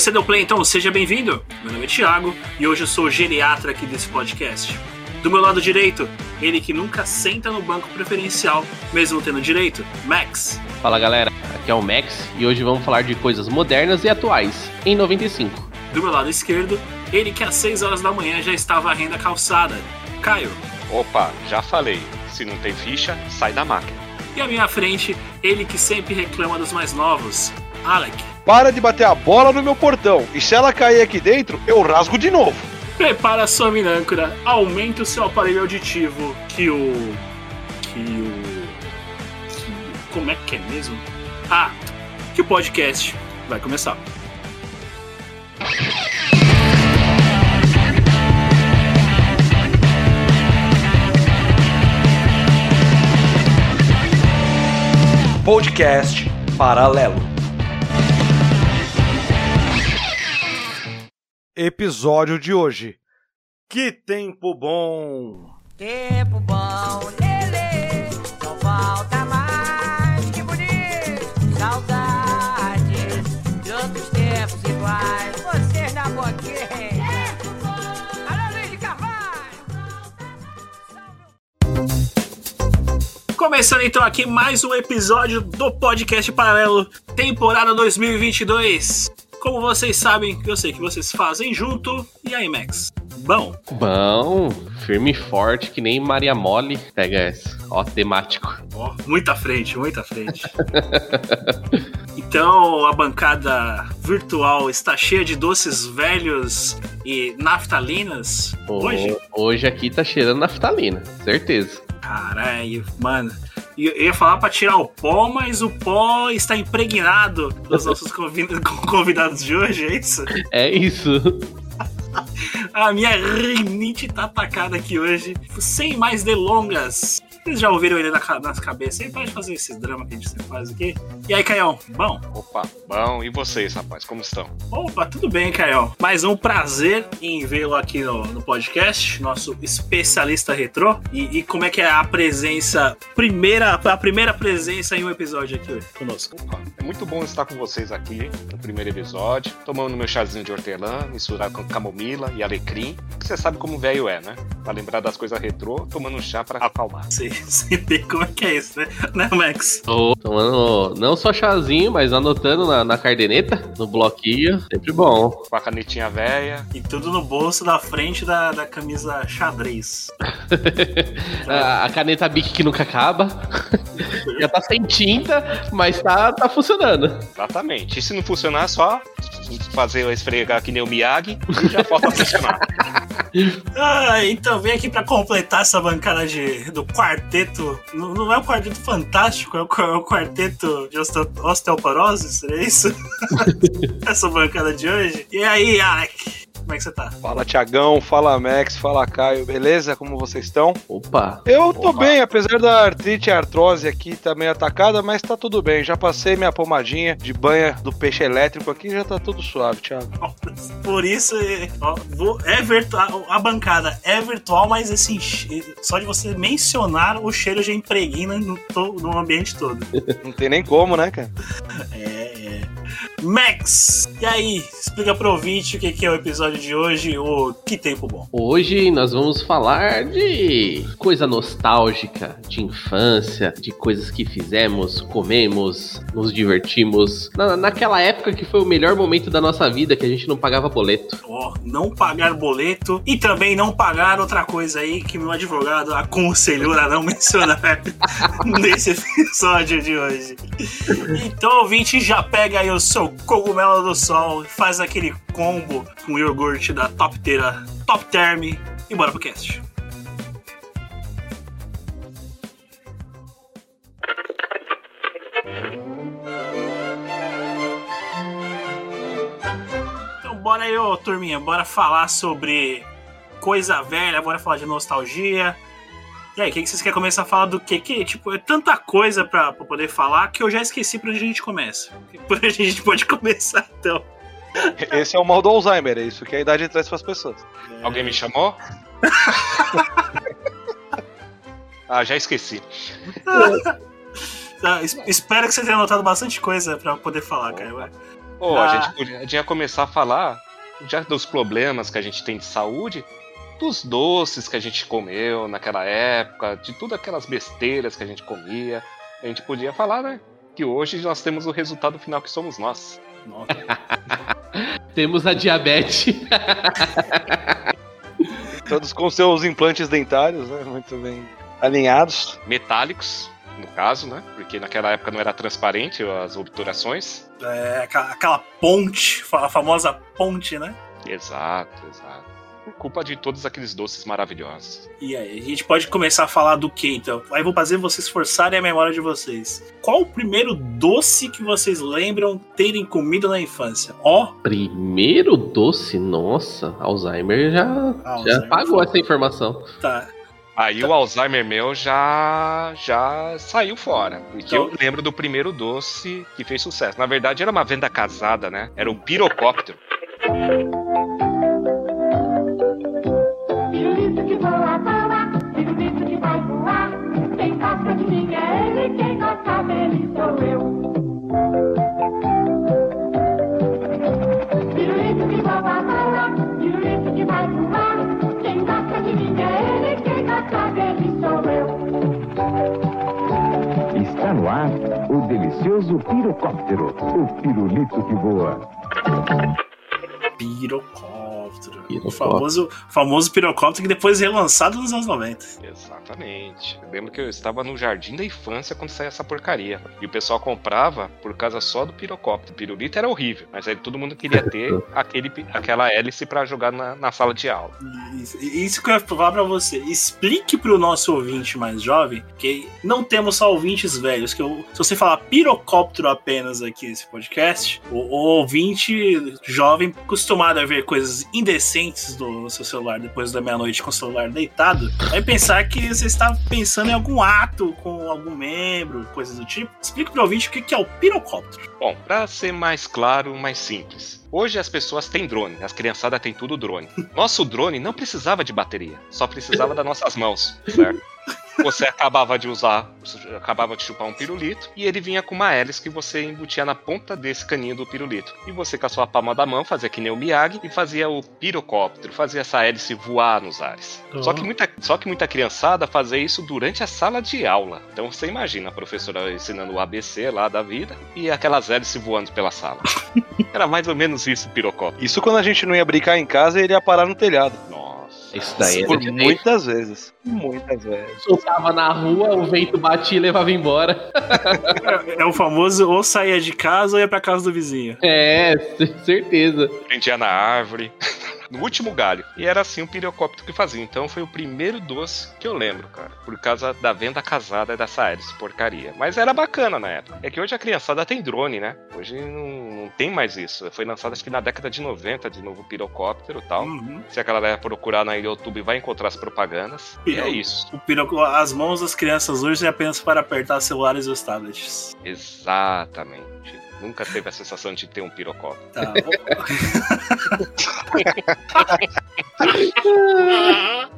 Você deu play, então seja bem-vindo. Meu nome é Thiago e hoje eu sou o geriatra aqui desse podcast. Do meu lado direito, ele que nunca senta no banco preferencial, mesmo tendo direito, Max. Fala galera, aqui é o Max e hoje vamos falar de coisas modernas e atuais, em 95. Do meu lado esquerdo, ele que às 6 horas da manhã já está varrendo a calçada, Caio. Opa, já falei, se não tem ficha, sai da máquina. E à minha frente, ele que sempre reclama dos mais novos, Alec. Para de bater a bola no meu portão. E se ela cair aqui dentro, eu rasgo de novo. Prepara a sua minâncora, aumente o seu aparelho auditivo, que o. que o. que- como é que é mesmo? Ah, que o podcast vai começar. Podcast Paralelo. Episódio de hoje. Que tempo bom! Tempo bom, lele, não falta mais, que bonito, saudade de outros tempos iguais, vocês na boquinha. Tempo bom, alô Luiz de Carvalho. Começando então aqui mais um episódio do podcast Paralelo, temporada 2022. Como vocês sabem, eu sei que vocês fazem junto. E aí, Max? Bom, Bom, firme e forte, que nem Maria Mole. Pega essa, ó, temático. ó, muita frente, muita frente. então, a bancada virtual está cheia de doces velhos e naftalinas. Hoje, Hoje aqui tá cheirando naftalina, certeza. Caralho, mano. E Eu ia falar pra tirar o pó, mas o pó está impregnado dos nossos convi- convidados de hoje, é isso? É isso. A minha rinite tá atacada aqui hoje. Sem mais delongas. Vocês já ouviram ele nas cabeças? Ele pode fazer esses dramas que a gente sempre faz aqui. E aí, Caião? Bom? Opa, bom, e vocês, rapaz, como estão? Opa, tudo bem, Caião? Mais um prazer em vê-lo aqui no, no podcast, nosso especialista retrô. E, e como é que é a presença, primeira, a primeira presença em um episódio aqui hoje conosco? Opa, é muito bom estar com vocês aqui no primeiro episódio, tomando meu chazinho de hortelã, misturado com camomila e alecrim. Você sabe como velho é, né? Pra lembrar das coisas retrô, tomando um chá pra acalmar. Você, vê como é que é isso, né? Né, Max? Tô tomando não só chazinho, mas anotando na, na cardeneta, no bloquinho. Sempre bom. Com a canetinha velha. E tudo no bolso da frente da, da camisa xadrez. a, a caneta Bic que nunca acaba. Já tá sem tinta, mas tá, tá funcionando. Exatamente. E se não funcionar, é só fazer eu esfregar que nem o Miyagi e já volta a funcionar. Ah, então vem aqui pra completar essa bancada de, do quarteto. Não, não é o quarteto fantástico, é o, é o quarteto de osteo- osteoporose, seria isso? essa bancada de hoje. E aí, Alec? Como é que você tá? Fala Tiagão, fala Max, fala Caio, beleza? Como vocês estão? Opa. Eu tô Opa. bem, apesar da artrite e artrose aqui tá meio atacada, mas tá tudo bem. Já passei minha pomadinha de banha do peixe elétrico aqui, já tá tudo suave, Thiago. Por isso, é, ó, vou- é virtual, a bancada é virtual, mas assim, che- só de você mencionar o cheiro já impregna no, no ambiente todo. Não tem nem como, né, cara? É, é. Max, e aí? Explica pro ouvinte o que é o episódio de hoje, o Que Tempo Bom. Hoje nós vamos falar de coisa nostálgica, de infância, de coisas que fizemos, comemos, nos divertimos. Na, naquela época que foi o melhor momento da nossa vida, que a gente não pagava boleto. Ó, não pagar boleto e também não pagar outra coisa aí que meu advogado aconselhou a não mencionar nesse episódio de hoje. Então, ouvinte, já pega aí o seu cogumelo do sol, faz aquele combo com iogurte da Top Terra, Top Term e bora pro cast. Então, bora aí, ô turminha, bora falar sobre coisa velha, bora falar de nostalgia. E aí, o que, que vocês querem começar a falar do que? Que, tipo, é tanta coisa pra, pra poder falar que eu já esqueci por onde a gente começa. Por onde a gente pode começar, então. Esse é o mal do Alzheimer, é isso que a idade traz pras pessoas. Alguém me chamou? ah, já esqueci. Es- espero que você tenha anotado bastante coisa pra poder falar, cara. vai. Pô, Ah. a gente podia, podia começar a falar já dos problemas que a gente tem de saúde, dos doces que a gente comeu naquela época, de tudo aquelas besteiras que a gente comia. A gente podia falar, né? Que hoje nós temos o resultado final que somos nós. Nossa. Temos a diabetes. Todos com seus implantes dentários, né? Muito bem alinhados. Metálicos, no caso, né? Porque naquela época não era transparente as obturações. É, aquela ponte, a famosa ponte, né? Exato, exato. Por culpa de todos aqueles doces maravilhosos. E aí, a gente pode começar a falar do que então? Aí vou fazer vocês forçarem a memória de vocês. Qual o primeiro doce que vocês lembram terem comido na infância? Ó, Primeiro doce, nossa, Alzheimer já, já Alzheimer, pagou foi. essa informação. tá. Aí o Alzheimer meu já já saiu fora. Porque Então- eu lembro do primeiro doce que fez sucesso. Na verdade, era uma venda casada, né? Era o pirocóptero. O delicioso pirocóptero, o pirulito que voa. Pirocóptero. O Pirocóptero. famoso, famoso pirocóptero que depois é relançado nos anos 90. Exatamente. Eu lembro que eu estava no jardim da infância quando saiu essa porcaria. E o pessoal comprava por causa só do pirocóptero. O pirulito era horrível, mas aí todo mundo queria ter aquele, aquela hélice pra jogar na, na sala de aula. Isso, isso que eu ia falar pra você. Explique pro nosso ouvinte mais jovem, que não temos só ouvintes velhos, que eu- se você falar pirocóptero apenas aqui nesse podcast, o, o ouvinte jovem acostumado a ver coisas indecentes do seu celular depois da meia-noite com o celular deitado, vai pensar que você está pensando em algum ato com algum membro, coisas do tipo. Explique pro ouvinte o que é o pirocóptero. Bom, pra ser mais claro, mais simples. Hoje as pessoas têm drone, as criançadas têm tudo drone. Nosso drone não precisava de bateria, só precisava das nossas mãos, certo? Você acabava de usar, acabava de chupar um pirulito e ele vinha com uma hélice que você embutia na ponta desse caninho do pirulito. E você com a sua palma da mão fazia que nem o Miyagi e fazia o pirocóptero, fazia essa hélice voar nos ares. Uhum. Só que muita, só que muita criançada fazia isso durante a sala de aula. Então você imagina a professora ensinando o ABC lá da vida e aquelas hélices voando pela sala. Era mais ou menos isso o pirocóptero. Isso quando a gente não ia brincar em casa, ele ia parar no telhado. Nossa. Isso daí Por de muitas vezes. Muitas vezes. Soltava na rua, o vento batia e levava embora. É, é o famoso ou saía de casa ou ia pra casa do vizinho. É, certeza. Prendia na árvore. No último galho. E era assim o pirocóptero que fazia. Então foi o primeiro doce que eu lembro, cara. Por causa da venda casada dessa hélice porcaria. Mas era bacana na época. É que hoje a criançada tem drone, né? Hoje não, não tem mais isso. Foi lançado acho que na década de 90 de novo o pirocóptero e tal. Uhum. Se a galera procurar na YouTube vai encontrar as propagandas. E é isso. O piroco, as mãos das crianças hoje é apenas para apertar celulares e os tablets. Exatamente. Nunca teve a sensação de ter um pirocóptero. Tá.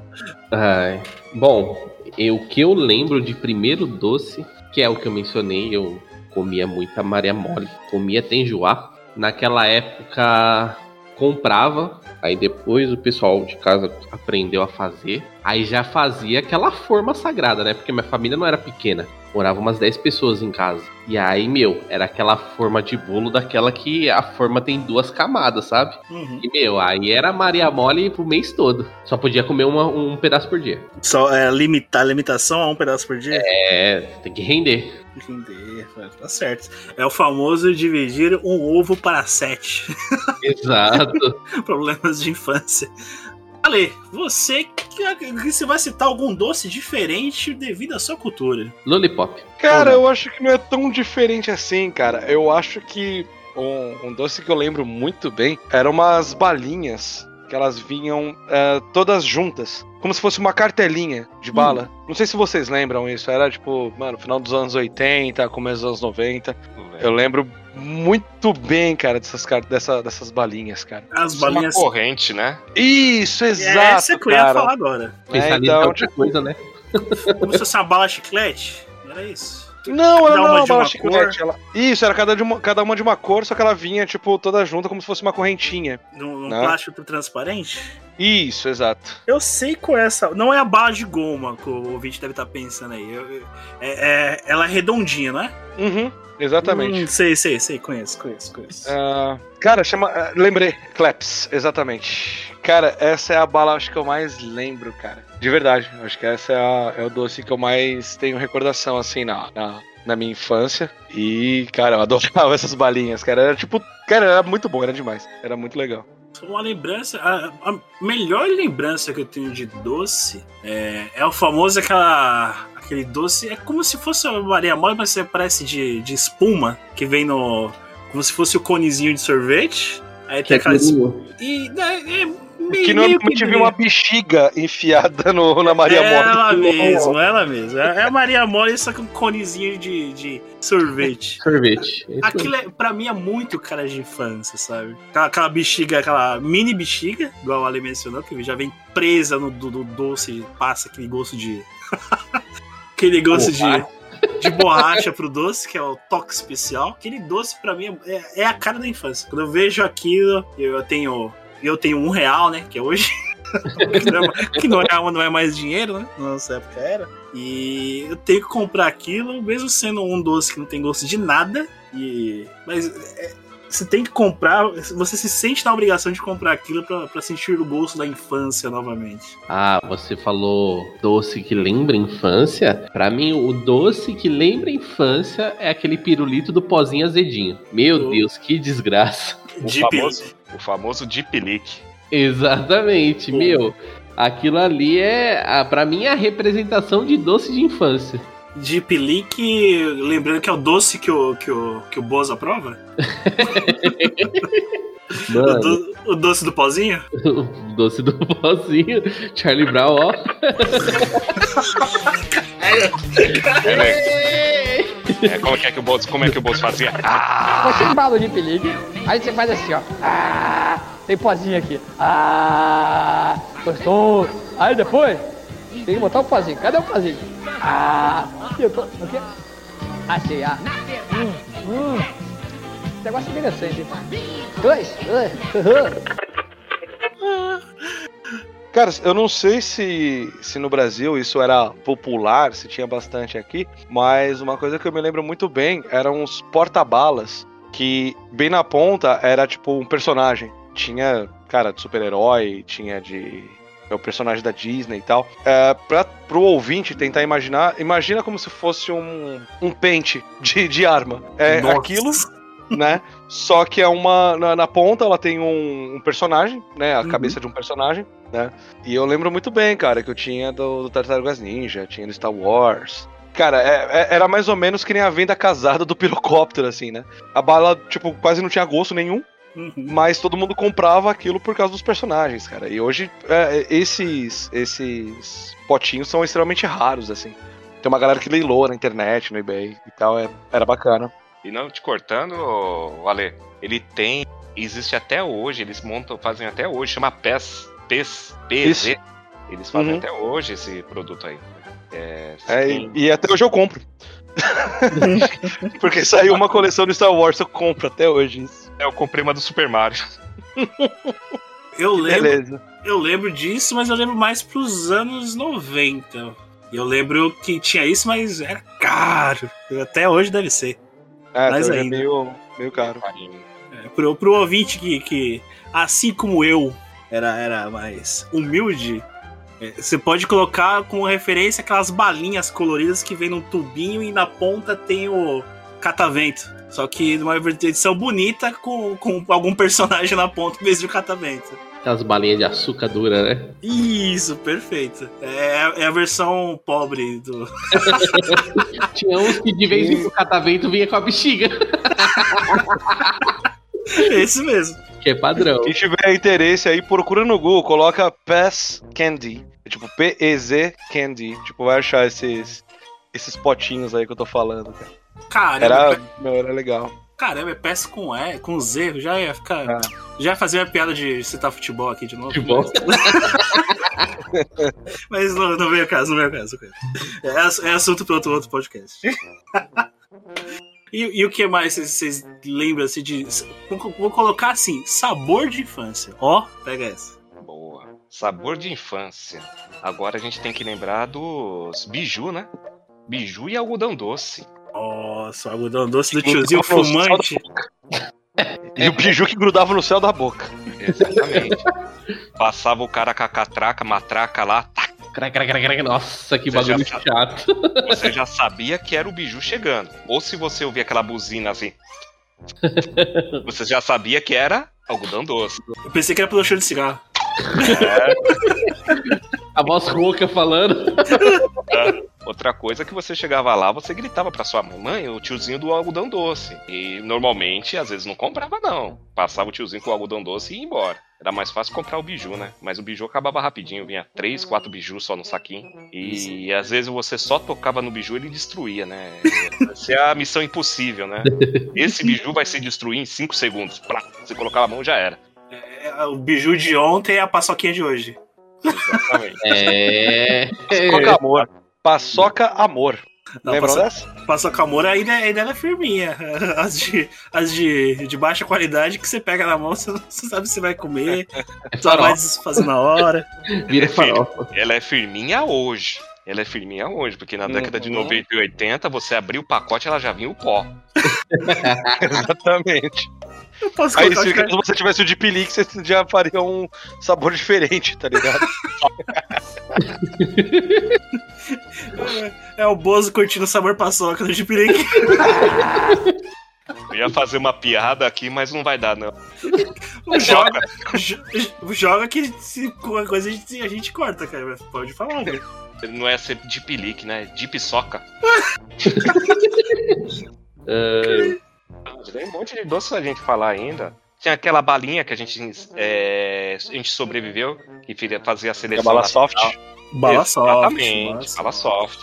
Ai. Bom, eu- o que eu lembro de primeiro doce, que é o que eu mencionei, eu comia muita Maria Mole, comia até enjoar. Naquela época comprava, aí depois o pessoal de casa aprendeu a fazer, aí já fazia aquela forma sagrada, né? Porque minha família não era pequena, morava umas 10 pessoas em casa. E aí, meu, era aquela forma de bolo daquela que a forma tem duas camadas, sabe? Uhum. E, meu, aí era Maria Mole pro mês todo. Só podia comer uma- um pedaço por dia. Só é, limitar, limitação a um pedaço por dia? É, tem que render. Entender, tá certo. É o famoso dividir um ovo para sete. Exato. Problemas de infância. Ale, você você vai citar algum doce diferente devido à sua cultura. Lollipop. Cara, eu acho que não é tão diferente assim, cara. Eu acho que um, um doce que eu lembro muito bem eram umas balinhas que elas vinham é, todas juntas. Como se fosse uma cartelinha de bala. Não sei se vocês lembram isso. Era tipo, mano, final dos anos 80, começo dos anos 90. Eu lembro muito bem, cara, dessas, dessa, dessas balinhas, cara. As é uma balinhas. corrente, né? Isso, É exato, essa que eu ia cara. falar agora. Pensar É, nisso é então, outra coisa, né? Como se fosse uma bala chiclete. Era isso. Não, Cada ela não uma é uma bala uma chiclete. Ela... Isso, era cada, de uma, cada uma de uma cor, só que ela vinha, tipo, toda junta, como se fosse uma correntinha. Num, Né? plástico transparente? Isso, exato. Eu sei qual é essa. Não é a bala de goma que o ouvinte deve estar pensando aí. Eu- eu- é- é- ela é redondinha, não é? Uhum, exatamente. Hum, sei, sei, sei. Conheço, conheço, conheço. Ah, cara, chama. ah, lembrei, Claps, exatamente. Cara, essa é a bala acho que eu mais lembro, cara. De verdade. Acho que essa é, a- é o doce que eu mais tenho recordação, assim, na, na, na minha infância. E, cara, eu adorava essas balinhas, cara. Era tipo. Cara, era muito bom, era demais. Era muito legal. Uma lembrança. A, a melhor lembrança que eu tenho de doce é, é o famoso aquela. Aquele doce. É como se fosse a Maria Mole, mas parece de, de espuma. Que vem no. Como se fosse o conezinho de sorvete. Aí Que tem é aquela. aquele- E né, é meio, Que meio normalmente vi uma bexiga enfiada no, na Maria é Ela Mole. mesmo, ela mesmo. É a Maria Mole, só com um conezinho de, de sorvete. Sorvete. É Aquilo, é, pra mim, é muito cara de infância, sabe? Aquela, aquela bexiga, aquela mini bexiga, igual a Ale mencionou, que já vem presa no do, do doce, passa aquele gosto de. Aquele gosto de, de borracha pro doce, que é o toque especial. Aquele doce, pra mim, é, é a cara da infância. Quando eu vejo aquilo, eu, eu tenho. Eu tenho um real, né? Que é hoje. que não é, que não é, não é mais dinheiro, né? Na nossa época era. E eu tenho que comprar aquilo, mesmo sendo um doce que não tem gosto de nada. E mas é, você tem que comprar, você se sente na obrigação de comprar aquilo pra, pra sentir o gosto da infância novamente. Ah, você falou doce que lembra infância. Pra mim, o doce que lembra infância é aquele pirulito do pozinho azedinho. Meu Oh. Deus, que desgraça. O De famoso, o famoso Deep Leak. Exatamente, Pô. meu. Aquilo ali é, a- pra mim, é a representação de doce de infância. Deep Leak, lembrando que é o doce que o, que o, que o Bozo aprova? O, do- o doce do pozinho? o doce do pozinho. Charlie Brown, ó. É, como, é que o Bozo, como é que o Bozo fazia? Ah, Você embala o Deep League, aí você faz assim, ó. Ah, tem pozinho aqui. Ah, gostoso. Aí depois, tem que botar o pozinho. Cadê o pozinho? Ah, eu tô. Aqui. Achei, ah. Hum, hum. Esse negócio é interessante? Dois, dois. Cara, eu não sei se, se no Brasil isso era popular, se tinha bastante aqui, mas uma coisa que eu me lembro muito bem eram os porta-balas, que bem na ponta era tipo um personagem. Tinha, cara, de super-herói, tinha de. É o personagem da Disney e tal. É, pra, pro ouvinte tentar imaginar, imagina como se fosse um, um pente de, de arma. É Nossa. aquilo né? Só que é uma. Na, na ponta ela tem um, um personagem, né? A Uhum. cabeça de um personagem, né? E eu lembro muito bem, cara, que eu tinha do, do Tartarugas Ninja, tinha do Star Wars. Cara, é- é- era mais ou menos que nem a venda casada do pirocóptero, assim, né? A bala, tipo, quase não tinha gosto nenhum, Uhum. mas todo mundo comprava aquilo por causa dos personagens, cara. E hoje, é, esses, esses potinhos são extremamente raros, assim. Tem uma galera que leiloa na internet, no eBay e tal, é- era bacana. E não te cortando, Ale, ele tem. Existe até hoje, eles montam, fazem até hoje, chama PES, PES, PZ. Isso. Eles fazem Uhum. até hoje esse produto aí. É, É, tem- e, e até hoje eu compro. Porque saiu uma coleção de Star Wars, eu compro até hoje. isso. Eu comprei uma do Super Mario. Eu lembro, Beleza. eu lembro disso, mas eu lembro mais pros anos 90. Eu lembro que tinha isso, mas era caro. Até hoje deve ser. É, hoje é ainda. meio, meio caro. É, pro, pro ouvinte que, que, assim como eu, era, era mais humilde, é, você pode colocar como referência aquelas balinhas coloridas que vem num tubinho e na ponta tem o catavento. Só que numa edição bonita com, com algum personagem na ponta em vez de um catavento. Aquelas balinhas de açúcar dura, né? Isso, perfeito. É, é a versão pobre do. Tinha uns que de vez em quando o catavento vinha com a bexiga. Esse mesmo. Que é padrão. Quem tiver interesse aí, procura no Google, coloca PES Candy. É tipo P-E-Z Candy. Tipo, vai achar esses, esses potinhos aí que eu tô falando, cara. Caramba, Era, meu, era legal. caramba, é peça com E, com Z, já ia ficar. Ah. Já ia fazer uma piada de citar futebol aqui de novo. Futebol. Mas não, não veio o caso, não veio caso. É, é assunto para outro, outro podcast. E, e o que mais vocês- lembram assim de. Vou, vou colocar assim: sabor de infância. Ó, pega essa. Boa. Sabor de infância. Agora a gente tem que lembrar dos biju, né? Biju e algodão doce. Nossa, o algodão doce do tiozinho fumante. E o biju que grudava no céu da boca. Exatamente. Passava o cara com a catraca, matraca lá, tac. Nossa, que Você bagulho já chato. você já sabia que era o biju chegando. Ou se você ouvia aquela buzina assim, você já sabia que era algodão doce. Eu pensei que era pelo cheiro de cigarro. A voz rouca falando. Outra coisa é que você chegava lá, você gritava pra sua mãe, mãe, o tiozinho do algodão doce. E normalmente, às vezes não comprava não. Passava o tiozinho com o algodão doce e ia embora. Era mais fácil comprar o biju, né? Mas o biju acabava rapidinho, vinha três, quatro bijus só no saquinho. E às vezes você só tocava no biju e ele destruía, né? Essa é a missão impossível, né? Esse biju vai se destruir em cinco segundos. Plá, você colocava a mão já era. É, o biju de ontem é a paçoquinha de hoje. Exatamente. É. Paçoca amor. Paçoca amor. Não, Lembram paço- dessa? Paçoca Moura ainda, ainda é firminha. As, de, as de, de baixa qualidade que você pega na mão, você não você sabe se vai comer, só farol. vai desfazer na hora. Vira farofa. Ela é firminha hoje. Ela é firminha hoje, porque na década de Uhum. 90 e 80, você abriu o pacote ela já vinha o pó. Exatamente. Eu posso Aí se, cara, se você tivesse o de pelique, você já faria um sabor diferente, tá ligado? é o Bozo curtindo o sabor paçoca do Jipirique. Eu ia fazer uma piada aqui, mas não vai dar, não. joga, jo- joga que se qualquer coisa a gente, a gente corta, cara. Pode falar, velho. Não é ser de pelique, né? De piçoca. Ah, Tem um monte de doce pra gente falar ainda. Tinha aquela balinha que a gente, é, a gente sobreviveu, que fazia a É seleção. bala nacional. soft. Bala soft. Exatamente, bala soft.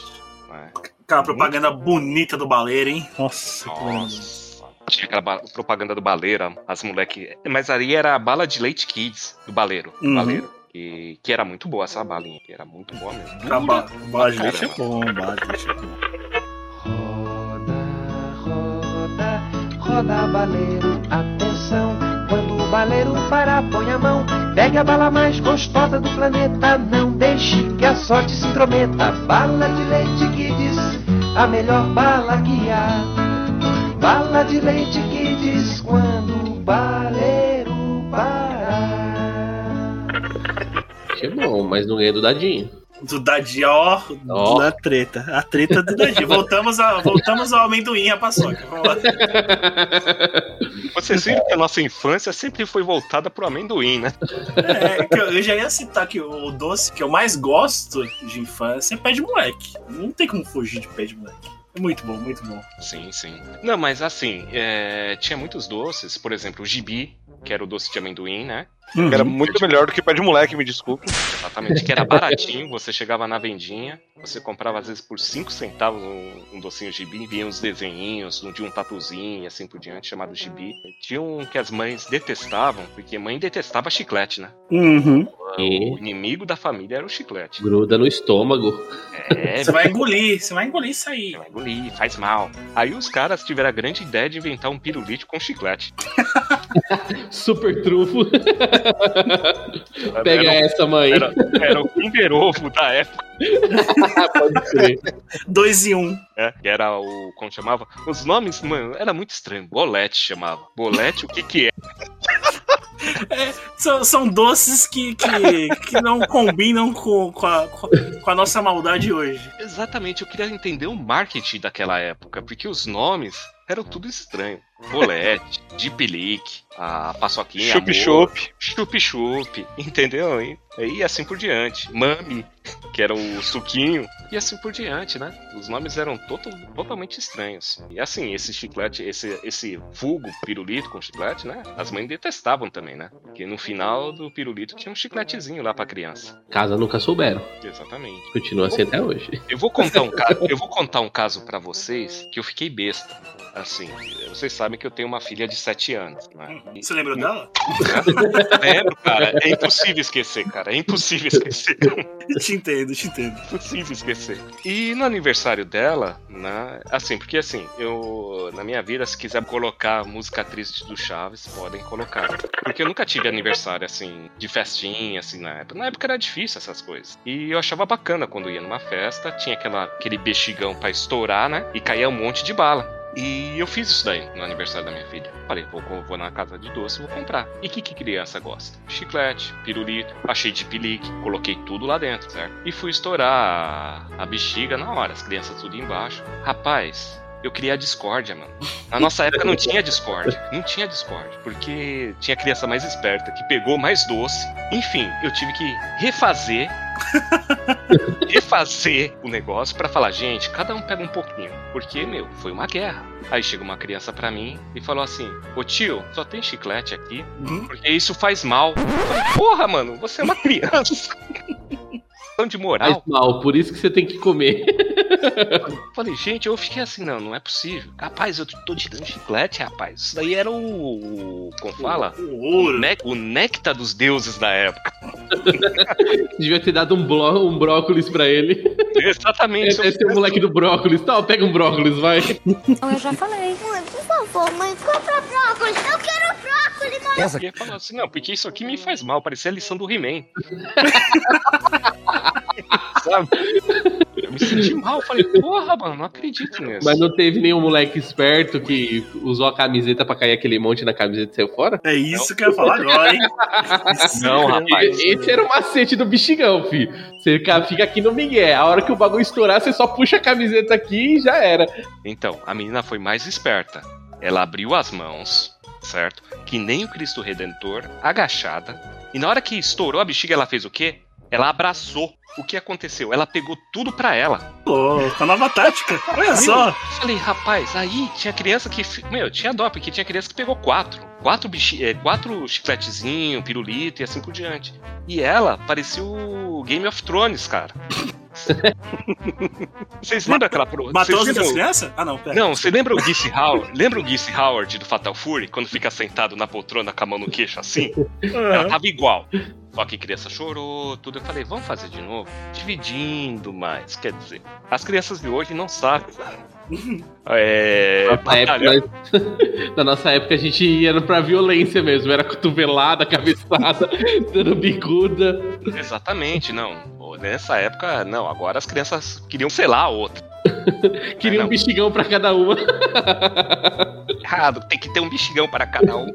né? Aquela propaganda bonita do baleiro, hein? Nossa. Nossa. Tinha aquela propaganda do baleira, as moleque. Mas ali era a bala de leite kids do baleiro. Uhum. baleiro. Que, que era muito boa essa balinha, que era muito boa mesmo. A ba- bala de leite é bom, bala de leite é bom. Roda, baleiro, atenção. Quando o baleiro parar, põe a mão. Pegue a bala mais gostosa do planeta. Não deixe que a sorte se intrometa. Bala de leite Kids, a melhor bala que há. Bala de leite Kids, quando o baleiro parar. que bom, mas não ganhei do dadinho. Do Dadinho, ó, Ó. da treta. A treta do Dadinho. Voltamos, a, voltamos ao amendoim e a paçoca. Vamos lá. Vocês viram que a nossa infância sempre foi voltada pro amendoim, né? É, que eu, eu já ia citar que o doce que eu mais gosto de infância é pé de moleque. Não tem como fugir de pé de moleque. É muito bom, muito bom. Sim, sim. Não, mas assim, é, tinha muitos doces, por exemplo, o gibi, que era o doce de amendoim, né? Uhum. Era muito melhor do que pé de moleque, me desculpe. Exatamente, que era baratinho, você chegava na vendinha, você comprava às vezes por 5 centavos um, um docinho gibi, vinha uns desenhinhos, um de um tatuzinho e assim por diante, chamado gibi. Tinha um que as mães detestavam, porque mãe detestava chiclete, né? Uhum. O inimigo da família era o chiclete. gruda no estômago. É, Você vai engolir, você vai engolir isso aí. Você vai engolir, faz mal. Aí os caras tiveram a grande ideia de inventar um pirulito com chiclete. Super trufo. Pega era, essa, mãe. era, era o Kinder Ovo da época, Pode crer. Dois em um. Que era o. Como chamava? Os nomes, mano, era muito estranho. Bolete chamava. Bolete, o que que é? São, são doces que, que, que não combinam com, com, a, com a nossa maldade hoje. Exatamente, eu queria entender o marketing daquela época, porque os nomes eram tudo estranho. Bolete, Dipilique, a paçoquinha, Chup-chup. chup-chup, entendeu? E, e assim por diante. Mami, que era o suquinho, e assim por diante, né? Os nomes eram totalmente estranhos. E assim, esse chiclete, esse, esse vulgo pirulito com chiclete, né? As mães detestavam também, né? Porque no final do pirulito tinha um chicletezinho lá pra criança. Casa nunca souberam. Exatamente. Continua assim até hoje. Eu vou contar um caso, eu vou contar um caso para vocês que eu fiquei besta. Assim, vocês sabem que eu tenho uma filha de 7 anos, né? Você lembrou dela? Lembro, cara. É impossível esquecer, cara. É impossível esquecer. te entendo, te entendo. Impossível esquecer. E no aniversário dela, né? Assim, porque assim, eu. Na minha vida, se quiser colocar música triste do Chaves, podem colocar. Porque eu nunca tive aniversário, assim, de festinha, assim, na época. Na época era difícil essas coisas. E eu achava bacana quando ia numa festa, tinha aquela, aquele bexigão pra estourar, né? E caía um monte de bala. E eu fiz isso daí no aniversário da minha filha. Falei, vou, vou na casa de doce, vou comprar. E o que, que criança gosta? Chiclete, pirulito, achei de pelique, coloquei tudo lá dentro, certo? E fui estourar a, a bexiga na hora, as crianças tudo embaixo. Rapaz, eu queria a discórdia, mano. Na nossa época não tinha discórdia. Não tinha discórdia. Porque tinha criança mais esperta que pegou mais doce. Enfim, eu tive que refazer. refazer o negócio pra falar, gente, cada um pega um pouquinho. Porque, meu, foi uma guerra. Aí chega uma criança pra mim e falou assim: Ô tio, só tem chiclete aqui, porque isso faz mal. Eu falei, Porra, mano, você é uma criança. Questão de moral. Faz mal, por isso que você tem que comer. Falei, gente, eu fiquei assim, não, não é possível. Rapaz, eu tô te dando chiclete, rapaz. Isso daí era o. Como fala? O O, ouro. nec- o néctar dos deuses da época. Devia ter dado um, bló um brócolis pra ele. Exatamente. Esse é o moleque do brócolis. Tá, pega um brócolis, vai. Eu já falei. Mãe, por favor, mãe, compra brócolis. Eu quero E falou assim, não, porque isso aqui me faz mal, parecia a lição do He-Man. Sabe? Eu me senti mal, falei, porra, mano, não acredito nisso. Mas não teve nenhum moleque esperto que usou a camiseta pra cair aquele monte na camiseta e saiu fora? É isso que eu ia falar agora, hein? Não, rapaz. Esse era o macete do bexigão, fi. Você ca- fica aqui no Miguel. A hora que o bagulho estourar, você só puxa a camiseta aqui e já era. Então, a menina foi mais esperta. Ela abriu as mãos, certo? Que nem o Cristo Redentor, agachada. E na hora que estourou a bexiga, ela fez o quê? Ela abraçou. O que aconteceu? Ela pegou tudo pra ela. Louco, a nova tática. Olha só. Eu falei, rapaz, aí tinha criança que. Meu, tinha dó, porque tinha criança que pegou quatro. Quatro, bixi, é, quatro chicletezinho, pirulito e assim por diante. E ela parecia o Game of Thrones, cara. Vocês lembram aquela pro... Matou as crianças? Ah, não, pera. Não, você lembra o Geese Howard? Lembra o Geese Howard do Fatal Fury? Quando fica sentado na poltrona com a mão no queixo assim? Ela tava igual. Só que criança chorou, tudo. Eu falei, vamos fazer de novo? Dividindo mais. Quer dizer, as crianças de hoje não sabem. É. Na, época, na nossa época a gente ia pra violência mesmo. Era cotovelada, cabeçada, dando bicuda. Exatamente, não. Nessa época, não. Agora as crianças queriam, sei lá, outra. Queria não. um bexigão pra cada uma. Errado, tem que ter um bexigão para cada um.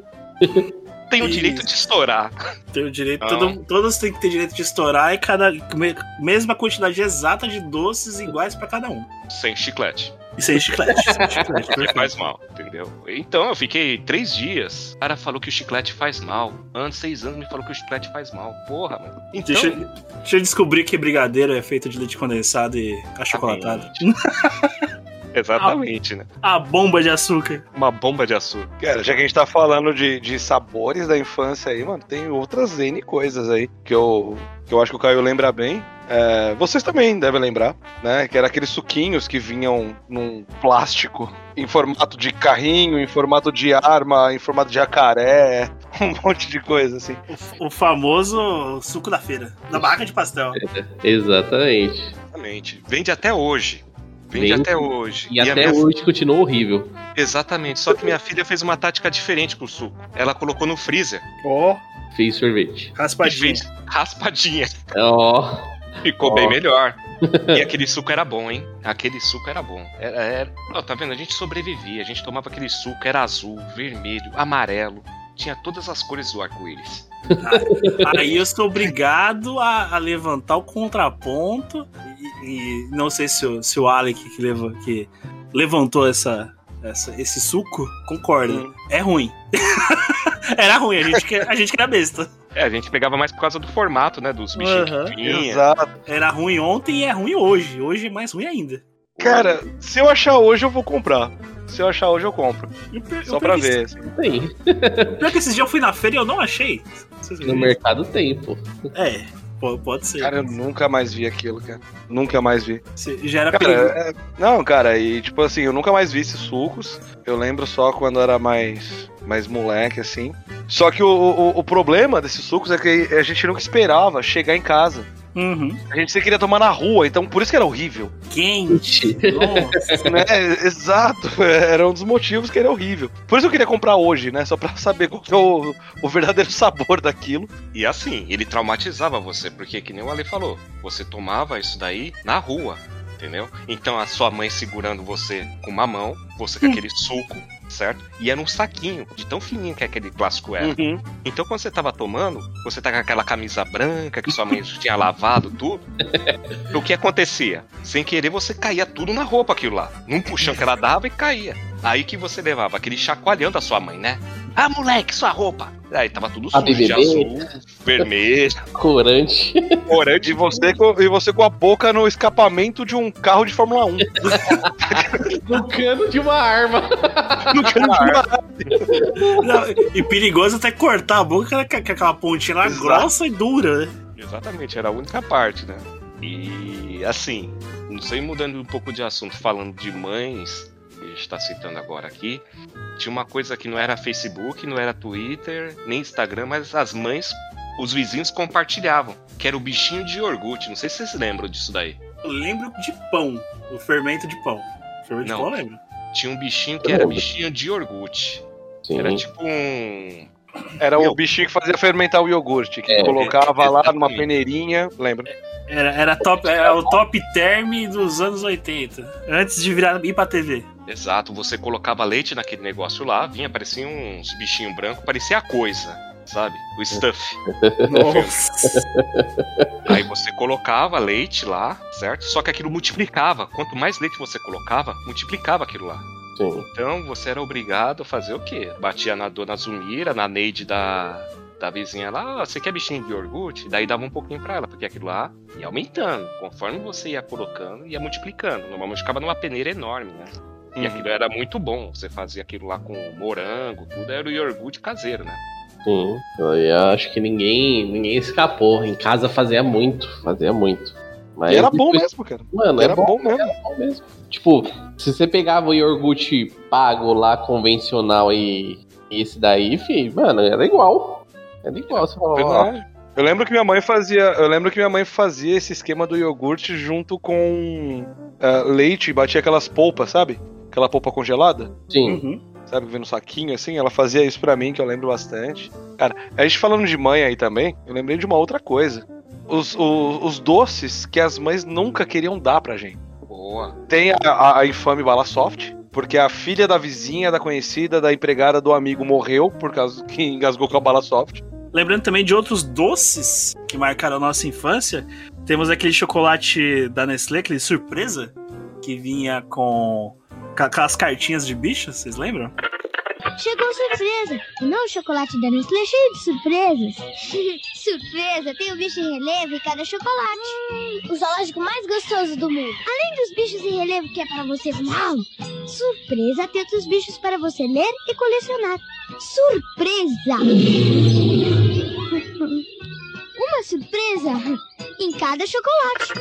Tem o Isso. direito de estourar. Tem o direito, Não. todo- todos têm que ter direito de estourar e cada me- mesma quantidade exata de doces iguais pra cada um. Sem chiclete. E sem chiclete. sem chiclete Que perfeito. faz mal, entendeu? Então eu fiquei três dias. O cara falou que o chiclete faz mal. Antes, seis anos, me falou que o chiclete faz mal. Porra, mano. Então, Deixa, eu- deixa eu descobrir que brigadeiro é feito de leite condensado e achocolatado. exatamente, né? A bomba de açúcar. Uma bomba de açúcar. Cara, já que a gente tá falando de, de sabores da infância aí, mano, tem outras N coisas aí que eu, que eu acho que o Caio lembra bem. É, vocês também devem lembrar, né? Que era aqueles suquinhos que vinham num plástico em formato de carrinho, em formato de arma, em formato de jacaré, um monte de coisa assim. O, o famoso suco da feira. Da barraca de pastel. Exatamente. Exatamente. Vende até hoje. Vende Vende. até hoje. E, a até hoje continua horrível. Exatamente. Só que minha filha fez uma tática diferente com o suco. Ela colocou no freezer Ó, Fez sorvete. e raspadinha. fez raspadinha. Ó, Ficou Ó. bem melhor. E aquele suco era bom, hein? Aquele suco era bom. Era, era... Ó, tá vendo? A gente sobrevivia. A gente tomava aquele suco, era azul, vermelho, amarelo. Tinha todas as cores do arco-íris. Aí eu sou obrigado a, a levantar o contraponto. E, e não sei se o, se o Alec que, leva, que levantou essa, essa- esse suco concorda. Hum. É ruim. era ruim, a gente, que- a gente que era besta. É, a gente pegava mais por causa do formato, né? Dos bichinhos Aham. que vinha. Exato. Era ruim ontem e é ruim hoje. Hoje é mais ruim ainda. Cara, se eu achar hoje, eu vou comprar. Se eu achar hoje, eu compro. E pior- Só o pra ver. esse- assim. tem. Pior que esses dias eu fui na feira e eu não achei. No mercado tem, pô. É. Pode ser. Cara, eu nunca mais vi aquilo, cara. Nunca mais vi. Você já era Cara, é- não, cara, e tipo assim, eu nunca mais vi esses sucos. Eu lembro só quando era mais, mais moleque, assim. Só que o, o, o problema desses sucos é que a gente nunca esperava chegar em casa. Uhum. A gente queria tomar na rua, então por isso que era horrível. Quente. Nossa. né? Exato, era um dos motivos que era horrível. Por isso eu queria comprar hoje, né? Só pra saber qual que é o, o verdadeiro sabor daquilo. E assim, ele traumatizava você, porque que nem o Ale falou, você tomava isso daí na rua, entendeu? Então a sua mãe segurando você com uma mão, você com aquele suco, certo? E era um saquinho, de tão fininho que aquele plástico era. Uhum. Então quando você tava tomando, você tá com aquela camisa branca que sua mãe tinha lavado tudo. o que acontecia? Sem querer você caía tudo na roupa aquilo lá. Num puxão que ela dava e caía. Aí que você levava aquele chacoalhão da sua mãe, né? Ah, moleque, sua roupa. Aí tava tudo sujo, de BBB. azul, vermelho, Corante. corante. E você, com, e você com a boca no escapamento de um carro de Fórmula 1. No cano de uma arma. No cano de uma- Não, e perigoso até cortar a boca com aquela pontinha lá Exato. grossa e dura, né? Exatamente, era a única parte, né? E assim, não sei, mudando um pouco de assunto, falando de mães, que a gente tá citando agora aqui, tinha uma coisa que não era Facebook, não era Twitter, nem Instagram, mas as mães, os vizinhos compartilhavam, que era o bichinho de iogurte. Não sei se vocês lembram disso daí. Eu lembro de pão, o fermento de pão. Fermento Não. de pão eu lembro. Tinha um bichinho que era bichinho de iogurte. Era tipo um. Era o bichinho que fazia fermentar o iogurte, que É. colocava lá numa peneirinha, lembra? Era, era, top, era o top term dos anos 80. Antes de virar ir pra TV. Exato, você colocava leite naquele negócio lá, vinha, parecia uns bichinhos brancos, parecia a coisa, sabe? O stuff. Nossa. Aí você colocava leite lá, certo? Só que aquilo multiplicava. Quanto mais leite você colocava, multiplicava aquilo lá. Sim. Então você era obrigado a fazer o quê? Batia na dona Zumira, na Neide da, da vizinha lá, "Ah, você quer bichinho de iogurte? Daí dava um pouquinho pra ela, porque aquilo lá ia aumentando. Conforme você ia colocando, ia multiplicando. Normalmente ficava numa peneira enorme, né? E Uhum. aquilo era muito bom. Você fazia aquilo lá com morango, tudo era o iogurte caseiro, né? Sim. Eu acho que ninguém, ninguém escapou. Em casa fazia muito. Fazia muito. Mas E era bom depois- mesmo, cara. Mano, Era era bom, bom mesmo. bom mesmo. Tipo, se você pegava o iogurte pago lá, convencional e esse daí, fi, mano, era igual. Era igual. Você falava, ó. Eu lembro que minha mãe fazia. Eu lembro que minha mãe fazia esse esquema do iogurte junto com ah, leite e batia aquelas polpas, sabe? Aquela polpa congelada. sim. Uhum. Sabe, vem no saquinho assim, ela fazia isso pra mim, que eu lembro bastante. Cara, a gente falando de mãe aí também, eu lembrei de uma outra coisa. Os, os, os doces que as mães nunca queriam dar pra gente. Boa. Tem a, a, a infame bala soft, porque a filha da vizinha, da conhecida, da empregada do amigo morreu por causa que engasgou com a bala soft. Lembrando também de outros doces que marcaram a nossa infância. Temos aquele chocolate da Nestlé, aquele surpresa, que vinha com com aquelas cartinhas de bichos, vocês lembram? Chegou surpresa! O novo chocolate da Nestlé cheio de surpresas. surpresa! Tem o bicho em relevo em cada chocolate. O zoológico mais gostoso do mundo. Além dos bichos em relevo que é para você uau! Surpresa tem outros bichos para você ler e colecionar. Surpresa! Uma surpresa em cada chocolate.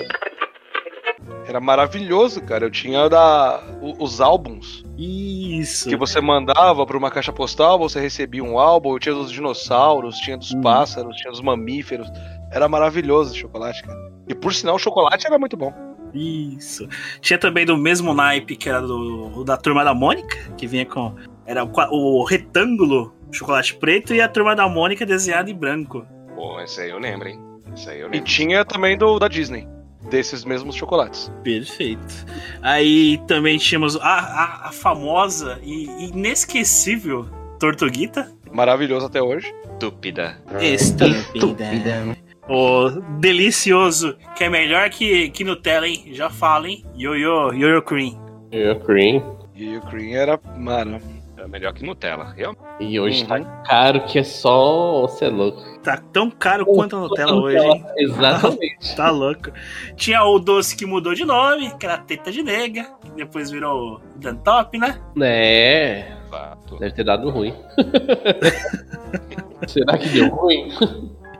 Era maravilhoso, cara. Eu tinha da, o- os álbuns Isso. que você mandava pra uma caixa postal, você recebia um álbum, tinha dos dinossauros, tinha dos Hum. pássaros, tinha dos mamíferos. Era maravilhoso esse chocolate, cara. E por sinal, o chocolate era muito bom. Isso. Tinha também do mesmo naipe que era do o da turma da Mônica, que vinha com. Era o, o retângulo chocolate preto e a turma da Mônica desenhada em branco. Pô, esse aí eu lembro, hein? Esse aí eu E lembro. tinha também do da Disney, desses mesmos chocolates. Perfeito. Aí também tínhamos a, a, a famosa e inesquecível Tortuguita. Maravilhoso até hoje. Estúpida. Estúpida. O delicioso, que é melhor que, que Nutella, hein? Já fala, hein? Yo-yo, yo-yo cream. Eu cream. E o Cream era, mano. É melhor que Nutella. Eu... E hoje Uhum. tá caro que é só você é louco. Tá tão caro quanto a Nutella hoje, hein? Exatamente. Tá louco. Tinha o doce que mudou de nome, que era teta de nega, que depois virou Dantop, né? É, Exato. deve ter dado ruim. Será que deu ruim?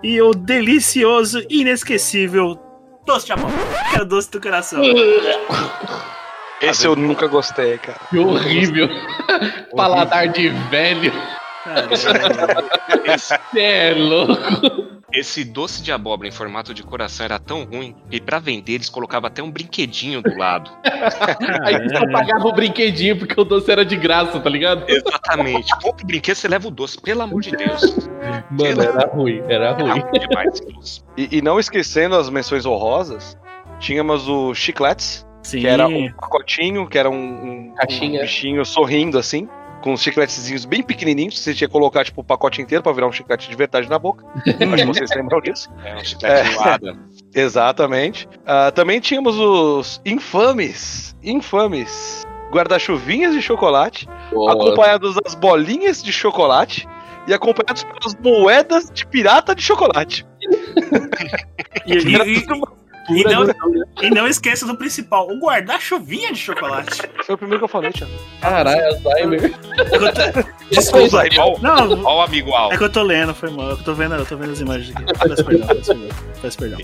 e o delicioso, inesquecível doce de. Que é o doce do coração. Esse eu nunca gostei, cara. Que horrível. Paladar de velho. Esse, é louco. esse doce de abóbora em formato de coração era tão ruim que pra vender eles colocavam até um brinquedinho do lado. Aí só pagava o brinquedinho porque o doce era de graça, tá ligado? Exatamente. Compre o brinquedo, você leva o doce, pelo amor de Deus. Mano, era ruim, era Era ruim. ruim demais esse doce. E, e não esquecendo as menções honrosas, tínhamos o chicletes, Sim. que era um pacotinho, que era um, um, um bichinho sorrindo assim, com uns chicletezinhos bem pequenininhos. Você tinha que colocar tipo o pacote inteiro pra virar um chiclete de verdade na boca. Acho que vocês lembram disso. É um chiclete é. Exatamente. Ah, também tínhamos os infames, infames guarda-chuvinhas de chocolate, Boa. acompanhados das bolinhas de chocolate e acompanhados pelas moedas de pirata de chocolate. E, e- e- não, e não esqueça do principal, o guarda-chuvinha de chocolate. Foi o primeiro que eu falei, Thiago. Caralho, Alzheimer. Desculpa. Aí, ó, Não, ó o amigo Al. é que eu tô lendo, foi mal. Eu tô vendo, eu tô vendo as imagens aqui. Peço perdão, peço perdão. Peço perdão.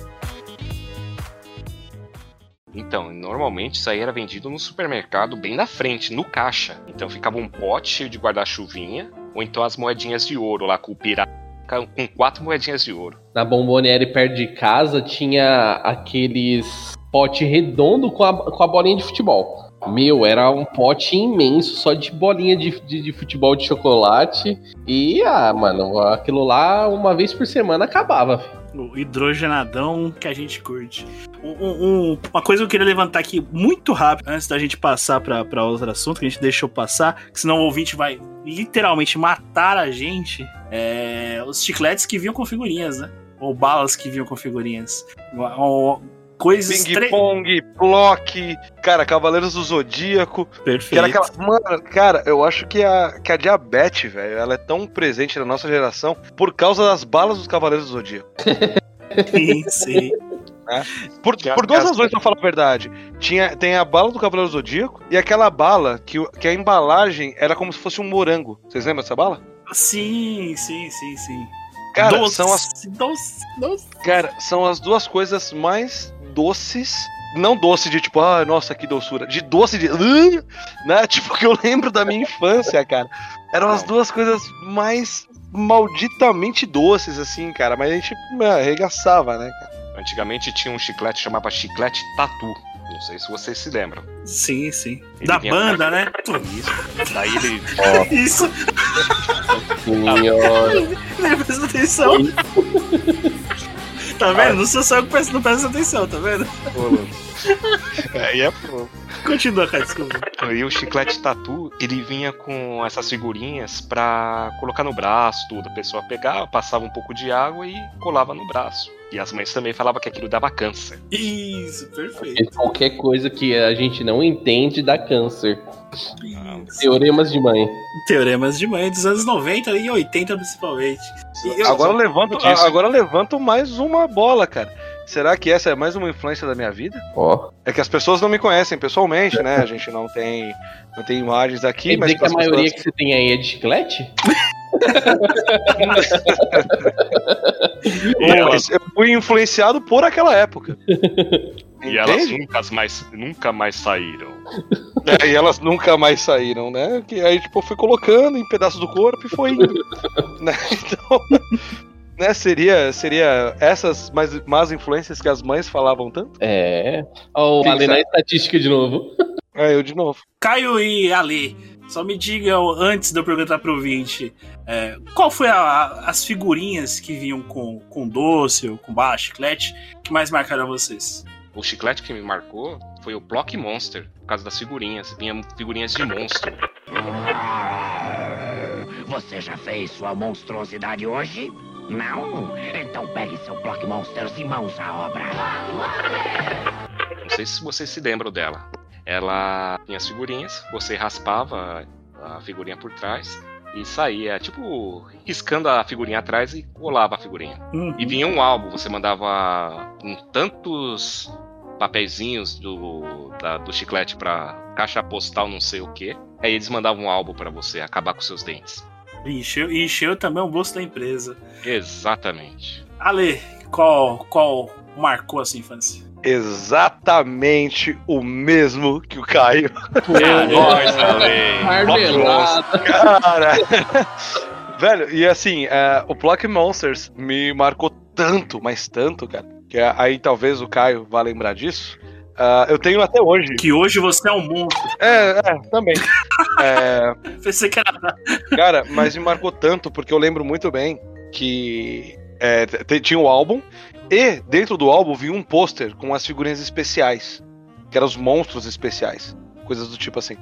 Então, normalmente isso aí era vendido no supermercado bem na frente, no caixa. Então ficava um pote cheio de guarda-chuvinha, ou então as moedinhas de ouro lá com o pirata, com quatro moedinhas de ouro. Na Bomboniere perto de casa tinha aqueles pote redondo com a, com a bolinha de futebol. Meu, era um pote imenso só de bolinha de, de, de futebol de chocolate. E, ah, mano, aquilo lá uma vez por semana acabava. O hidrogenadão que a gente curte. Um- um- um- uma coisa que eu queria levantar aqui muito rápido, antes da gente passar pra outro assunto, que a gente deixou passar, que senão o ouvinte vai literalmente matar a gente. É, os chicletes que vinham com figurinhas, né? Ou balas que vinham com figurinhas. Coisas Ping tre- Pong, Block, cara, Cavaleiros do Zodíaco. Que Perfeito. era aquela. Mano, cara, eu acho que a, que a diabetes, velho, ela é tão presente na nossa geração por causa das balas dos Cavaleiros do Zodíaco. Sim, sim. Por, Que a- por duas razões, pra falar a verdade. Tinha, tem a bala do Cavaleiro do Zodíaco e aquela bala que, que a embalagem era como se fosse um morango. Vocês lembram dessa bala? Sim, sim, sim, sim. Cara, doce, são as, doce, doce. cara, são as duas coisas mais doces. Não doce de tipo, ah, nossa, que doçura. De doce de. "Ugh", né? Tipo, que eu lembro da minha infância, cara. Eram as duas coisas mais malditamente doces, assim, cara. Mas a gente é, arregaçava, né, cara? Antigamente tinha um chiclete que chamava chiclete tatu. Não sei se vocês se lembram. Sim, sim. Ele da banda, né? Isso. Daí ele. Isso, Senhora. nem presta atenção. Tá vendo? Não sou só eu que presta- não presta atenção, tá vendo? É, e é pronto. Continua, cara, desculpa. E o chiclete tatu, ele vinha com essas figurinhas pra colocar no braço, tudo. A pessoa pegava, passava um pouco de água e colava no braço. E as mães também falavam que aquilo dava câncer. Isso, perfeito. E Qualquer coisa que a gente não entende dá câncer. Isso. Teoremas de mãe. Teoremas de mãe dos anos 90 e 80 principalmente. E eu- Agora eu levanto, disso. agora levanto mais uma bola, cara. Será que essa é mais uma influência da minha vida? Ó. É que as pessoas não me conhecem pessoalmente, né? A gente não tem, não tem imagens aqui, Quer mas dizer que a pras maioria pessoas- que você tem aí é de chiclete? Eu fui influenciado por aquela época. e elas nunca mais, nunca mais saíram. É, e elas nunca mais saíram, né? Que aí, tipo, eu fui colocando em pedaços do corpo e foi indo. né? Então, né, seria, seria essas mais, más influências que as mães falavam tanto? É. Ó, o Ale na estatística de novo. É, eu de novo. Caio e Ale, só me digam, antes de eu perguntar pro ouvinte, é, qual foi a- a- as figurinhas que vinham com, com doce ou com bala, chiclete, que mais marcaram vocês? O chiclete que me marcou foi o Block Monster, por causa das figurinhas. Vinha figurinhas de monstro. Você já fez sua monstruosidade hoje? Não? Então pegue seu Block Monsters e mãos à obra. Não sei se vocês se lembram dela. Ela tinha as figurinhas, você raspava a figurinha por trás e saía, tipo, riscando a figurinha atrás e colava a figurinha. Uhum. E vinha um álbum, você mandava um, tantos papeizinhos do, da- do chiclete pra caixa postal não sei o que. Aí eles mandavam um álbum pra você acabar com seus dentes. E encheu, e encheu também o bolso da empresa. Exatamente. Ale, qual, qual marcou a sua infância? Exatamente o mesmo que o Caio. Ale. Marmelada. Cara. Velho, e assim, é, o Block Monsters me marcou tanto, mas tanto, cara. Que é- aí talvez o Caio vá lembrar disso. Ah, eu tenho até hoje. Que hoje você é um monstro. É, é, também. É, Pensei que era. Cara, mas me marcou tanto porque eu lembro muito bem que é, tinha o álbum e dentro do álbum vinha um pôster com as figurinhas especiais, que eram os monstros especiais, coisas do tipo assim.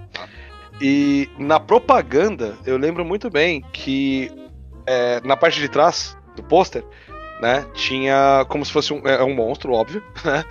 E na propaganda eu lembro muito bem que é, na parte de trás do pôster, né, tinha como se fosse um, é, um monstro, óbvio, né?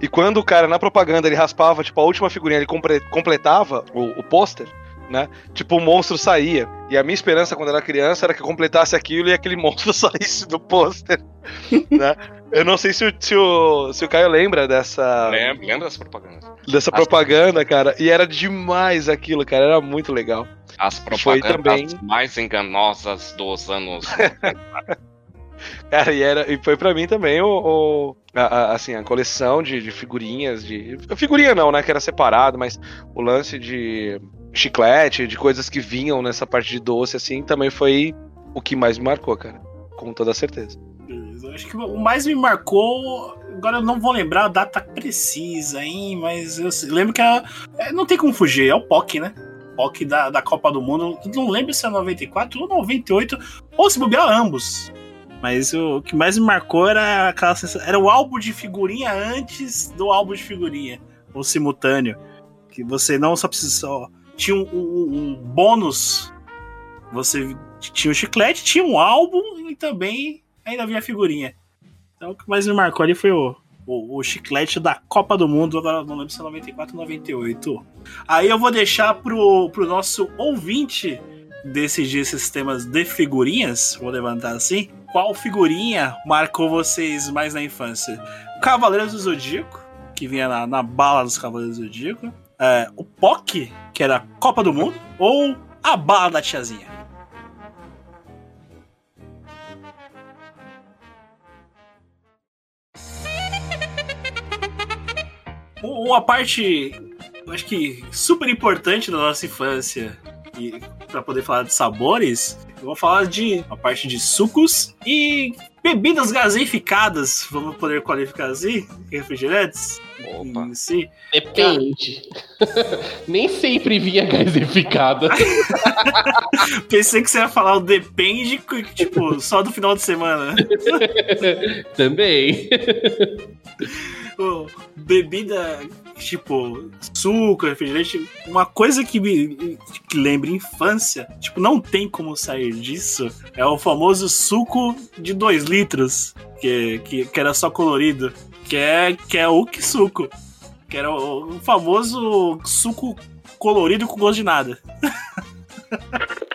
E quando o cara na propaganda ele raspava, tipo, a última figurinha, ele completava o, o pôster, né? Tipo, o monstro saía. E a minha esperança quando era criança era que completasse aquilo e aquele monstro saísse do pôster. né? Eu não sei se o, se, o, se o Caio lembra dessa, Lembra, lembra dessa propaganda? dessa propaganda, cara. E era demais aquilo, cara. Era muito legal. As propagandas também. mais enganosas dos anos. Cara, e, era, e foi pra mim também o, o- a, a- assim, a coleção de, de figurinhas, de. Figurinha não, né? Que era separado, mas o lance de chiclete, de coisas que vinham nessa parte de doce, assim, também foi o que mais me marcou, cara. Com toda certeza. Acho que o mais me marcou. Agora eu não vou lembrar a data precisa, hein? Mas eu lembro que a, é, não tem como fugir, é o POC, né? POC da, da Copa do Mundo. Não lembro se é 94 ou 98, ou se bobear ambos. Mas o, que mais me marcou era aquela sensação, Era o álbum de figurinha antes do álbum de figurinha. Ou simultâneo. Que você não só precisa. Tinha um, um- um bônus. Você tinha o chiclete, tinha um álbum e também ainda havia a figurinha. Então o que mais me marcou ali foi o, o, o chiclete da Copa do Mundo, agora não lembro se é 94 ou 98. Aí eu vou deixar pro, pro nosso ouvinte decidir esses temas de figurinhas, vou levantar assim. Qual figurinha marcou vocês mais na infância? Cavaleiros do Zodíaco, que vinha na, na bala dos Cavaleiros do Zodíaco. É, o POC, que era Copa do Mundo. Ou a bala da tiazinha. Uma parte, eu acho que super importante da nossa infância, e para poder falar de sabores, eu vou falar de a parte de sucos e bebidas gaseificadas, vamos poder qualificar assim, refrigerantes. Opa. Em si. Depende. Nem sempre vinha gasificada. Pensei que você ia falar o depende, tipo, só do final de semana. Também. Ô, bebida, tipo, suco, refrigerante, uma coisa que me que lembra infância, tipo, não tem como sair disso, é o famoso suco de 2 litros, que, que, que era só colorido, que é, que é o que suco, que era o, o famoso suco colorido com gosto de nada.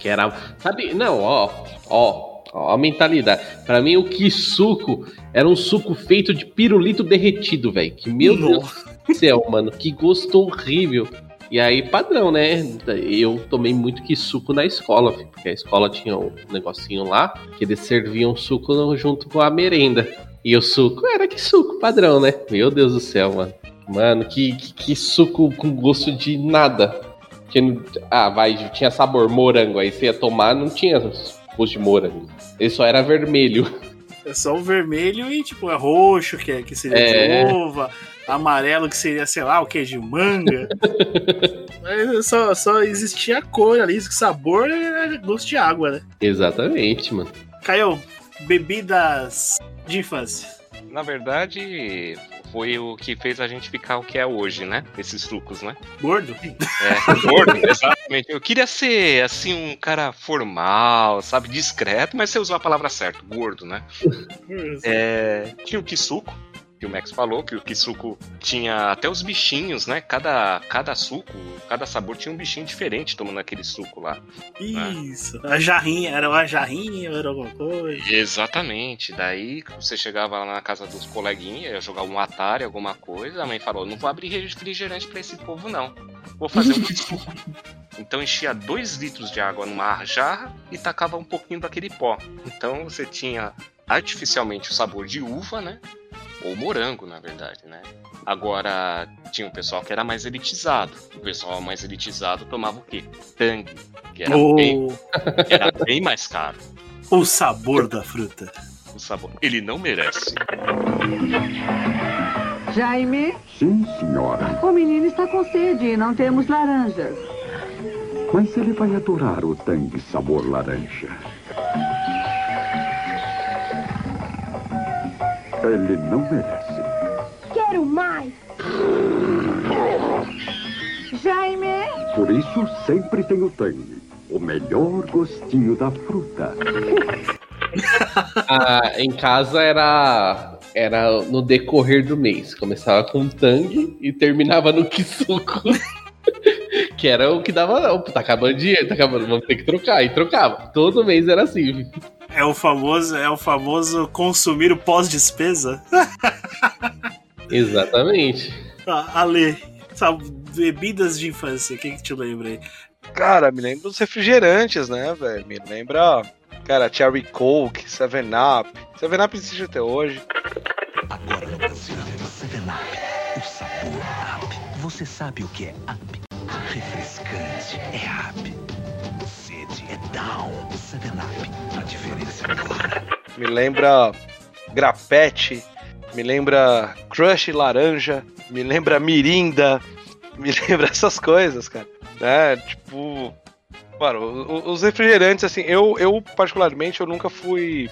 Que era. Sabe? Não, ó. Ó. Ó a mentalidade. Pra mim, o que suco era um suco feito de pirulito derretido, velho. Que meu Deus do céu, mano. Que gosto horrível. E aí, padrão, né? Eu tomei muito que suco na escola, filho, porque a escola tinha um negocinho lá que eles serviam suco junto com a merenda. E o suco era que suco padrão, né? Meu Deus do céu, mano. Mano, que, que, que suco com gosto de nada. Que não- ah, vai, tinha sabor morango. Aí você ia tomar, não tinha gosto de morango. Ele só era vermelho. É só o vermelho e, tipo, é roxo, que, é, que seria É. de uva, amarelo, que seria, sei lá, o que, de manga. Mas só, só existia a cor ali, o sabor era gosto de água, né? Exatamente, mano. Caio, bebidas de infância. Na verdade, foi o que fez a gente ficar o que é hoje, né? Esses sucos, né? Gordo? É, gordo, exatamente. Eu queria ser, assim, um cara formal, sabe? Discreto, mas você usou a palavra certa, gordo, né? É, tinha o que suco, que o Max falou, que o suco tinha até os bichinhos, né? Cada, cada suco, cada sabor tinha um bichinho diferente tomando aquele suco lá. Isso. A jarrinha, era uma jarrinha, era alguma coisa. Exatamente. Daí você chegava lá na casa dos coleguinhas, ia jogar um Atari, alguma coisa, a mãe falou: não vou abrir refrigerante pra esse povo, não. Vou fazer um suco. Então enchia dois litros de água numa jarra e tacava um pouquinho daquele pó. Então você tinha artificialmente o sabor de uva, né? Ou morango, na verdade, né? Agora, tinha um pessoal que era mais elitizado. O pessoal mais elitizado tomava o quê? Tangue, que era, Oh, bem, era bem mais caro. o sabor da fruta. O sabor. Ele não merece. Jaime, Sim, senhora. o menino está com sede e não temos laranjas. Mas ele vai adorar o tangue sabor laranja. Ele não merece. Quero mais. Jaime, Por isso, sempre tem o tangue. O melhor gostinho da fruta. Ah, em casa era era no decorrer do mês. Começava com tangue e terminava no kisuko. que era o que dava. Opa, tá acabando dinheiro, tá acabando, vamos ter que trocar. E trocava. Todo mês era assim. É o famoso, é o famoso consumir o pós-despesa. Exatamente. Ah, Ale, sabe, bebidas de infância, o que, que te lembra aí? Cara, me lembra dos refrigerantes, né, velho? Me lembra, cara, Cherry Coke, 7-Up. 7-Up existe até hoje. Agora no Brasil, 7up, o sabor up. Você sabe o que é up? Refrescante é up. Sede é down. 7up, a diferença é clara. Me lembra Grapete. Me lembra Crush Laranja. Me lembra Mirinda. Me lembra essas coisas, cara. Né? Tipo. Mano, o- o- os refrigerantes, assim, eu, eu particularmente, eu nunca fui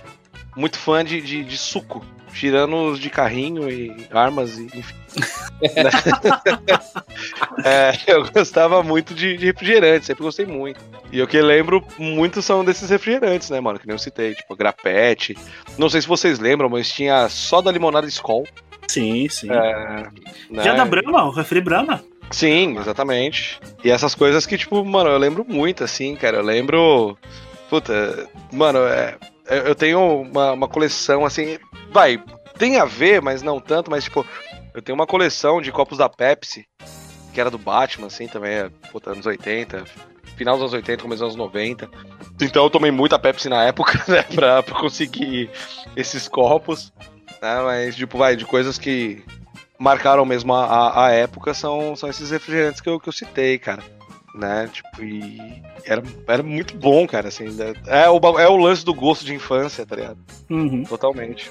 muito fã de, de, de suco. Tirando os de carrinho e armas, e, enfim. É, eu gostava muito de, de refrigerante, sempre gostei muito. E o que lembro muito são desses refrigerantes, né, mano? Que nem eu citei, tipo, grapete. Não sei se vocês lembram, mas tinha só da limonada Skol. Sim, sim. É, né? Já da Brahma, o refri Brahma. Sim, exatamente. E essas coisas que, tipo, mano, eu lembro muito, assim, cara. Eu lembro. Puta, mano, é, eu eu tenho uma, uma coleção, assim. Vai, tem a ver, mas não tanto, mas, tipo, eu tenho uma coleção de copos da Pepsi, que era do Batman, assim, também, é, puta, anos 80, final dos anos 80, começo dos anos 90. Então eu tomei muita Pepsi na época, né, pra, pra conseguir esses copos. Né, mas, tipo, vai, de coisas que marcaram mesmo a, a, a época são, são esses refrigerantes que eu, que eu citei, cara. Né, tipo, e era, era muito bom, cara, assim. né, É o, é o lance do gosto de infância, tá ligado? Uhum. Totalmente.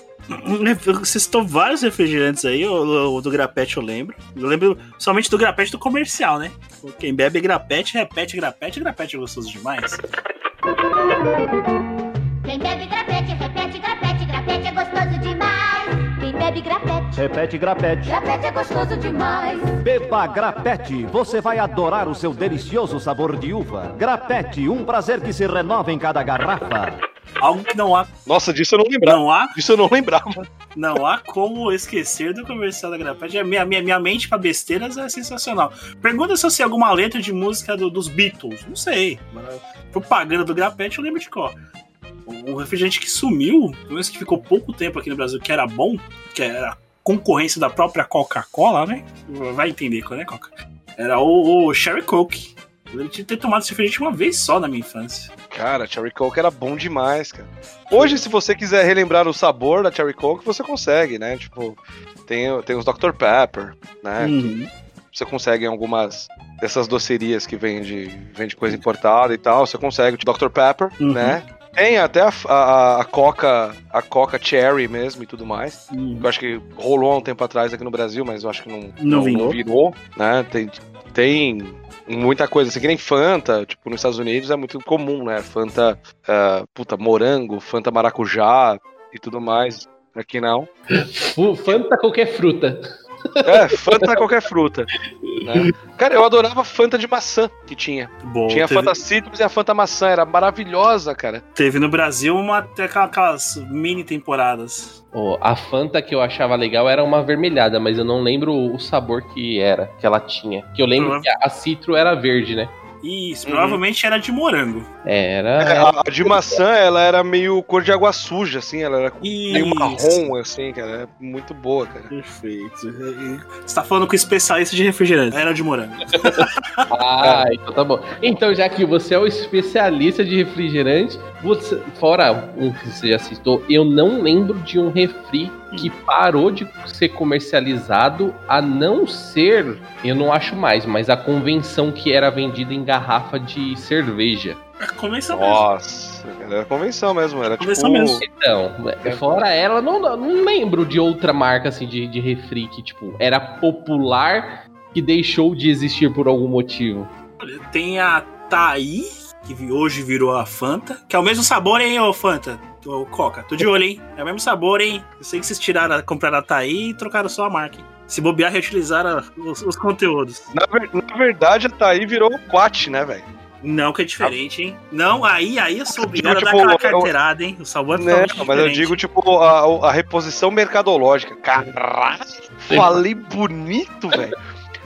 Você citou vários refrigerantes aí, o, o do grapete eu lembro. Eu lembro somente do grapete do comercial, né? Quem bebe grapete, repete grapete, grapete é gostoso demais. Quem bebe grapete, bebe grapete, Repete grapete. grapete é gostoso demais. Beba grapete. Você vai adorar o seu delicioso sabor de uva. Grapete, um prazer que se renova em cada garrafa. Algo que não há. Nossa, disso eu não lembrava. Não há, Disso eu não lembrava. não há como esquecer do comercial da grapete. A Minha, minha, minha mente pra besteiras é sensacional. Pergunta se eu sei alguma letra de música do- dos Beatles. Não sei. Mas propaganda do grapete eu lembro de qual. Um refrigerante que sumiu, pelo menos que ficou pouco tempo aqui no Brasil, que era bom, que era concorrência da própria Coca-Cola, né? Vai entender qual é Coca. Era o, o Sherry Coke. Eu de ter tomado esse refrigerante uma vez só na minha infância. Cara, Cherry Coke era bom demais, cara. Hoje, se você quiser relembrar o sabor da Cherry Coke, você consegue, né? Tipo, tem, tem os Dr. Pepper, né? Uhum. Você consegue em algumas dessas docerias que vende, vende coisa importada e tal. Você consegue o Dr. Pepper, Uhum. né? Tem até a, a, a Coca, a Coca Cherry mesmo e tudo mais. Uhum. Eu acho que rolou há um tempo atrás aqui no Brasil, mas eu acho que não, Não vingou. virou, né? Tem, tem muita coisa, assim, que nem Fanta, tipo, nos Estados Unidos é muito comum, né? Fanta, ah, puta, morango, Fanta maracujá e tudo mais. Aqui não. Fanta qualquer fruta. É, Fanta qualquer fruta. né? Cara, eu adorava Fanta de maçã que tinha. Bom, tinha a teve, Fanta Citrus e a Fanta Maçã, era maravilhosa, cara. teve no Brasil uma, até aquela- aquelas mini temporadas. Ó, a Fanta que eu achava legal era uma avermelhada, mas eu não lembro o sabor que era, que ela tinha. Que eu lembro Prova- que a Citro era verde, né? Isso, Uhum. provavelmente era de morango. É, É, era. a, a de maçã, ela era meio cor de água suja, assim, ela era meio Isso. marrom, assim, cara. É muito boa, cara. Perfeito. Você tá falando com especialista de refrigerante. Era de morango. Ah, então tá bom. Então, já que você é o especialista de refrigerante, você, fora um que você já citou, eu não lembro de um refri que parou de ser comercializado, a não ser, eu não acho mais, mas a convenção que era vendida em garrafa de cerveja. Começa mesmo. Nossa, cara, era convenção mesmo, era Convenção tipo... mesmo. Então, fora ela, não, não lembro de outra marca assim de, de refri que, tipo, era popular que deixou de existir por algum motivo. Tem a Thaí, que hoje virou a Fanta, que é o mesmo sabor, hein, ô Fanta? Ô Coca, tô de olho, hein? É o mesmo sabor, hein? Eu sei que vocês tiraram, compraram a Thaí e trocaram só a marca. hein? Se bobear, reutilizaram os, os conteúdos. Na, ver- na verdade, a Thaí virou o Quat, né, velho? Não, que é diferente, hein? Não, aí, aí eu sou obrigado Tipo, a dar aquela eu- carteirada, hein? O sabor é Né, mas eu diferente. digo, tipo, a, a reposição mercadológica. Caralho, falei bonito, velho.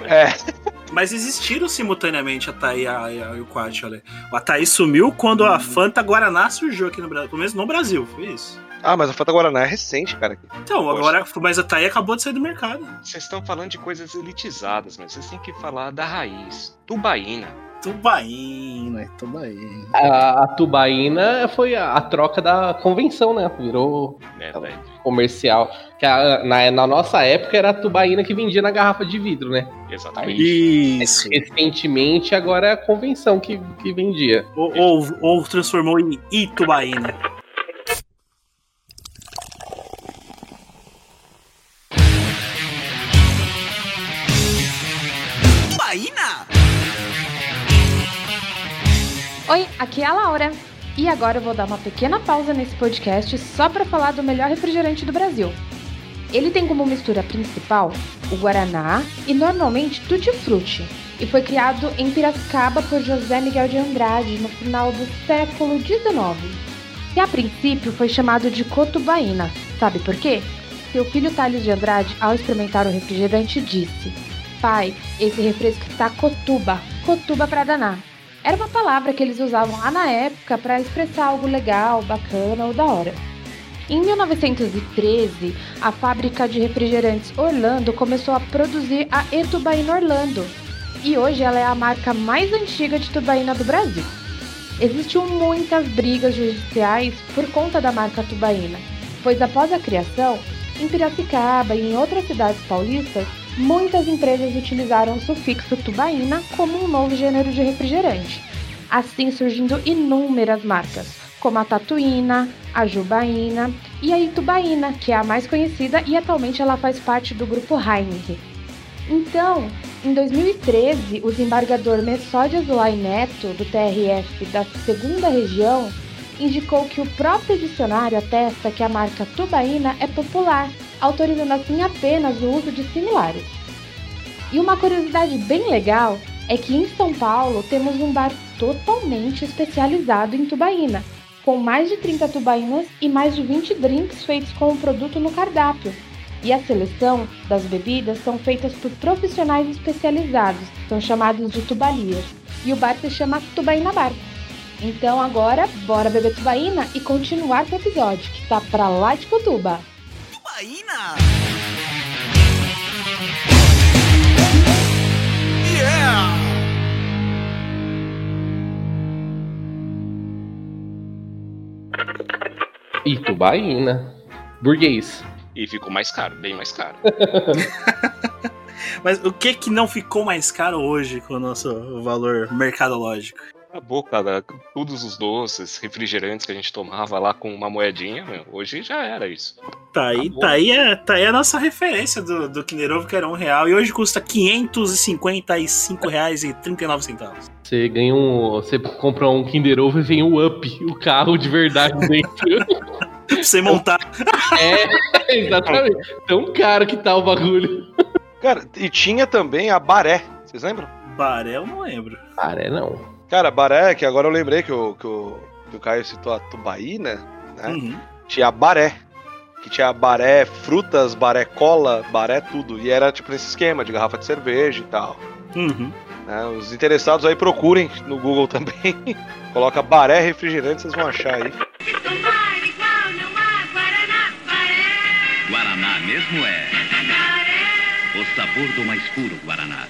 É, Mas existiram simultaneamente a Thaí e a- e a- e o Quat, olha. A Thaí sumiu quando a Fanta Guaraná surgiu aqui no Brasil. Pelo menos no Brasil, foi isso. Ah, mas a Fanta Guaraná é recente, cara. Então, Poxa. agora, mas a Thaí acabou de sair do mercado. Vocês estão falando de coisas elitizadas, mas vocês têm que falar da raiz. Tubaína. Tubaína, Tubaína. A, a tubaína foi a, a troca da convenção, né? Virou Né, velho? Comercial. Que a- na, na nossa época era a tubaína que vendia na garrafa de vidro, né? Exatamente. Isso. Recentemente, agora é a convenção que, que vendia. Ou, ou, ou transformou em Itubaína. Oi, aqui é a Laura. E agora eu vou dar uma pequena pausa nesse podcast só para falar do melhor refrigerante do Brasil. Ele tem como mistura principal o Guaraná e normalmente Tutti Frutti. E foi criado em Piracicaba por José Miguel de Andrade no final do século XIX. E a princípio foi chamado de Cotubaína. Sabe por quê? Seu filho Thales de Andrade, ao experimentar o refrigerante, disse: Pai, esse refresco está cotuba, cotuba pra danar. Era uma palavra que eles usavam lá na época para expressar algo legal, bacana ou da hora. Em 1913, a fábrica de refrigerantes Orlando começou a produzir a Etubaína Orlando, e hoje ela é a marca mais antiga de tubaína do Brasil. Existiam muitas brigas judiciais por conta da marca tubaína, pois após a criação, em Piracicaba e em outras cidades paulistas, muitas empresas utilizaram o sufixo tubaína como um novo gênero de refrigerante, assim surgindo inúmeras marcas, como a Tatuína, a Jubaína e a Itubaína, que é a mais conhecida e atualmente ela faz parte do grupo Heineken. Então, em 2013, o desembargador Messódio Azulay Neto, do TRF da segunda região, indicou que o próprio dicionário atesta que a marca tubaína é popular, autorizando assim apenas o uso de similares. E uma curiosidade bem legal é que em São Paulo temos um bar totalmente especializado em tubaína, com mais de 30 tubaínas e mais de 20 drinks feitos com o produto no cardápio. E a seleção das bebidas são feitas por profissionais especializados, são chamados de tubalias. E o bar se chama Tubaína Bar. Então agora, bora beber tubaína e continuar com o episódio, que tá pra lá de Cutuba. Tubaína! Itubaína. Burguês. E ficou mais caro, bem mais caro. Mas o que que não ficou mais caro hoje com o nosso valor mercadológico? Acabou, cara. Todos os doces, refrigerantes que a gente tomava lá com uma moedinha, meu, hoje já era isso. Tá aí, Acabou. tá aí, a, tá aí a nossa referência do, do Kinder Ovo, que era um real, e hoje custa 555 reais e 39 centavos. Você ganha um. Você compra um Kinder Ovo e vem o Up, o carro de verdade dentro. pra você montar. é, exatamente. Tão caro que tá o bagulho. Cara, e tinha também a Baré. Vocês lembram? Baré eu não lembro. Baré não. Cara, Baré, que agora eu lembrei que o, que o, que o Caio citou a Tubaína, né? Uhum. Tinha Baré. Que tinha baré frutas, baré cola, baré tudo. E era tipo nesse esquema de garrafa de cerveja e tal. Uhum. né? Os interessados aí procurem no Google também. Coloca baré refrigerante, vocês vão achar aí. Guaraná mesmo é. O sabor do mais puro Guaraná.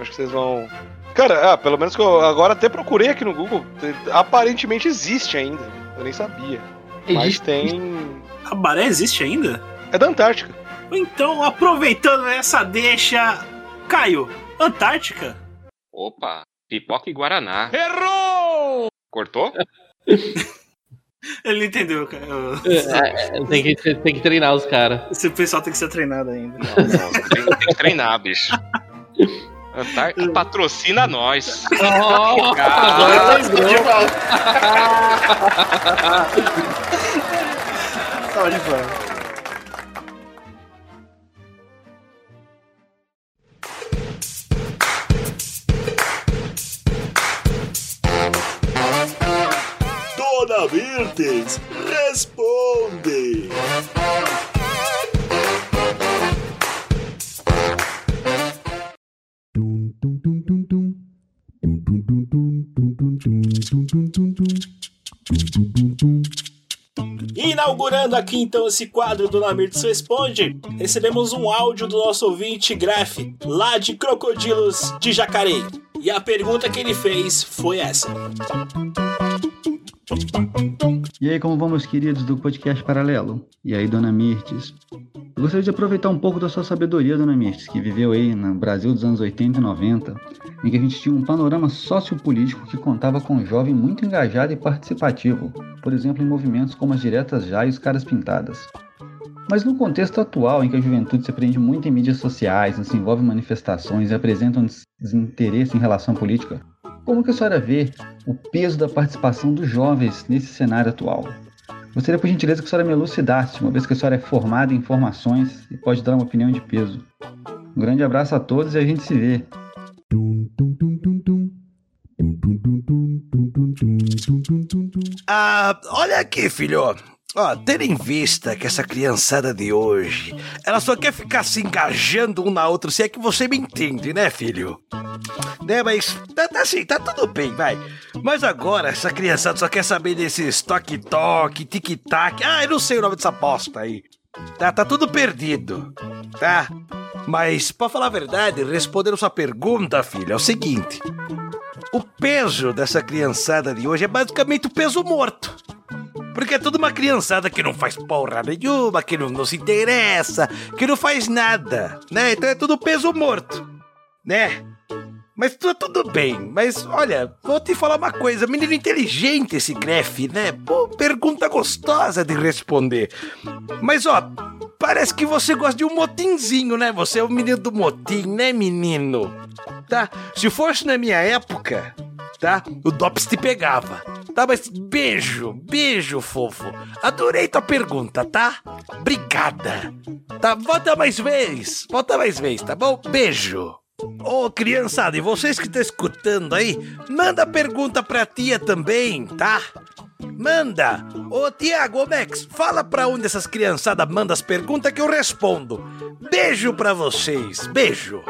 Acho que vocês vão. Cara, ah, pelo menos que eu agora até procurei aqui no Google. Aparentemente existe ainda. Eu nem sabia. Mas tem. A Baré existe ainda? É da Antártica. Então, aproveitando essa deixa, Caio, Antártica? Opa, pipoca e Guaraná. Errou! Cortou? Ele não entendeu, cara. É, é, tem, que, tem que treinar os caras. Esse pessoal tem que ser treinado ainda. Tem, tem que treinar, bicho. Antártica patrocina nós. Oh, Cara, agora palmas. Dona Mirtes, responde. Inaugurando aqui então esse quadro do Namirtes Responde, recebemos um áudio do nosso ouvinte Graf, lá de Crocodilos de Jacareí. E a pergunta que ele fez foi essa. E aí, como meus queridos do podcast Paralelo? E aí, dona Mirtes? Eu gostaria de aproveitar um pouco da sua sabedoria, dona Mirtes, que viveu aí no Brasil dos anos 80 e 90, em que a gente tinha um panorama sociopolítico que contava com um jovem muito engajado e participativo, por exemplo, em movimentos como as diretas já e os caras pintadas. Mas no contexto atual, em que a juventude se prende muito em mídias sociais, se envolve em manifestações e apresenta um des- desinteresse em relação à política, como que a senhora vê o peso da participação dos jovens nesse cenário atual? Gostaria, por gentileza, que a senhora me elucidasse, uma vez que a senhora é formada em informações e pode dar uma opinião de peso. Um grande abraço a todos e a gente se vê. Ah, olha aqui, filho. Ó, tendo em vista que essa criançada de hoje, ela só quer ficar se engajando um na outra, se é que você me entende, né, filho? Né, mas tá, tá assim, tá tudo bem, vai. Mas agora, essa criançada só quer saber desses toque-toque, tic-tac. Ah, eu não sei o nome dessa bosta aí. Tá, tá tudo perdido, tá? Mas, pra falar a verdade, respondendo sua pergunta, filho, é o seguinte. O peso dessa criançada de hoje é basicamente o peso morto. Porque é tudo uma criançada que não faz porra nenhuma, que não, não se interessa, que não faz nada, né? Então é tudo peso morto, né? Mas tá tudo bem, mas olha, vou te falar uma coisa, menino inteligente esse Gref, né? Pô, pergunta gostosa de responder. Mas ó, parece que você gosta de um motinzinho, né? Você é o menino do motim, né, menino? Tá? Se fosse na minha época, tá? O Dops te pegava. Tá, mas beijo, beijo, fofo. Adorei tua pergunta, tá? Obrigada. Tá, volta mais vez. Volta mais vez, tá bom? Beijo. Ô, criançada, e vocês que estão escutando aí, manda pergunta pra tia também, tá? Manda! Ô, Tiago, ô, Max, fala pra onde essas criançadas mandam as perguntas que eu respondo. Beijo pra vocês, beijo!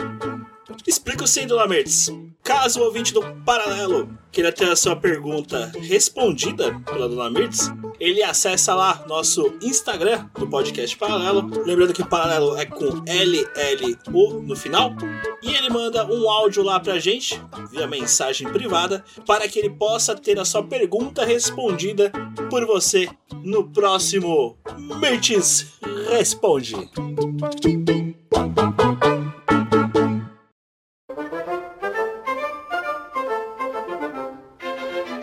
Explica o Dona Mertz. Caso o ouvinte do Paralelo queira ter a sua pergunta respondida pela Dona Mertz, ele acessa lá nosso Instagram do podcast Paralelo. Lembrando que Paralelo é com LLU no final. E ele manda um áudio lá pra gente, via mensagem privada, para que ele possa ter a sua pergunta respondida por você no próximo Mertz Responde.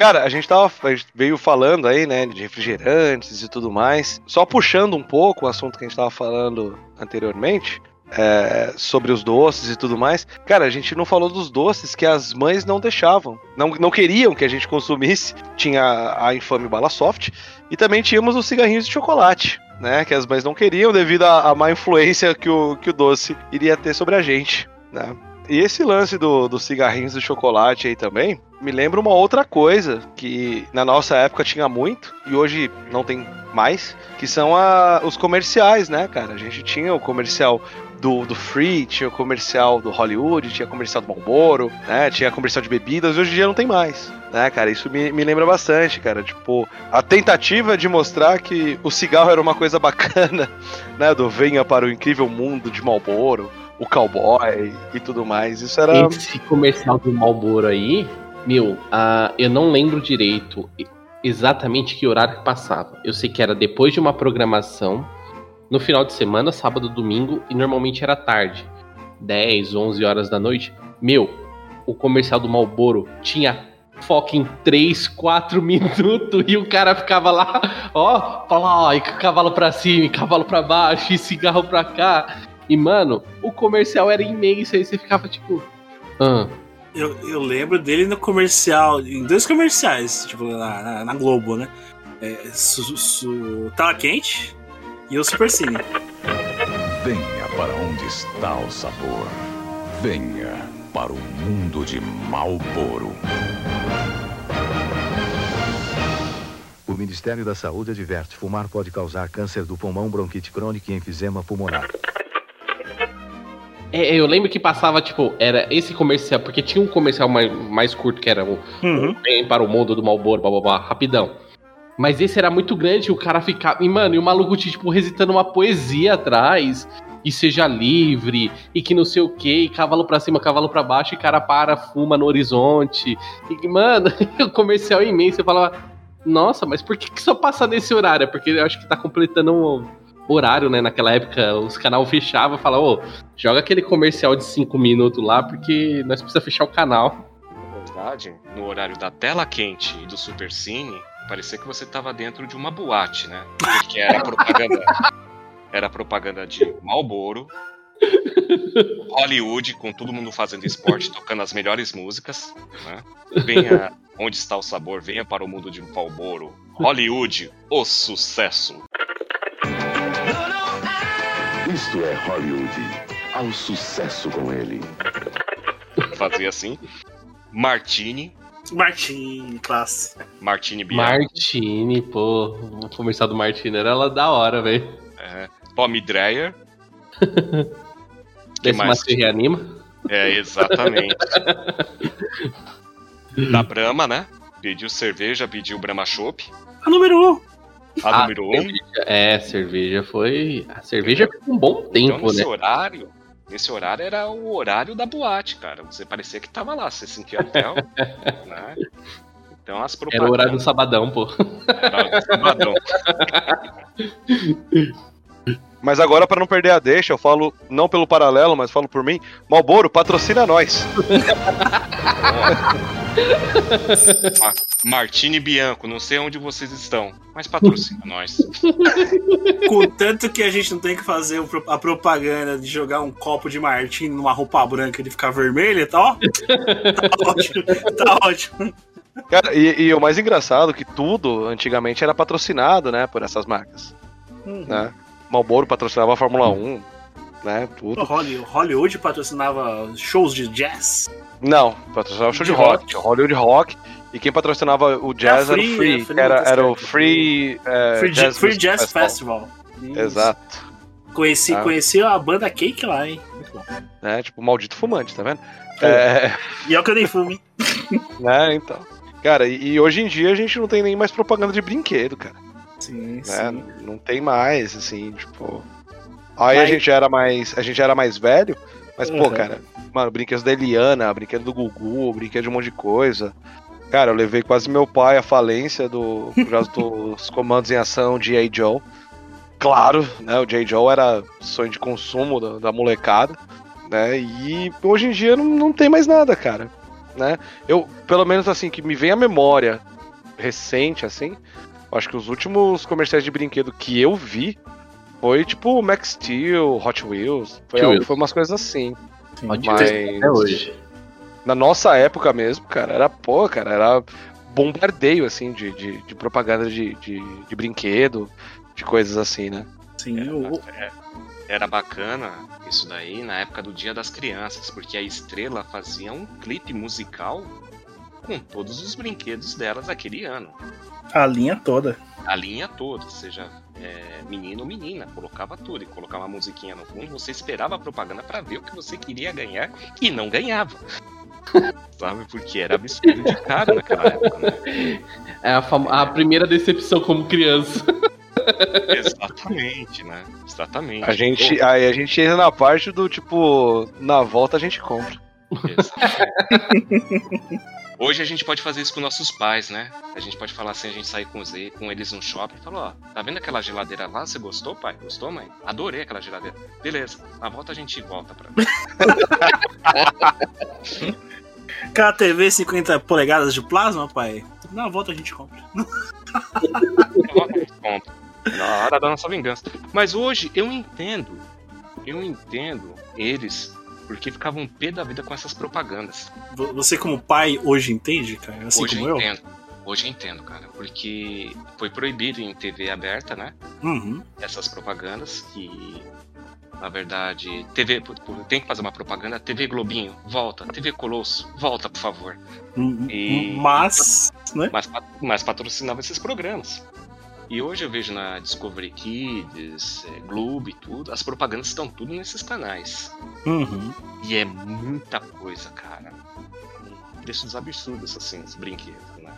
Cara, a gente tava a gente veio falando aí, né, de refrigerantes e tudo mais. Só puxando um pouco o assunto que a gente tava falando anteriormente, é, sobre os doces e tudo mais. Cara, a gente não falou dos doces que as mães não deixavam, não, não queriam que a gente consumisse. Tinha a infame bala soft e também tínhamos os cigarrinhos de chocolate. né? Que as mães não queriam devido à, à má influência que o, que o doce iria ter sobre a gente, né? E esse lance do, dos cigarrinhos de chocolate aí também me lembra uma outra coisa que na nossa época tinha muito e hoje não tem mais, que são a, os comerciais, né, cara? A gente tinha o comercial do, do Free, tinha o comercial do Hollywood, tinha o comercial do Marlboro, né? Tinha comercial de bebidas, hoje em dia não tem mais. Né, cara, isso me, me lembra bastante, cara. Tipo, a tentativa de mostrar que o cigarro era uma coisa bacana, né? Do venha para o incrível mundo de Marlboro, o cowboy e tudo mais. Isso era. Esse comercial do Malboro aí, meu, ah, eu não lembro direito exatamente que horário que passava. Eu sei que era depois de uma programação, no final de semana, sábado, domingo, e normalmente era tarde. 10, 11 horas da noite. Meu, o comercial do Malboro tinha foco em 3, 4 minutos e o cara ficava lá, ó, fala, ó, e cavalo pra cima, e cavalo pra baixo, e cigarro pra cá. E, mano, o comercial era imenso, aí você ficava tipo. Ah, Eu, eu lembro dele no comercial, em dois comerciais, tipo, na, na- na Globo, né? É, su, su, Tela Quente e o Super Cine. Venha para onde está o sabor. Venha para o mundo de Malboro. O Ministério da Saúde adverte: fumar pode causar câncer do pulmão, bronquite crônica e enfisema pulmonar. É, eu lembro que passava, tipo, era esse comercial, porque tinha um comercial mais, mais curto que era o Uhum. Vem para o mundo do Malboro, blá blá blá, rapidão. Mas esse era muito grande, o cara ficava. E, mano, e o maluco, tipo, recitando uma poesia atrás. E seja livre, e que não sei o que, e cavalo pra cima, cavalo pra baixo, e cara para, fuma no horizonte. E, mano, o comercial é imenso. Eu falava, nossa, mas por que, que só passa nesse horário? É Porque eu acho que tá completando um horário, né? Naquela época, os canal fechavam e falavam, ô, joga aquele comercial de 5 minutos lá, porque nós precisamos fechar o canal. Na verdade, no horário da tela quente e do Super Cine, parecia que você tava dentro de uma boate, né? Porque era propaganda. era propaganda de Marlboro, Hollywood, com todo mundo fazendo esporte, tocando as melhores músicas. Né? Venha onde está o sabor, venha para o mundo de Marlboro. Hollywood, o sucesso. Isto é Hollywood. Ao sucesso com ele. Fazia assim. Martini, Martin, classe. Martini Bianco. Martini, pô, o comercial do Martini era lá da hora, velho. É, Tommy Dreyer. Desse mais? mais se reanima. É, exatamente. da Brahma, né? Pediu cerveja, pediu Brahma Chopp. A número 1. Um. A número 1. Um. cerveja- É, cerveja foi. A cerveja ficou um bom Então, tempo, nesse né? horário, nesse horário era o horário da boate, cara. Você parecia que tava lá, você sentia o, né? Então as Era o horário do propagandas sabadão, pô. era o sabadão. Mas agora, pra não perder a deixa, eu falo não pelo paralelo, mas falo por mim. Malboro, patrocina nós. Ma- Martini Bianco, não sei onde vocês estão, mas patrocina nós. Contanto que a gente não tem que fazer a propaganda de jogar um copo de Martin numa roupa branca e ele ficar vermelho, tá ó. Tá ótimo, tá ótimo. Cara, e, e o mais engraçado é que tudo antigamente era patrocinado, né, por essas marcas. Né? Malboro patrocinava a Fórmula 1, né, O tudo. Holly- Hollywood patrocinava shows de jazz. Não, patrocinava show de, De rock, rock. Hollywood Rock, e quem patrocinava o jazz era, Free, o Free, é Free, era, era o certo. Free, é, Free Jazz, Free Jazz Festival. Isso. Exato. Conheci, Ah. conheci a banda Cake lá, hein? Muito bom. Né, tipo, maldito fumante, tá vendo? É, E é o que eu nem fumo, hein? né, então. Cara, e, e hoje em dia a gente não tem nem mais propaganda de brinquedo, cara. Sim, né? sim. Não tem mais, assim, tipo. Aí a Mas- gente era mais. A gente era mais velho, mas, pô, Uhum. cara, mano, brinquedos da Eliana, brinquedo do Gugu, brinquedo de um monte de coisa. Cara, eu levei quase meu pai à falência do, por causa dos comandos em ação de J. Joe. Claro, né? O J. Joe era sonho de consumo da, da molecada, né? E hoje em dia não, não tem mais nada, cara. Né? Eu, pelo menos assim, que me vem à memória recente, assim, acho que os últimos comerciais de brinquedo que eu vi foi tipo Max Steel, Hot Wheels. Foi, algo- Wheels. foi umas coisas assim. Hot Mas Wheels até hoje. na nossa época mesmo, cara, era pô, cara, era bombardeio assim de, de, de propaganda de, de, de brinquedo. de coisas assim, né? Sim, É, Era bacana isso daí na época do Dia das Crianças, porque a Estrela fazia um clipe musical com todos os brinquedos delas aquele ano. A linha toda. A linha toda, seja é, menino ou menina, colocava tudo e colocava uma musiquinha no fundo, você esperava a propaganda pra ver o que você queria ganhar e não ganhava. Sabe? Porque era absurdo de caro naquela época, né? É a, a primeira decepção como criança. Exatamente, né? Exatamente. A gente, aí a gente entra na parte do tipo, na volta a gente compra. Hoje a gente pode fazer isso com nossos pais, né? A gente pode falar assim, a gente sair com, com eles no shopping e falar, ó, tá vendo aquela geladeira lá? Você gostou, pai? Gostou, mãe? Adorei aquela geladeira. Beleza, na volta a gente volta pra Aquela TV 50 polegadas de plasma, pai. Na volta a gente compra. Ponto. Na hora da nossa vingança. Mas hoje eu entendo. Eu entendo eles porque ficavam pé da vida com essas propagandas. Vo- Você, como pai, hoje entende, cara? Assim hoje como eu entendo. Hoje eu entendo, cara. Porque foi proibido em TV aberta, né? Uhum. Essas propagandas que. Na verdade, TV. Tem que fazer uma propaganda. TV Globinho, volta. TV Colosso, volta, por favor. Uhum. E- Mas, né? mas, mas patrocinava esses programas. E hoje eu vejo na Discovery Kids, é, Globo e tudo, as propagandas estão tudo nesses canais. Uhum. E é muita coisa, cara. Preços absurdos, assim, os brinquedos, né?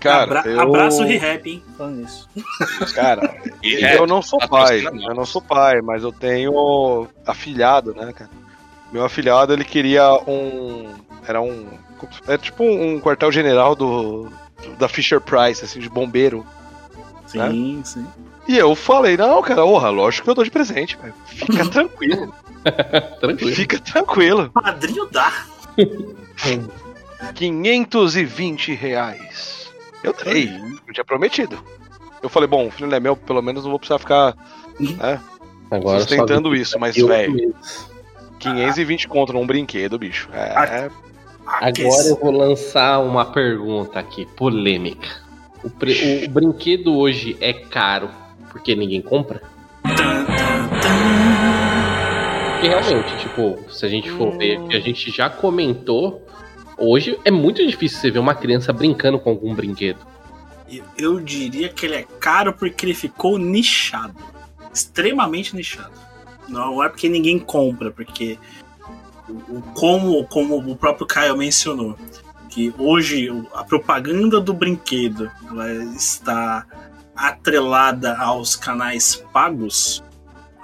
Cara, Abra- eu... Abraço o Rehab, hein? Falando isso. Cara, eu não sou pai, eu não sou pai, mas eu tenho afilhado, né, cara? Meu afilhado, ele queria um... Era um... É tipo um quartel-general do... Da Fisher Price, assim, de bombeiro. Sim, sim. E eu falei, não, cara, orra, lógico que eu dou de presente, velho. Fica tranquilo. Tranquilo. Fica tranquilo. Padrinho dá. 520 reais. Eu dei, eu tinha prometido. Eu falei, bom, o filho não é meu, pelo menos não vou precisar ficar né, Agora sustentando isso, mas, velho, mesmo. 520 contra um brinquedo, bicho. É, é- Agora eu vou lançar uma pergunta aqui, polêmica. O, pre- o brinquedo hoje é caro porque ninguém compra? Porque realmente, tipo, se a gente for ver, que a gente já comentou, hoje é muito difícil você ver uma criança brincando com algum brinquedo. Eu- diria que ele é caro porque ele ficou nichado. Extremamente nichado. Não é porque ninguém compra, porque como, como o próprio Caio mencionou, que hoje a propaganda do brinquedo está atrelada aos canais pagos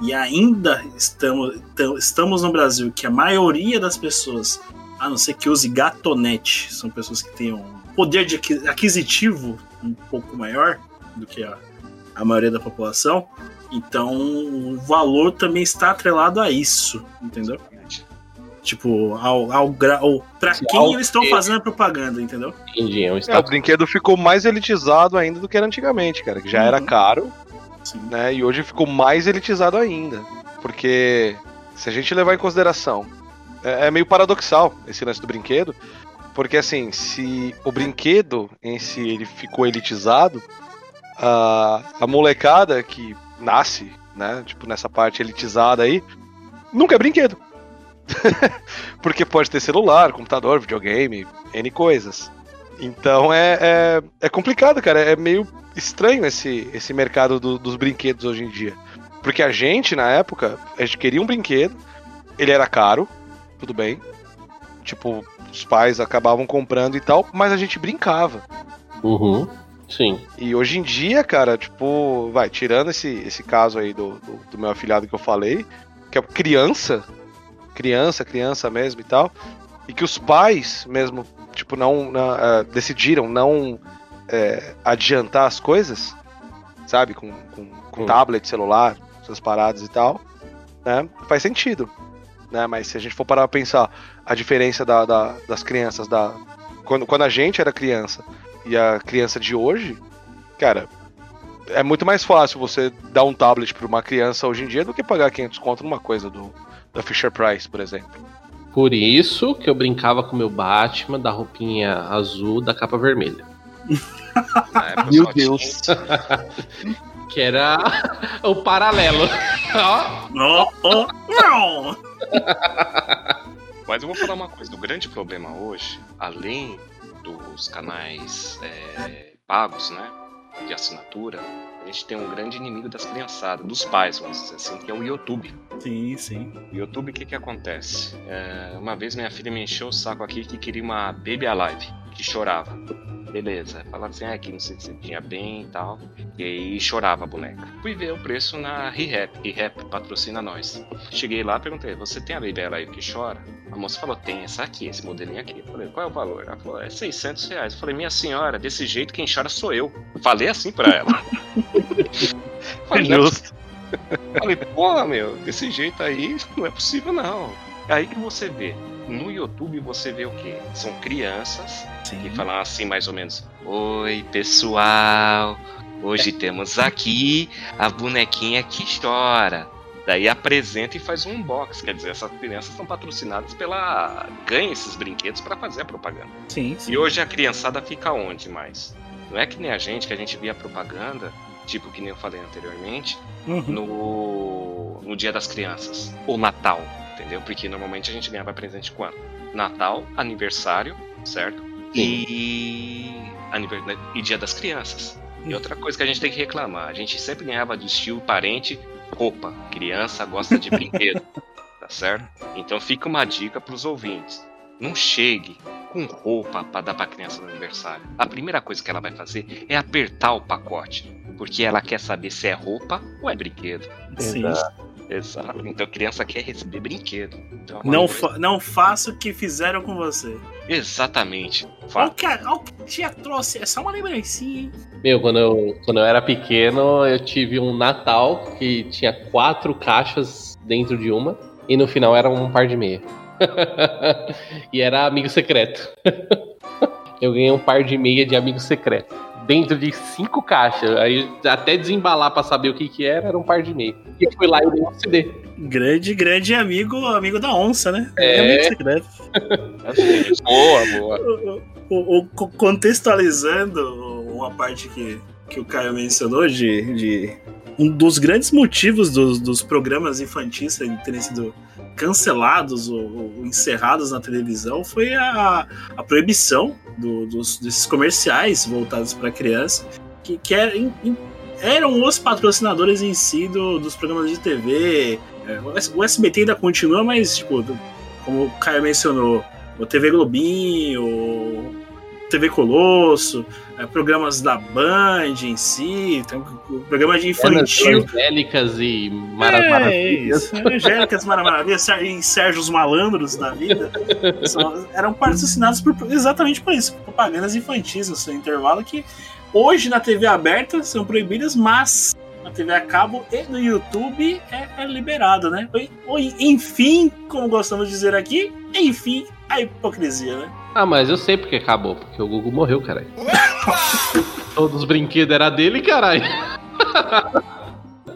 e ainda estamos, tam- estamos no Brasil que a maioria das pessoas, a não ser que use gatonete, são pessoas que têm um poder de aqui- aquisitivo um pouco maior do que a, a maioria da população. Então o valor também está atrelado a isso, entendeu? Tipo, ao, ao grau. Pra quem ao eles estão fazendo a propaganda, entendeu? Entendi, é um É, o brinquedo ficou mais elitizado ainda do que era antigamente, cara, que já era caro, né? E hoje ficou mais elitizado ainda. Porque se a gente levar em consideração, é, é meio paradoxal esse lance do brinquedo, porque assim, se o brinquedo em si ele ficou elitizado, a, a molecada que nasce, né, tipo nessa parte elitizada aí, nunca é brinquedo. Porque pode ter celular, computador, videogame, N coisas. Então é, é, é complicado, cara. É meio estranho esse, esse mercado do- dos brinquedos hoje em dia. Porque a gente, na época, a gente queria um brinquedo, ele era caro, tudo bem. Tipo, os pais acabavam comprando e tal, mas a gente brincava. Uhum. Sim. E hoje em dia, cara, tipo, vai, tirando esse, esse caso aí do, do, do meu afilhado que eu falei, que é criança, criança, criança mesmo e tal, e que os pais mesmo, tipo, não, não, eh, decidiram não eh, adiantar as coisas, sabe, com, com, com tablet, celular, essas paradas e tal, né, faz sentido, né, mas se a gente for parar pra pensar a diferença da, da- das crianças, da, quando, quando a gente era criança e a criança de hoje, cara, é muito mais fácil você dar um tablet pra uma criança hoje em dia do que pagar 500 conto numa coisa do, da Fisher Price, por exemplo. Por isso que eu brincava com meu Batman da roupinha azul da capa vermelha. Na época Meu Deus. tinha- Que era o paralelo. Ó. Não, oh, não. Mas eu vou falar uma coisa: o grande problema hoje, além dos canais é, pagos, né? De assinatura, a gente tem um grande inimigo das criançadas, dos pais, vamos dizer assim, que é o YouTube. Sim, sim. O YouTube, o que que acontece? É, uma vez minha filha me encheu o saco aqui que queria uma Baby Alive, que chorava. Beleza, falava assim, ah, que não sei se tinha bem e tal. E aí chorava a boneca. Fui ver o preço na ReHap. ReHap patrocina nós. Cheguei lá perguntei, você tem a Baby Alive que chora? A moça falou, tem essa aqui, esse modelinho aqui. Eu falei, qual é o valor? Ela falou, é 600 reais. Eu falei, minha senhora, desse jeito quem chora sou eu. Falei assim pra ela. Falei, é Justo. Falei, porra, meu, desse jeito aí não é possível não. É aí que você vê. No YouTube você vê o quê? São crianças que falam assim mais ou menos. Oi, pessoal. Hoje temos aqui a bonequinha que chora. Daí apresenta e faz um unbox. Quer dizer, essas crianças são patrocinadas pela. ganha esses brinquedos para fazer a propaganda. Sim, sim. E hoje a criançada fica onde mais? Não é que nem a gente, que a gente via propaganda, tipo que nem eu falei anteriormente, Uhum. no, no Dia das Crianças. Ou Natal, entendeu? Porque normalmente a gente ganhava presente quando? Natal, aniversário, certo? E, aniver- e Dia das Crianças. E outra coisa que a gente tem que reclamar, a gente sempre ganhava do estilo parente roupa. Criança gosta de brinquedo, tá certo? Então fica uma dica pros ouvintes. Não chegue com roupa para dar pra criança no aniversário. A primeira coisa que ela vai fazer é apertar o pacote, porque ela quer saber se é roupa ou é brinquedo. Sim. Exato. Então a criança quer receber brinquedo. Então, Não, fa não faça o que fizeram com você. Exatamente. Olha o que, olha que tia trouxe. É só uma lembrancinha, hein? Meu, quando eu, quando eu era pequeno, eu tive um Natal que tinha quatro caixas dentro de uma, e no final era um par de meia. e era amigo secreto. eu ganhei um par de meia de amigo secreto. Dentro de cinco caixas. Aí até desembalar pra saber o que que era, era um par de meia. E eu fui lá e dei um CD. Grande, grande amigo, amigo da onça, né? É. Amigo secreto. boa, boa. O- o- o- co- contextualizando uma parte que, que o Caio mencionou de, de um dos grandes motivos dos, dos programas infantis terem sido cancelados ou, ou encerrados na televisão foi a, a proibição do- dos, desses comerciais voltados para criança que, que era- em- em- eram os patrocinadores em si do- dos programas de TV. É, o SBT ainda continua, mas tipo, como o Caio mencionou, o TV Globinho, o TV Colosso, é, programas da Band em si, o programa de infantil. Angélicas e É, maravilhas. isso. Angélicas Maravilhas e Sérgio os Malandros da vida são- eram patrocinados por, exatamente por isso, propagandas infantis no seu intervalo que hoje na TV aberta são proibidas, mas na TV a cabo e no YouTube é, é liberado, né? Ou- enfim, como gostamos de dizer aqui, enfim, a hipocrisia, né? Ah, mas eu sei porque acabou, porque o Gugu morreu, caralho. Todos os brinquedos era dele, caralho.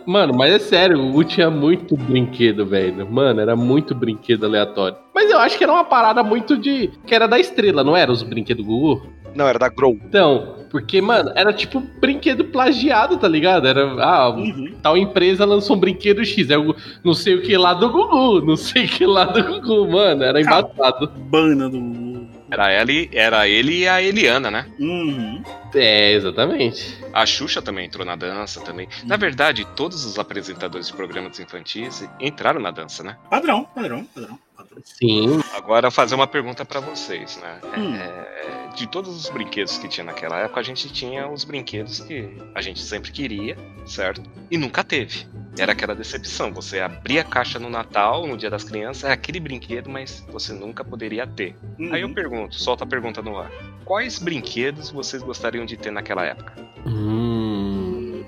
Mano, mas é sério, o Gugu tinha muito brinquedo, velho. Mano, era muito brinquedo aleatório. Mas eu acho que era uma parada muito de. que era da estrela, não era os brinquedos do Gugu? Não, era da Grow. Então, porque, mano, era tipo brinquedo plagiado, tá ligado? Era. Ah, tal empresa lançou um brinquedo X. É o, não sei o que lá do Gugu, não sei o que lá do Gugu, mano. Era embaçado. Banda do. Era ele, era ele e a Eliana, né? Uhum. É, exatamente. A Xuxa também entrou na dança também. Na verdade, todos os apresentadores de programas infantis entraram na dança, né? Padrão, padrão, padrão. Sim. Agora fazer uma pergunta pra vocês, né? Hum. É, de todos os brinquedos que tinha naquela época, a gente tinha os brinquedos que a gente sempre queria, certo? E nunca teve. Era aquela decepção. Você abria a caixa no Natal, no Dia das Crianças, é aquele brinquedo, mas você nunca poderia ter. Uhum. Aí eu pergunto, solta a pergunta no ar. Quais brinquedos vocês gostariam de ter naquela época? Hum,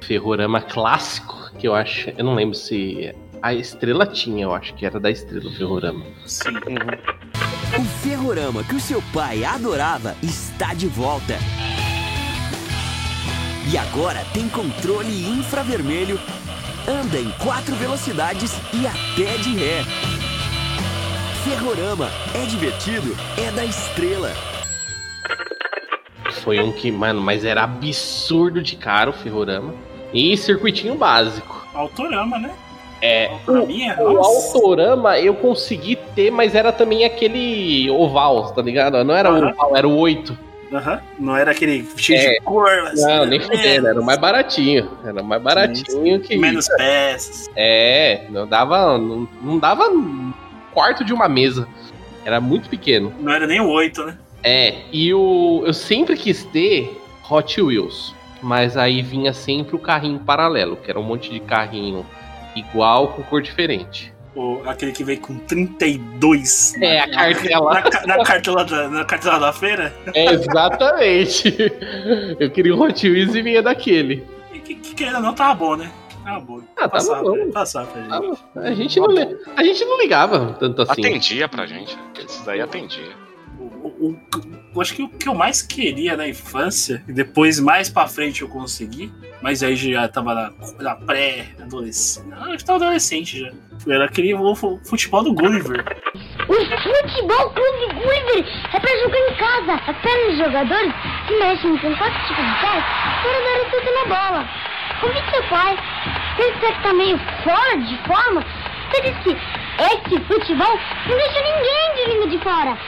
ferrorama clássico, que eu acho. Eu não lembro se. A estrela tinha, eu acho que era da estrela o ferrorama. Sim. O ferrorama que o seu pai adorava está de volta. E agora tem controle infravermelho, anda em quatro velocidades e até de ré. Ferrorama é divertido, é da estrela. Foi um que, mano, mas era absurdo de caro o ferrorama. E circuitinho básico. Autorama, né? É, Autoraminha? o Nossa. Autorama eu consegui ter, mas era também aquele oval, tá ligado? Não era o Aham. oval, era o 8. Aham. Não era aquele cheio É. de cor. assim, Não, nem fudendo, era o mais baratinho. Era o mais baratinho que. Menos peças. É, não dava. Não, não dava um quarto de uma mesa. Era muito pequeno. Não era nem o 8, né? É, e o, eu sempre quis ter Hot Wheels. Mas aí vinha sempre o carrinho paralelo, que era um monte de carrinho igual com cor diferente. O, aquele que veio com 32. É, a cartela. Na, na cartela da, na cartela da feira? É, exatamente. Eu queria o Hot Wheels e vinha daquele. Que, que, que não, tava bom, né? Tava bom. Ah, tava Passar bom. pra- Passar pra gente. A gente não, a gente não ligava tanto assim. Atendia pra gente. Esses daí atendia. O- o- eu acho que o que eu mais queria na infância, e depois mais pra frente eu consegui, mas aí já tava na, na pré-adolescente. Não, eu tava adolescente já. Era aquele o fu- futebol do Gulliver. O Futebol Clube Gulliver é pra jogar em casa. As pernas dos jogadores se mexem com quatro tipos de pés para dar o chute na bola. Seu pai. Se ele disser que tá meio fora de forma, você diz que esse futebol não deixa ninguém de língua de fora.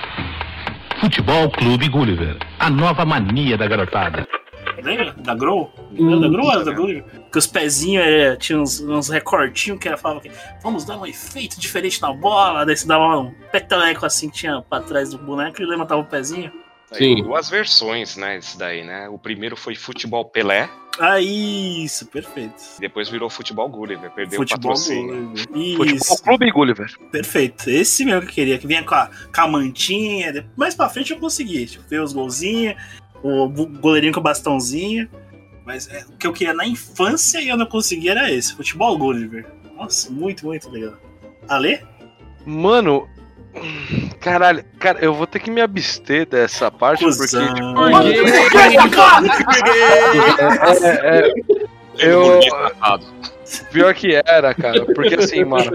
Futebol Clube Gulliver, a nova mania da garotada. Lembra? Da Grow? Era da Grow ou era da Gulliver? Que os pezinhos é, tinham uns, uns recortinhos que era falava que vamos dar um efeito diferente na bola. Daí você dava um peteleco assim que tinha pra trás do boneco e levantava o pezinho. Tem duas versões, né? Esse daí, né? O primeiro foi Futebol Pelé, Ah, isso, perfeito. depois virou Futebol Gulliver, perdeu Futebol o patrocínio. Gulliver. Isso. Clube Gulliver. Perfeito. Esse mesmo que eu queria, que vinha com a, com a mantinha. Mais pra frente eu consegui. Tipo, ver os golzinhos, o goleirinho com o bastãozinho. Mas é, o que eu queria na infância e eu não consegui era esse, futebol Gulliver. Nossa, muito, muito legal. Ale? Mano. Caralho, cara, eu vou ter que me abster dessa parte porque. Cusão. tipo, Por quê? É, é, é, eu. Pior que era, cara. Porque assim, mano.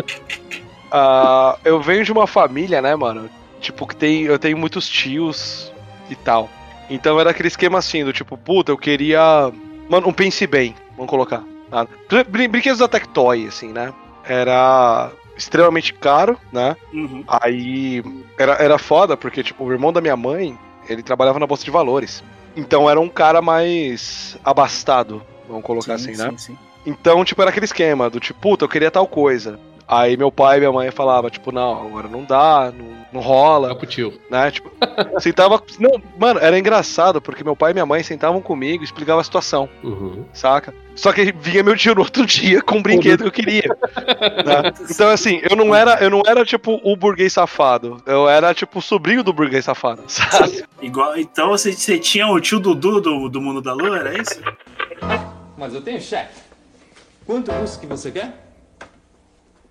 ah, eu venho de uma família, né, mano? Tipo, que tem. Eu tenho muitos tios e tal. Então era aquele esquema assim, do tipo, puta, eu queria. Mano, um pense bem, vamos colocar. tá? Brin- Brinquedos da Tectoy, assim, né? Era extremamente caro, né? Uhum. Aí era, era foda, porque, tipo, o irmão da minha mãe, ele trabalhava na Bolsa de Valores. Então era um cara mais abastado, vamos colocar Sim, assim, né? sim, sim. Então, tipo, era aquele esquema do tipo, puta, eu queria tal coisa. Aí meu pai e minha mãe falava, tipo, não, agora não dá, não, não rola. pro tio. Né? Tipo, sentava. Não, mano, era engraçado, porque meu pai e minha mãe sentavam comigo e explicavam a situação. Uhum. Saca? Só que vinha meu tio no outro dia com o brinquedo que eu queria. né? Então, assim, eu não era, eu não era tipo o burguês safado. Eu era tipo o sobrinho do burguês safado. Sabe? Igual, então você, você tinha o tio Dudu do, do Mundo da Lua, era isso? Mas eu tenho chefe. Quanto custa que você quer?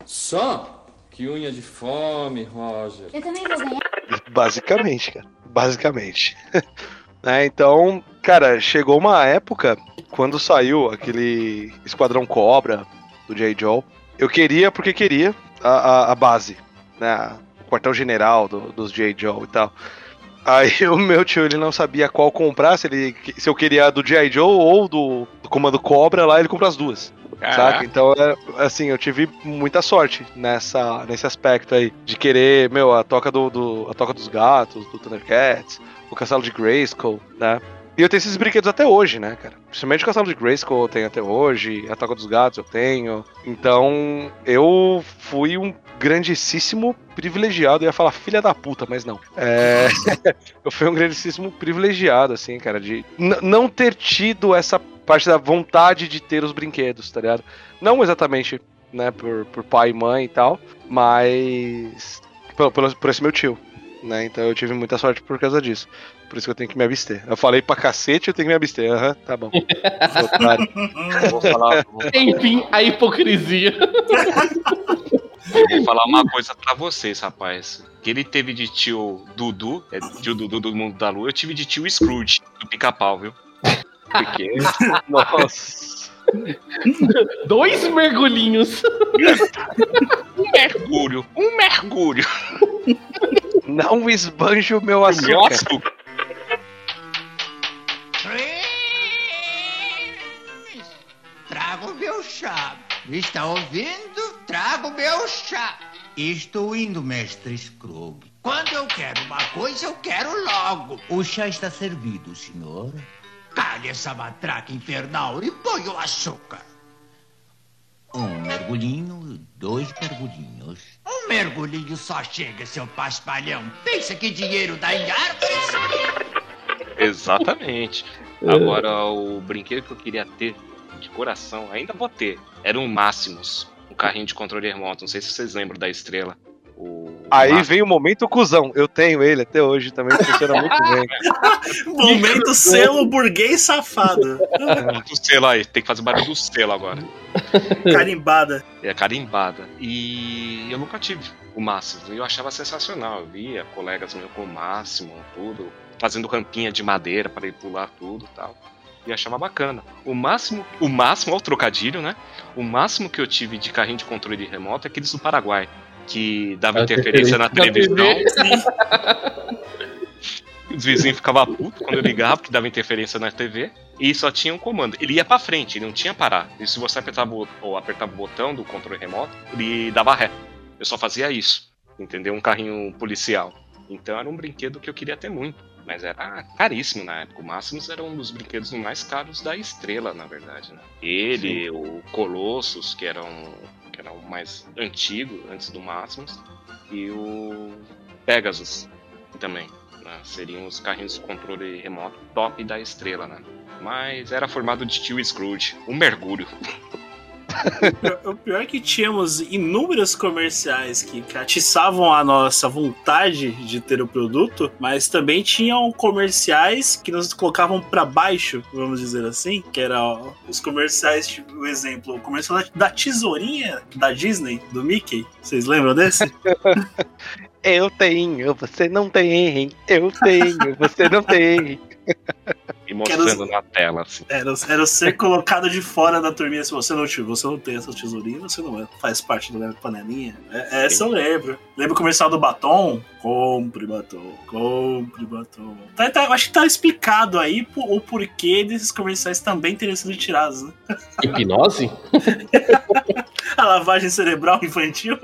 Só? Que unha de fome, Roger. Eu também vou ganhar. Basicamente, cara. Basicamente. né? Então, cara, chegou uma época quando saiu aquele Esquadrão Cobra do J. Joe. Eu queria porque queria a, a, a base, né? O quartel-general do, dos J. Joe e tal. Aí o meu tio ele não sabia qual comprar, se, ele, se eu queria a do G.I. Joe ou do, do Comando Cobra lá, ele comprou as duas. Caraca. Saca? Então, é, assim, eu tive muita sorte nessa, nesse aspecto aí. De querer, meu, a toca, do, do- a toca dos gatos, do Thundercats, o castelo de Grayskull, né? E eu tenho esses brinquedos até hoje, né, cara? Principalmente o castelo de Grayskull eu tenho até hoje, a toca dos gatos eu tenho. Então, eu fui um grandíssimo privilegiado. Eu ia falar filha da puta, mas não. É... eu fui um grandíssimo privilegiado, assim, cara, de não ter tido essa parte da vontade de ter os brinquedos, tá ligado? Não exatamente, né, por, por pai e mãe e tal, mas pelo, pelo- por esse meu tio, né? Então eu tive muita sorte por causa disso. Por isso que eu tenho que me abster. Eu falei pra cacete, eu tenho que me abster. Aham, tá bom. Vou falar, vou, Enfim, a hipocrisia. vou falar uma coisa pra vocês, rapaz. Que ele teve de tio Dudu, é tio Dudu do Mundo da Lua, eu tive de tio Scrooge, do pica-pau, viu? Porque. Nossa. Dois mergulhinhos. Um mergulho, um mergulho. Não esbanje o meu Meu açúcar. Trago Está ouvindo? Trago meu chá. Estou indo, mestre Scrooge. Quando eu quero uma coisa, eu quero logo. O chá está servido, senhor. Cale essa matraca infernal e põe o açúcar. Um mergulhinho, dois mergulhinhos. Um mergulhinho só chega, seu paspalhão. Pensa que dinheiro dá em árvores? Exatamente. Agora, o brinquedo que eu queria ter de coração, ainda vou ter, era um Máximos. Um carrinho de controle remoto. Não sei se vocês lembram da estrela. O Aí Máximos. vem o momento cuzão. Eu tenho ele até hoje também, funciona muito bem. Momento selo burguês safado. Do selo aí, tem que fazer barulho do selo agora. Carimbada. É carimbada. E eu nunca tive o máximo. Eu achava sensacional. Eu via colegas meus com o máximo, tudo, fazendo rampinha de madeira para ir pular tudo e tal. E achava bacana. O máximo, o máximo, ao trocadilho, né? O máximo que eu tive de carrinho de controle remoto é aqueles do Paraguai. Que dava A interferência na televisão. TV. Os vizinhos ficavam putos quando eu ligava, porque dava interferência na TV. E só tinha um comando. Ele ia pra frente, ele não tinha parar. E se você apertava o, ou apertava o botão do controle remoto, ele dava ré. Eu só fazia isso. Entendeu? Um carrinho policial. Então era um brinquedo que eu queria ter muito. Mas era caríssimo na época. O Máximos era um dos brinquedos mais caros da estrela, na verdade. Né? Ele, o Colossus, que era, um, era o mais antigo, antes do Máximos. E o Pegasus também. né? Seriam os carrinhos de controle remoto top da estrela, né? Mas era formado de tio Scrooge. Um mergulho. O pior é que tínhamos inúmeros comerciais que, atiçavam a nossa vontade de ter o produto, mas também tinham comerciais que nos colocavam pra baixo, vamos dizer assim, que eram os comerciais, tipo, o exemplo, o comercial da, da tesourinha da Disney, do Mickey. Vocês lembram desse? Eu tenho, você não tem. Eu tenho, você não tem. E mostrando na tela, assim. Era, era ser colocado de fora da turminha. Se você não tiver, você não tem essa tesourinha, você não é- faz parte da panelinha. É, essa eu lembro. Lembra o comercial do batom? Compre batom, compre batom. Tá, tá, eu acho que tá explicado aí o porquê desses comerciais também terem sido tirados, né? Hipnose? A lavagem cerebral infantil?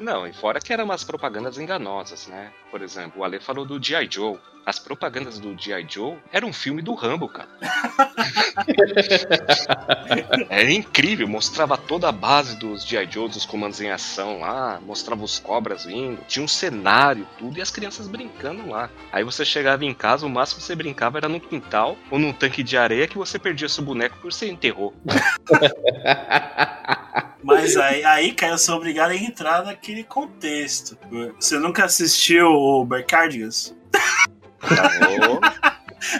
Não, e fora que eram umas propagandas enganosas, né? Por exemplo, o Ale falou do G.I. Joe. As propagandas do G.I. Joe eram um filme do Rambo, cara. Era incrível, mostrava toda a base dos G.I. Joe, dos comandos em ação lá, mostrava os cobras vindo, tinha um cenário, tudo, e as crianças brincando lá. Aí você chegava em casa, o máximo que você brincava era no quintal ou num tanque de areia que você perdia seu boneco por você enterrou. Mas aí, aí, cara, eu sou obrigado a entrar naquele contexto. Você nunca assistiu o Bercardigas?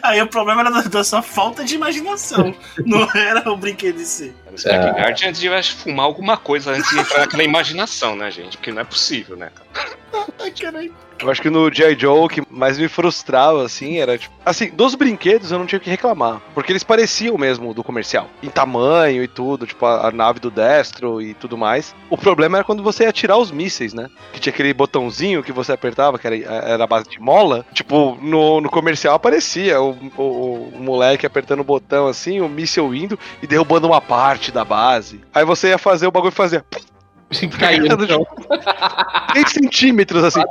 Aí o problema era da, da sua falta de imaginação. Não era o brinquedo em si. Era o Spike Guard antes de eu acho, fumar alguma coisa antes de entrar naquela imaginação, né, gente? Porque não é possível, né, cara? Ai, caralho. Eu acho que no G.I. Joe o que mais me frustrava, assim, era tipo. Assim, dos brinquedos eu não tinha o que reclamar. Porque eles pareciam mesmo do comercial. Em tamanho e tudo, tipo a, a nave do Destro e tudo mais. O problema era quando você ia tirar os mísseis, né? Que tinha aquele botãozinho que você apertava, que era, era a base de mola. Tipo, no, no comercial aparecia o, o, o moleque apertando o botão assim, o míssil indo e derrubando uma parte da base. Aí você ia fazer o bagulho e fazia. Caiu no chão. 10 centímetros assim.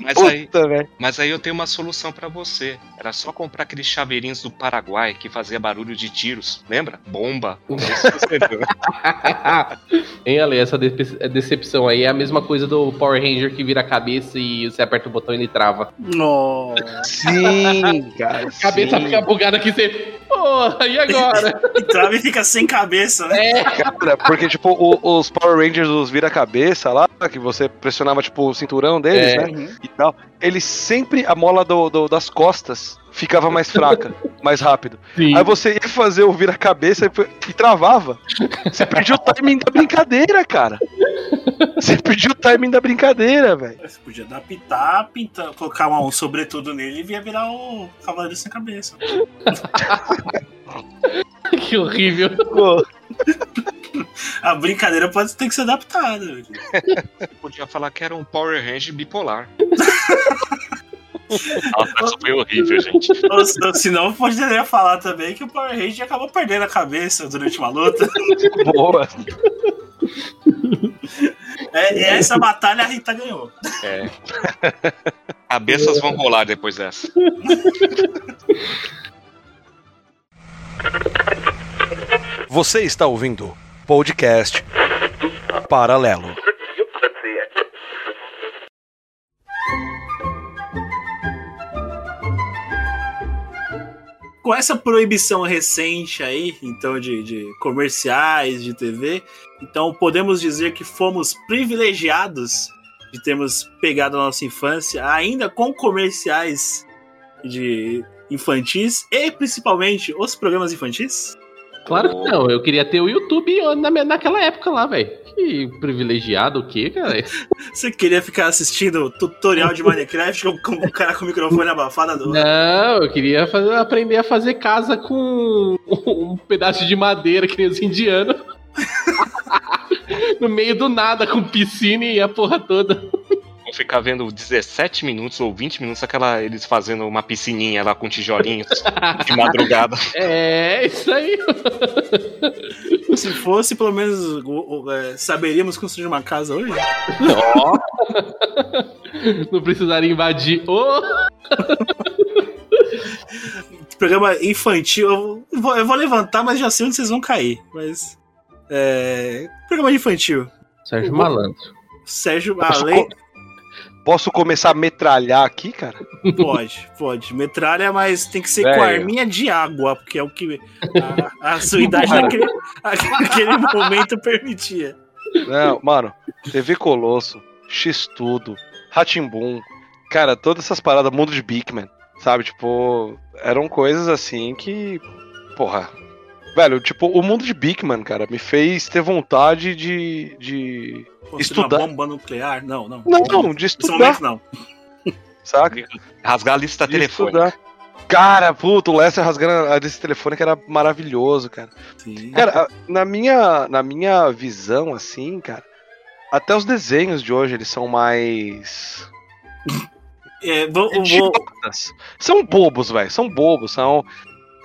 Mas puta, aí-. Mas aí eu tenho uma solução pra você. Era só comprar aqueles chaveirinhos do Paraguai que fazia barulho de tiros. Lembra? Bomba. Hein, Ale, essa de- decepção aí é a mesma coisa do Power Ranger que vira a cabeça e você aperta o botão e ele trava. Nossa. Sim, cara. A cabeça sim. fica bugada aqui, você. Porra, e agora? E trava e fica sem cabeça, né? Cara, porque, tipo, o- os Power Rangers, os vira-cabeça lá, que você pressionava, tipo, o cinturão deles, É. né? E tal. Eles sempre, a mola do, do- das costas ficava mais fraca, mais rápido. Sim. Aí você ia fazer o vira-cabeça e, e travava. Você perdia o timing da brincadeira, cara. Você perdia o timing da brincadeira, velho. Você podia adaptar, pintar, colocar um sobretudo nele e ia virar o Cavaleiro Sem Cabeça. que horrível. A brincadeira pode ter que ser adaptada. Podia falar que era um Power Ranger bipolar. Nossa, foi horrível, gente. Ou se- ou Senão poderia falar também que o Power Ranger acabou perdendo a cabeça durante uma luta. Boa. É, e essa batalha a Rita ganhou. É. Cabeças vão rolar depois dessa. Você está ouvindo podcast Paralelo. Com essa proibição recente aí, então, de, de comerciais, de TV, então podemos dizer que fomos privilegiados de termos pegado a nossa infância ainda com comerciais de infantis e principalmente os programas infantis? Claro que não, eu queria ter o YouTube na, naquela época lá, velho. Que privilegiado o quê, cara? Você queria ficar assistindo tutorial de Minecraft com, com o cara com o microfone abafado? Do... Não, eu queria fazer- aprender a fazer casa com um pedaço de madeira, que nem os indianos. no meio do nada, com piscina e a porra toda. Vou ficar vendo 17 minutos ou 20 minutos aquela eles fazendo uma piscininha lá com tijolinhos de madrugada. É, isso aí. Se fosse, pelo menos é, saberíamos construir uma casa hoje? Não precisaria invadir. Ô! Programa infantil, eu vou, eu vou levantar, mas já sei onde vocês vão cair. Mas. É. Programa infantil. Sérgio Malandro. Sérgio, além. Posso começar a metralhar aqui, cara? Pode, pode. Metralha, mas tem que ser Velho. com arminha de água, porque é o que a, a sua idade naquele, naquele momento permitia. Não, mano, TV Colosso, X-Tudo, Ratimbum, cara, todas essas paradas, mundo de Bigman, sabe? Tipo, eram coisas assim que. Porra. Velho, tipo, o mundo de Bigman, cara, me fez ter vontade de. de Construir estudar. uma bomba nuclear? Não, não. Não, não, de Nesse estudar. momento, não. Saca? Rasgar a lista De telefônica. estudar. Cara, puto, o Lester rasgando a desse telefone que era maravilhoso, cara. Cara, a- na minha, na minha visão, assim, cara, até os desenhos de hoje eles são mais. É, vou, vou-. São bobos, velho. São bobos, são.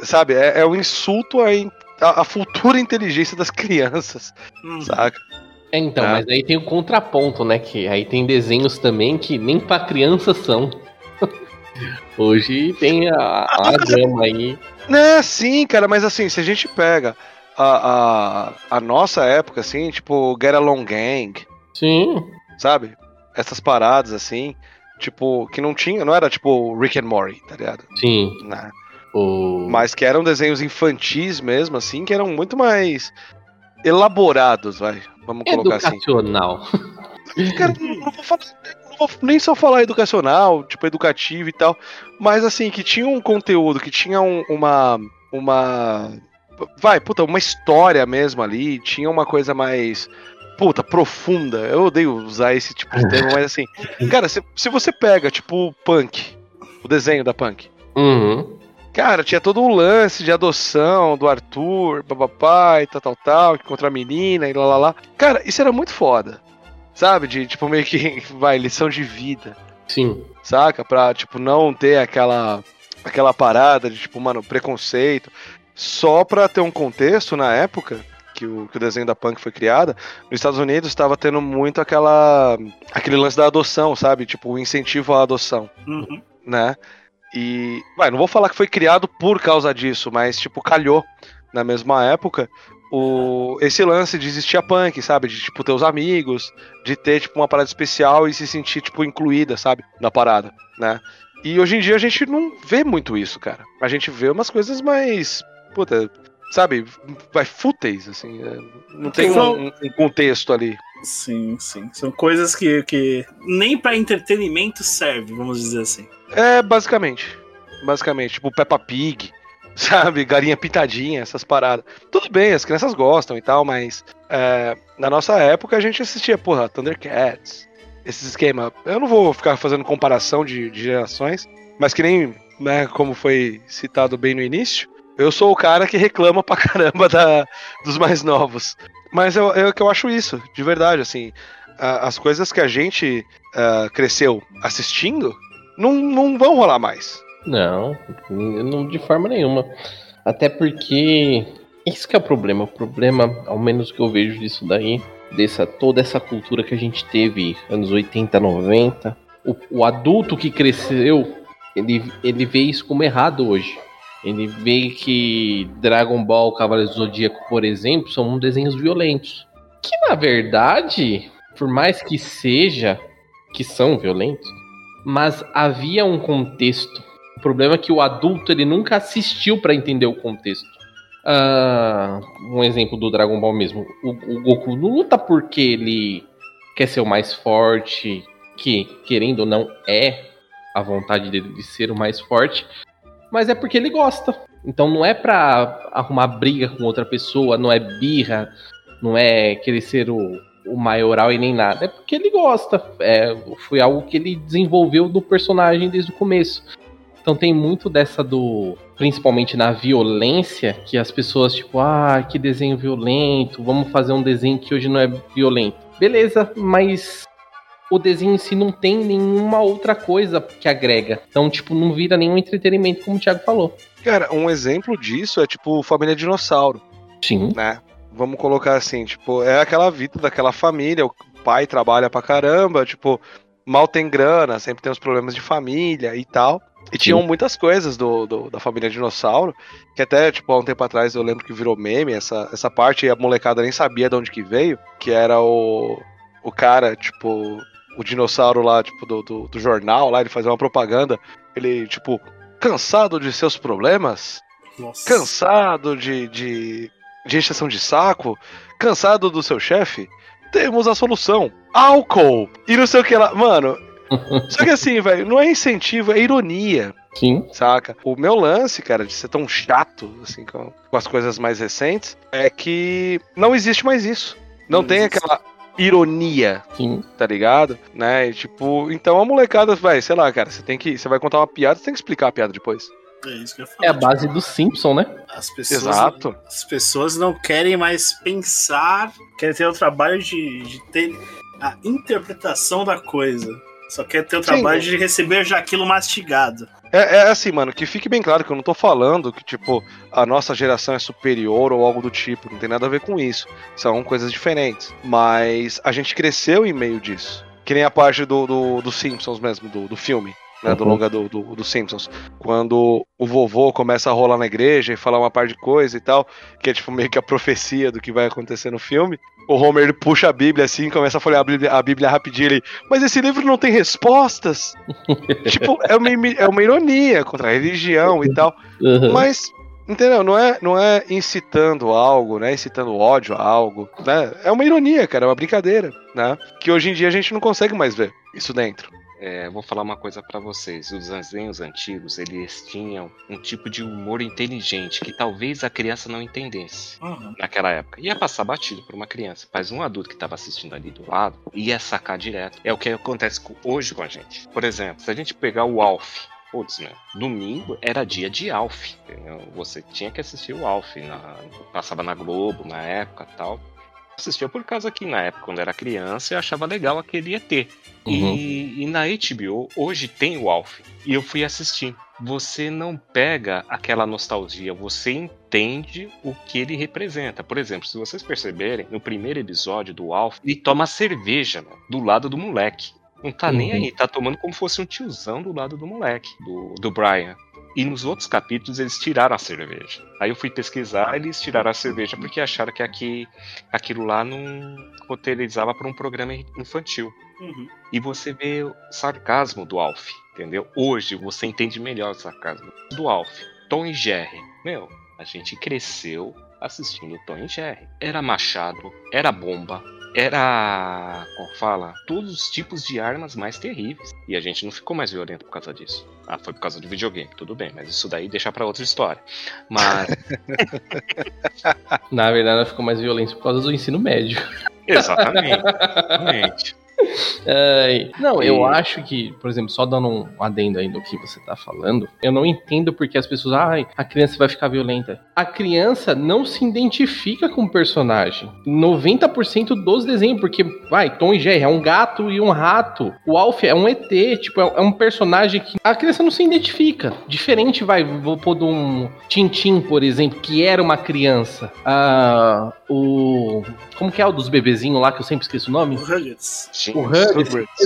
Sabe, é, é um insulto à, in- à- à futura inteligência das crianças. Hum. Saca? É, então, É. mas aí tem o contraponto, né? Que aí tem desenhos também que nem pra criança são. Hoje tem a, a gama aí. Né, sim, cara, mas assim, se a gente pega a, a, a nossa época, assim, tipo, Get Along Gang. Sim. Sabe? Essas paradas, assim, tipo, que não tinha, não era tipo Rick and Morty, tá ligado? Sim. Né? O... Mas que eram desenhos infantis mesmo, assim, que eram muito mais elaborados, vai. Vamos colocar assim. Educacional. Cara, não, não vou falar- não vou nem só falar educacional, tipo, educativo e tal, mas assim, que tinha um conteúdo, que tinha um- uma. Uma. Vai, puta, uma história mesmo ali, tinha uma coisa mais. Puta, profunda. Eu odeio usar esse tipo de termo, mas assim. Cara, se, se você pega, tipo, o punk, o desenho da punk. Uhum. Cara, tinha todo um lance de adoção do Arthur, papapá e tal, tal, tal, que contra a menina e lá, lá, lá. Cara, isso era muito foda. Sabe? De, tipo, meio que, vai, lição de vida. Sim. Saca? Pra, tipo, não ter aquela, aquela parada de, tipo, mano, preconceito. Só pra ter um contexto, na época que o, que o desenho da Punk foi criada, nos Estados Unidos estava tendo muito aquela, aquele lance da adoção, sabe? Tipo, o incentivo à adoção Uhum. né? E, vai, não vou falar que foi criado por causa disso, mas tipo calhou na mesma época o esse lance de existir a punk, sabe? De tipo ter os amigos, de ter tipo uma parada especial e se sentir tipo incluída, sabe? Na parada, né? E hoje em dia a gente não vê muito isso, cara. A gente vê umas coisas mais, puta, sabe? Vai fúteis assim, é, não tem um, São- um- um contexto ali. Sim, sim. São coisas que, que nem pra entretenimento serve, vamos dizer assim. É, basicamente. Basicamente, tipo Peppa Pig, sabe? Galinha pitadinha, essas paradas. Tudo bem, as crianças gostam e tal, mas é, na nossa época a gente assistia, porra, Thundercats, esses esquema. Eu não vou ficar fazendo comparação de, de gerações, mas que nem, né, como foi citado bem no início, eu sou o cara que reclama pra caramba da, dos mais novos. Mas eu, eu, eu acho isso, de verdade, assim. As coisas que a gente ah, cresceu assistindo, não, não vão rolar mais. Não, não, de forma nenhuma. Até porque isso que é o problema. O problema, ao menos que eu vejo disso daí, dessa toda essa cultura que a gente teve anos 80, 90, o, o adulto que cresceu, ele, ele vê isso como errado hoje. Ele vê que Dragon Ball, Cavaleiros do Zodíaco, por exemplo, são desenhos violentos. Que na verdade, por mais que seja que são violentos, mas havia um contexto. O problema é que o adulto ele nunca assistiu para entender o contexto. Ah, um exemplo do Dragon Ball mesmo. O, o Goku não luta porque ele quer ser o mais forte, que, querendo ou não, é a vontade dele de ser o mais forte, mas é porque ele gosta. Então não é pra arrumar briga com outra pessoa, não é birra, não é querer ser o, o maioral e nem nada. É porque ele gosta. É, foi algo que ele desenvolveu do personagem desde o começo. Então tem muito dessa do. Principalmente na violência, que as pessoas, tipo, ah, que desenho violento, vamos fazer um desenho que hoje não é violento. Beleza, mas o desenho em si não tem nenhuma outra coisa que agrega. Então, tipo, não vira nenhum entretenimento, como o Thiago falou. Cara, um exemplo disso é tipo Família Dinossauro. Sim. Né? Vamos colocar assim, tipo, é aquela vida daquela família, o pai trabalha pra caramba, tipo, mal tem grana, sempre tem os problemas de família e tal. E tinham muitas coisas do, do- da família dinossauro, que até, tipo, há um tempo atrás eu lembro que virou meme essa, essa parte e a molecada nem sabia de onde que veio, que era o, o cara, tipo, o dinossauro lá, tipo, do, do, do jornal lá, ele fazia uma propaganda, ele, tipo, cansado de seus problemas? Cansado de, de, de encheção de saco? Cansado do seu chefe? Temos a solução. Álcool! E não sei o que lá. Mano, só que assim, velho, não é incentivo, é ironia. Sim. Saca? O meu lance, cara, de ser tão chato, assim, com, com as coisas mais recentes, é que não existe mais isso. Não, tem aquela ironia, Sim. tá ligado? Né? E, tipo, então a molecada, vai, sei lá, cara, você tem que. Você vai contar uma piada, você tem que explicar a piada depois. É isso que eu ia É a base do Simpson, né? As pessoas, Exato. As pessoas não querem mais pensar, querem ter o trabalho de, de ter a interpretação da coisa. Só quer ter o Sim. trabalho de receber já aquilo mastigado. É, é assim, mano, que fique bem claro que eu não tô falando que, tipo, a nossa geração é superior ou algo do tipo. Não tem nada a ver com isso. São coisas diferentes. Mas a gente cresceu em meio disso. Que nem a parte do, do, do Simpsons mesmo, do, do filme. Né, do Uhum. longa do, do, do Simpsons. Quando o vovô começa a rolar na igreja e falar uma parte de coisa e tal, que é tipo meio que a profecia do que vai acontecer no filme. O Homer ele puxa a Bíblia assim, começa a folhear a Bíblia, a Bíblia rapidinho. Ele, mas esse livro não tem respostas. tipo, é uma, é uma ironia contra a religião e tal. Uhum. Mas, entendeu? Não é, não é incitando algo, né? Incitando ódio a algo, né? É uma ironia, cara, é uma brincadeira, né? Que hoje em dia a gente não consegue mais ver isso dentro. É, vou falar uma coisa pra vocês. Os desenhos antigos, eles tinham um tipo de humor inteligente que talvez a criança não entendesse naquela época. Ia passar batido por uma criança, mas um adulto que estava assistindo ali do lado ia sacar direto. É o que acontece hoje com a gente. Por exemplo, se a gente pegar o Alf, Putz, meu, domingo era dia de Alf, entendeu? Você tinha que assistir o Alf, na- passava na Globo na época tal. Assistia por causa que na época, quando era criança, eu achava legal aquele ET. E, e na HBO, hoje tem o Alf. E eu fui assistir. Você não pega aquela nostalgia, você entende o que ele representa. Por exemplo, se vocês perceberem, no primeiro episódio do Alf, ele toma cerveja né, do lado do moleque. Não tá nem Uhum. aí, tá tomando como fosse um tiozão do lado do moleque, do, do Brian. E nos outros capítulos eles tiraram a cerveja. Aí eu fui pesquisar, eles tiraram a cerveja porque acharam que aqui, aquilo lá não roteirizava para um programa infantil. Uhum. E você vê o sarcasmo do Alf, entendeu? Hoje você entende melhor o sarcasmo do Alf. Tom e Jerry. Meu, a gente cresceu assistindo Tom e Jerry. Era machado, era bomba, era. Como fala? Todos os tipos de armas mais terríveis. E a gente não ficou mais violento por causa disso. Ah, foi por causa do videogame, tudo bem, mas isso daí deixa pra outra história. Mas. Na verdade, ela ficou mais violenta por causa do ensino médio. Exatamente. exatamente. Não, eu acho que, por exemplo, só dando um adendo aí do que você tá falando, eu não entendo porque as pessoas, ai, a criança vai ficar violenta. A criança não se identifica com o personagem. 90% dos desenhos, porque, vai, Tom e Jerry é um gato e um rato. O Alf é um ET, tipo, é é um personagem que a criança não se identifica. Diferente, vai, vou pôr de um Tintim, por exemplo, que era uma criança. Ah, o. Como que é o dos bebezinhos lá, que eu sempre esqueço o nome? O Ruggets. O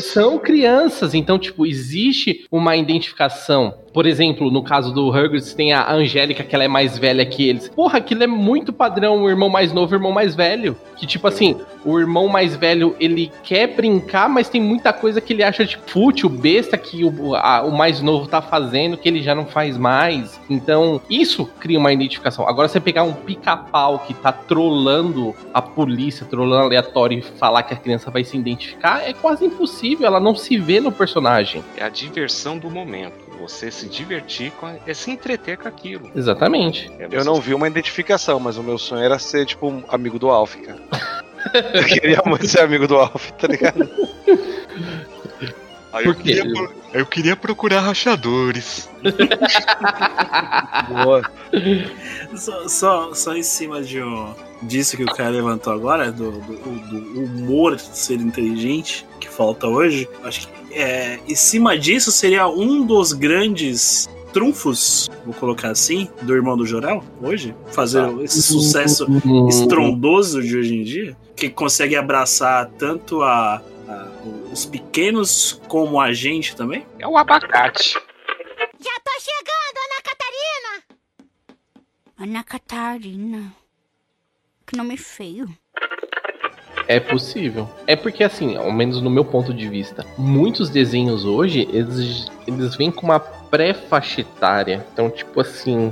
São crianças, então, tipo, existe uma identificação. Por exemplo, no caso do Ruggets, tem a Angélica, que ela é mais velha que eles. Porra, aquilo é muito padrão, o irmão mais novo e o irmão mais velho. Que, tipo assim, o irmão mais velho, ele quer brincar, mas tem muita coisa que ele acha, tipo, fútil, besta, que o, a- o mais novo tá fazendo, que ele já não faz mais. Então, isso cria uma identificação. Agora, você pegar um pica-pau que tá trolando a polícia, trolando aleatório e falar que a criança vai se identificar, é quase impossível. Ela não se vê no personagem. É a diversão do momento. Você se divertir com. É se entreter com aquilo. Exatamente. Eu não vi uma identificação, mas o meu sonho era ser, tipo, um amigo do Alf, cara. Eu queria muito ser amigo do Alf, tá ligado? Aí eu, queria, eu queria procurar rachadores. Boa. Só, só, só em cima de um- disso que o cara levantou agora, do, do, do humor ser inteligente, que falta hoje, acho que é, em cima disso seria um dos grandes trunfos, vou colocar assim, do irmão do Jorel, hoje, fazer esse sucesso estrondoso de hoje em dia, que consegue abraçar tanto a, a- os pequenos como a gente também. É o abacate. Já tô chegando, Ana Catarina! Ana Catarina. Que nome feio. É possível. É porque, assim, ao menos no meu ponto de vista, muitos desenhos hoje, eles, eles vêm com uma pré-faixa etária. Então, tipo assim,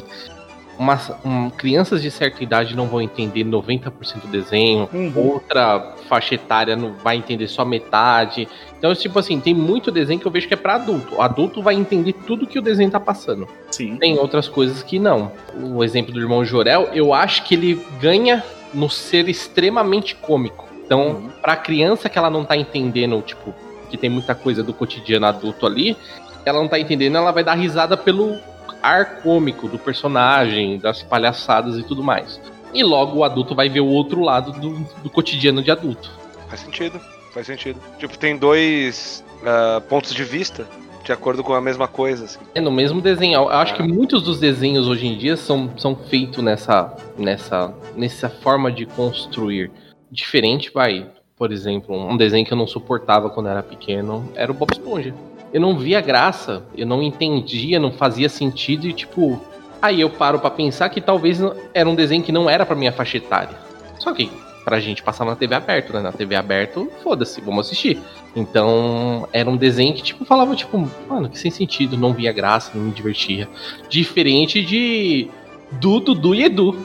umas, um, crianças de certa idade não vão entender 90% do desenho, outra faixa etária não vai entender só metade. Então, tipo assim, tem muito desenho que eu vejo que é pra adulto. O adulto vai entender tudo que o desenho tá passando. Sim. Tem outras coisas que não. O exemplo do irmão Jorel, eu acho que ele ganha no ser extremamente cômico. Então, pra criança que ela não tá entendendo, tipo, que tem muita coisa do cotidiano adulto ali, ela não tá entendendo, ela vai dar risada pelo ar cômico do personagem, das palhaçadas e tudo mais. E logo o adulto vai ver o outro lado do, do cotidiano de adulto. Faz sentido, faz sentido. Tipo, tem dois ah, pontos de vista de acordo com a mesma coisa. Assim. É no mesmo desenho. Eu acho que muitos dos desenhos hoje em dia são, são feitos nessa, nessa, nessa forma de construir. Diferente, vai. Por exemplo, um desenho que eu não suportava quando era pequeno era o Bob Esponja. Eu não via graça, eu não entendia, não fazia sentido e tipo. Aí eu paro pra pensar que talvez era um desenho que não era pra minha faixa etária. Só que pra gente passar na TV aberta, né? Na TV aberta, foda-se, vamos assistir. Então, era um desenho que, tipo, falava, tipo, mano, que sem sentido, não via graça, não me divertia. Diferente de do Dudu e Edu.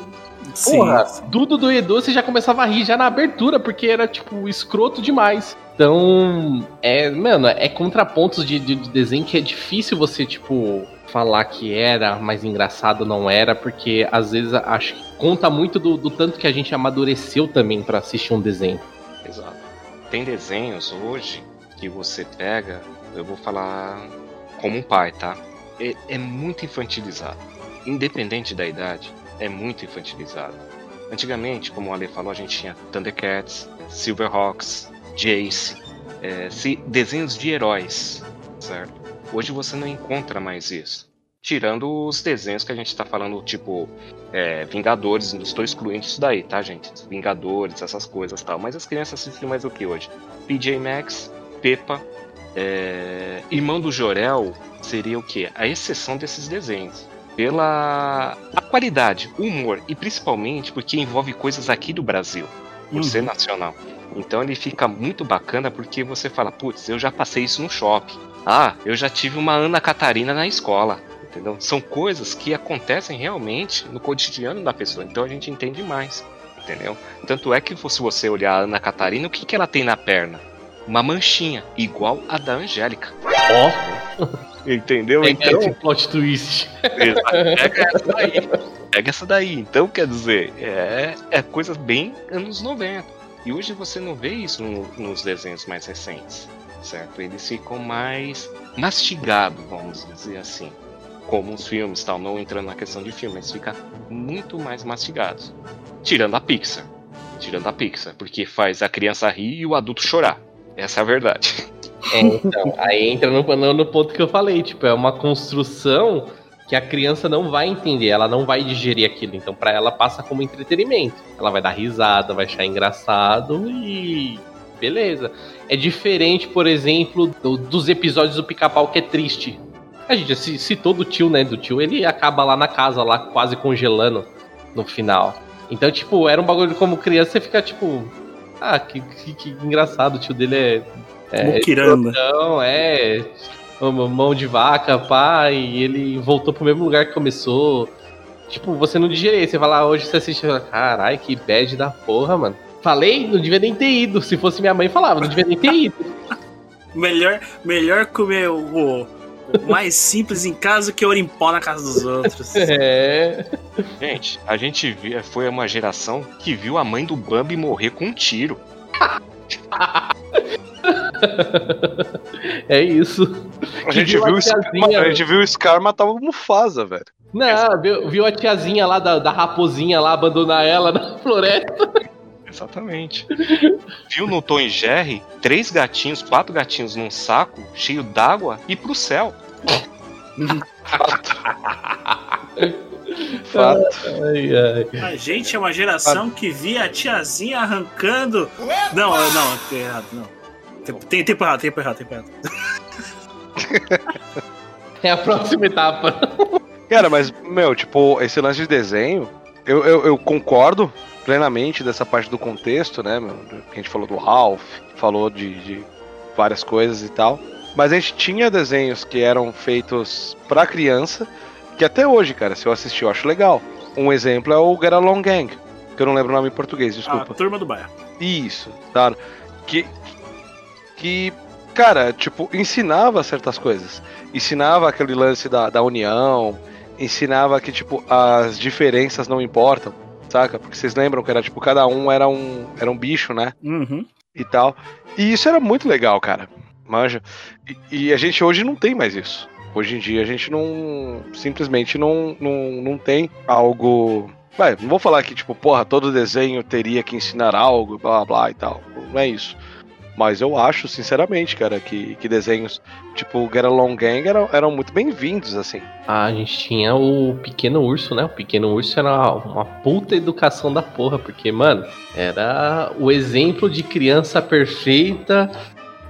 Porra, do Dudu e Edu você já começava a rir já na abertura, porque era, tipo, escroto demais. Então, é, mano, é contrapontos de, de, de desenho que é difícil você, tipo, falar que era mais engraçado não era, porque às vezes acho que conta muito do, do tanto que a gente amadureceu também pra assistir um desenho. Exato. Tem desenhos hoje que você pega, eu vou falar como um pai, tá? É, é muito infantilizado. Independente da idade, é muito infantilizado. Antigamente, como o Ale falou, a gente tinha Thundercats, Silverhawks, Jace, é, se- desenhos de heróis, certo? Hoje você não encontra mais isso. Tirando os desenhos que a gente tá falando, tipo, é, Vingadores, não estou excluindo isso daí, tá, gente? Vingadores, essas coisas e tal. Mas as crianças assistem mais o que hoje? PJ Max, Peppa, é, Irmão do Jorel seria o quê? A exceção desses desenhos. Pela a qualidade, o humor e principalmente porque envolve coisas aqui do Brasil, por ser nacional. Então ele fica muito bacana porque você fala, putz, eu já passei isso no shopping. Ah, eu já tive uma Ana Catarina na escola. Entendeu? São coisas que acontecem realmente no cotidiano da pessoa. Então a gente entende mais. Entendeu? Tanto é que se você olhar a Ana Catarina, o que, que ela tem na perna? Uma manchinha, igual a da Angélica. Ó! Entendeu? Pega Então. esse plot twist. Pega essa daí. Pega essa daí. Então, quer dizer, é, é coisa bem anos 90. E hoje você não vê isso no- nos desenhos mais recentes, certo? Eles ficam mais mastigados, vamos dizer assim. Como os filmes, tal, não entrando na questão de filme, mas fica muito mais mastigados. Tirando a Pixar. Tirando a Pixar, porque faz a criança rir e o adulto chorar. Essa é a verdade. É, então, aí entra no, no, ponto que eu falei, tipo, é uma construção que a criança não vai entender, ela não vai digerir aquilo, então pra ela passa como entretenimento. Ela vai dar risada, vai achar engraçado e beleza. É diferente, por exemplo, do- dos episódios do Pica-Pau que é triste. A gente ci- citou do tio, né, do tio, ele acaba lá na casa, lá quase congelando no final. Então, tipo, era um bagulho como criança, você fica tipo, ah, que, que, que engraçado, o tio dele é. é. Não, é. Mão de vaca, pá, e ele voltou pro mesmo lugar que começou. Tipo, você não digerir. Você vai lá hoje, você assiste e fala, carai, que bad da porra, mano. Falei, não devia nem ter ido. Se fosse minha mãe, falava, não devia nem ter ido. Melhor, melhor comer o, o mais simples em casa que ouro em pó na casa dos outros. É. Gente, a gente via, foi uma geração que viu a mãe do Bambi morrer com um tiro. É isso. A gente, viu viu a o Scar, tiazinha- a gente viu o Scar matar o Mufasa, velho. Não, viu, viu a tiazinha lá da, da raposinha lá abandonar ela na floresta? Exatamente. Viu no Tom e Jerry três gatinhos, quatro gatinhos num saco cheio d'água e pro céu. Fato. Ai, ai. A gente é uma geração que via a tiazinha arrancando. Não, não, tem errado, não. Tem, tem tempo errado, tempo errado, tempo errado. É a próxima etapa. Cara, mas, meu, tipo, esse lance de desenho, eu, eu, eu concordo plenamente dessa parte do contexto, né? Que a gente falou do Ralph, falou de, de várias coisas e tal. Mas a gente tinha desenhos que eram feitos pra criança, que até hoje, cara, se eu assistir, eu acho legal. Um exemplo é o Get Along Gang, que eu não lembro o nome em português, desculpa. A turma do bairro. Isso, tá? Que, que, cara, tipo, ensinava certas coisas. Ensinava aquele lance da, da união, ensinava que, tipo, as diferenças não importam, saca? Porque vocês lembram que era, tipo, cada um era um, era um bicho, né? Uhum. E tal. E isso era muito legal, cara. Manja. E, e a gente hoje não tem mais isso. Hoje em dia a gente não. Simplesmente não, não, não tem algo. Vai, não vou falar que, tipo, porra, todo desenho teria que ensinar algo, blá blá blá e tal. Não é isso. Mas eu acho, sinceramente, cara, que, que desenhos tipo Get Along Gang eram, eram muito bem-vindos, assim. Ah, a gente tinha o Pequeno Urso, né? O Pequeno Urso era uma puta educação da porra, porque, mano, era o exemplo de criança perfeita,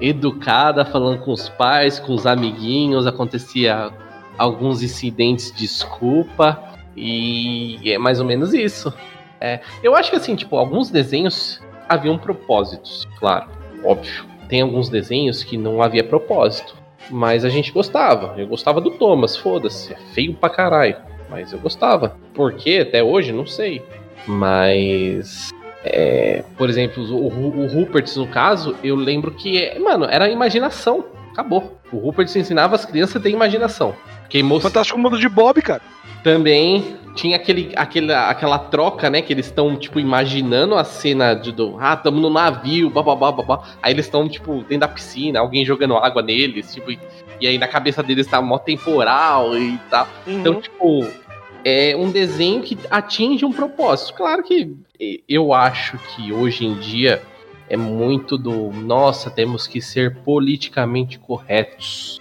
educada, falando com os pais, com os amiguinhos, acontecia alguns incidentes, desculpa, e é mais ou menos isso. É, eu acho que, assim, tipo, alguns desenhos haviam propósitos, claro, óbvio. Tem alguns desenhos que não havia propósito. Mas a gente gostava. Eu gostava do Thomas, foda-se. É feio pra caralho. Mas eu gostava. Por quê? Até hoje, não sei. Mas. é, por exemplo, o, o Rupert, no caso, eu lembro que, é, mano, era imaginação. Acabou. O Rupert ensinava as crianças a ter imaginação. Queimou Fantástico Mundo de Bob, cara. também tinha aquele, aquele, aquela troca, né? Que eles estão, tipo, imaginando a cena de, do. Ah, tamo no navio, bababá, babá. Aí eles estão, tipo, dentro da piscina, alguém jogando água neles, tipo. E, e aí na cabeça deles tá mó temporal e tal. Então, tipo, é um desenho que atinge um propósito. Claro que eu acho que hoje em dia é muito do. Nossa, temos que ser politicamente corretos.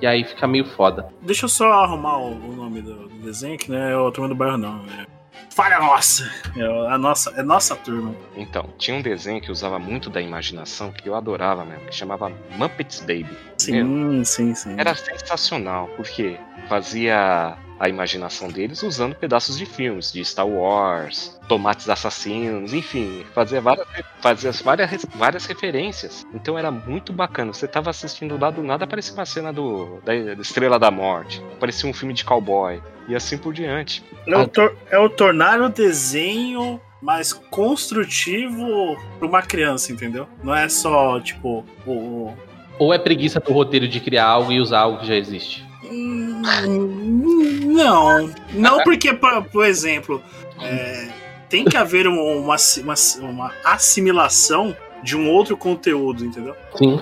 E aí fica meio foda. Deixa eu só arrumar o, o nome do, do desenho, que não é o turma do bairro, não. É Falha nossa! É a nossa, é nossa turma. Então, tinha um desenho que usava muito da imaginação, que eu adorava mesmo, que chamava Muppets Baby. Sim, sim, sim. Era sensacional, porque fazia a imaginação deles usando pedaços de filmes, de Star Wars, Tomates Assassinos, enfim, fazia várias, fazia várias, várias referências. Então era muito bacana. Você tava assistindo lá do nada, aparecia uma cena do, da, Estrela da Morte, aparecia um filme de cowboy, e assim por diante. É o, tor- é o tornar o desenho mais construtivo pra uma criança, entendeu? Não é só, tipo, o. o- Ou é preguiça do roteiro de criar algo e usar algo que já existe? Hum, Não. Não porque, por, por exemplo, é, tem que haver um- uma, uma, uma assimilação de um outro conteúdo, entendeu? Sim,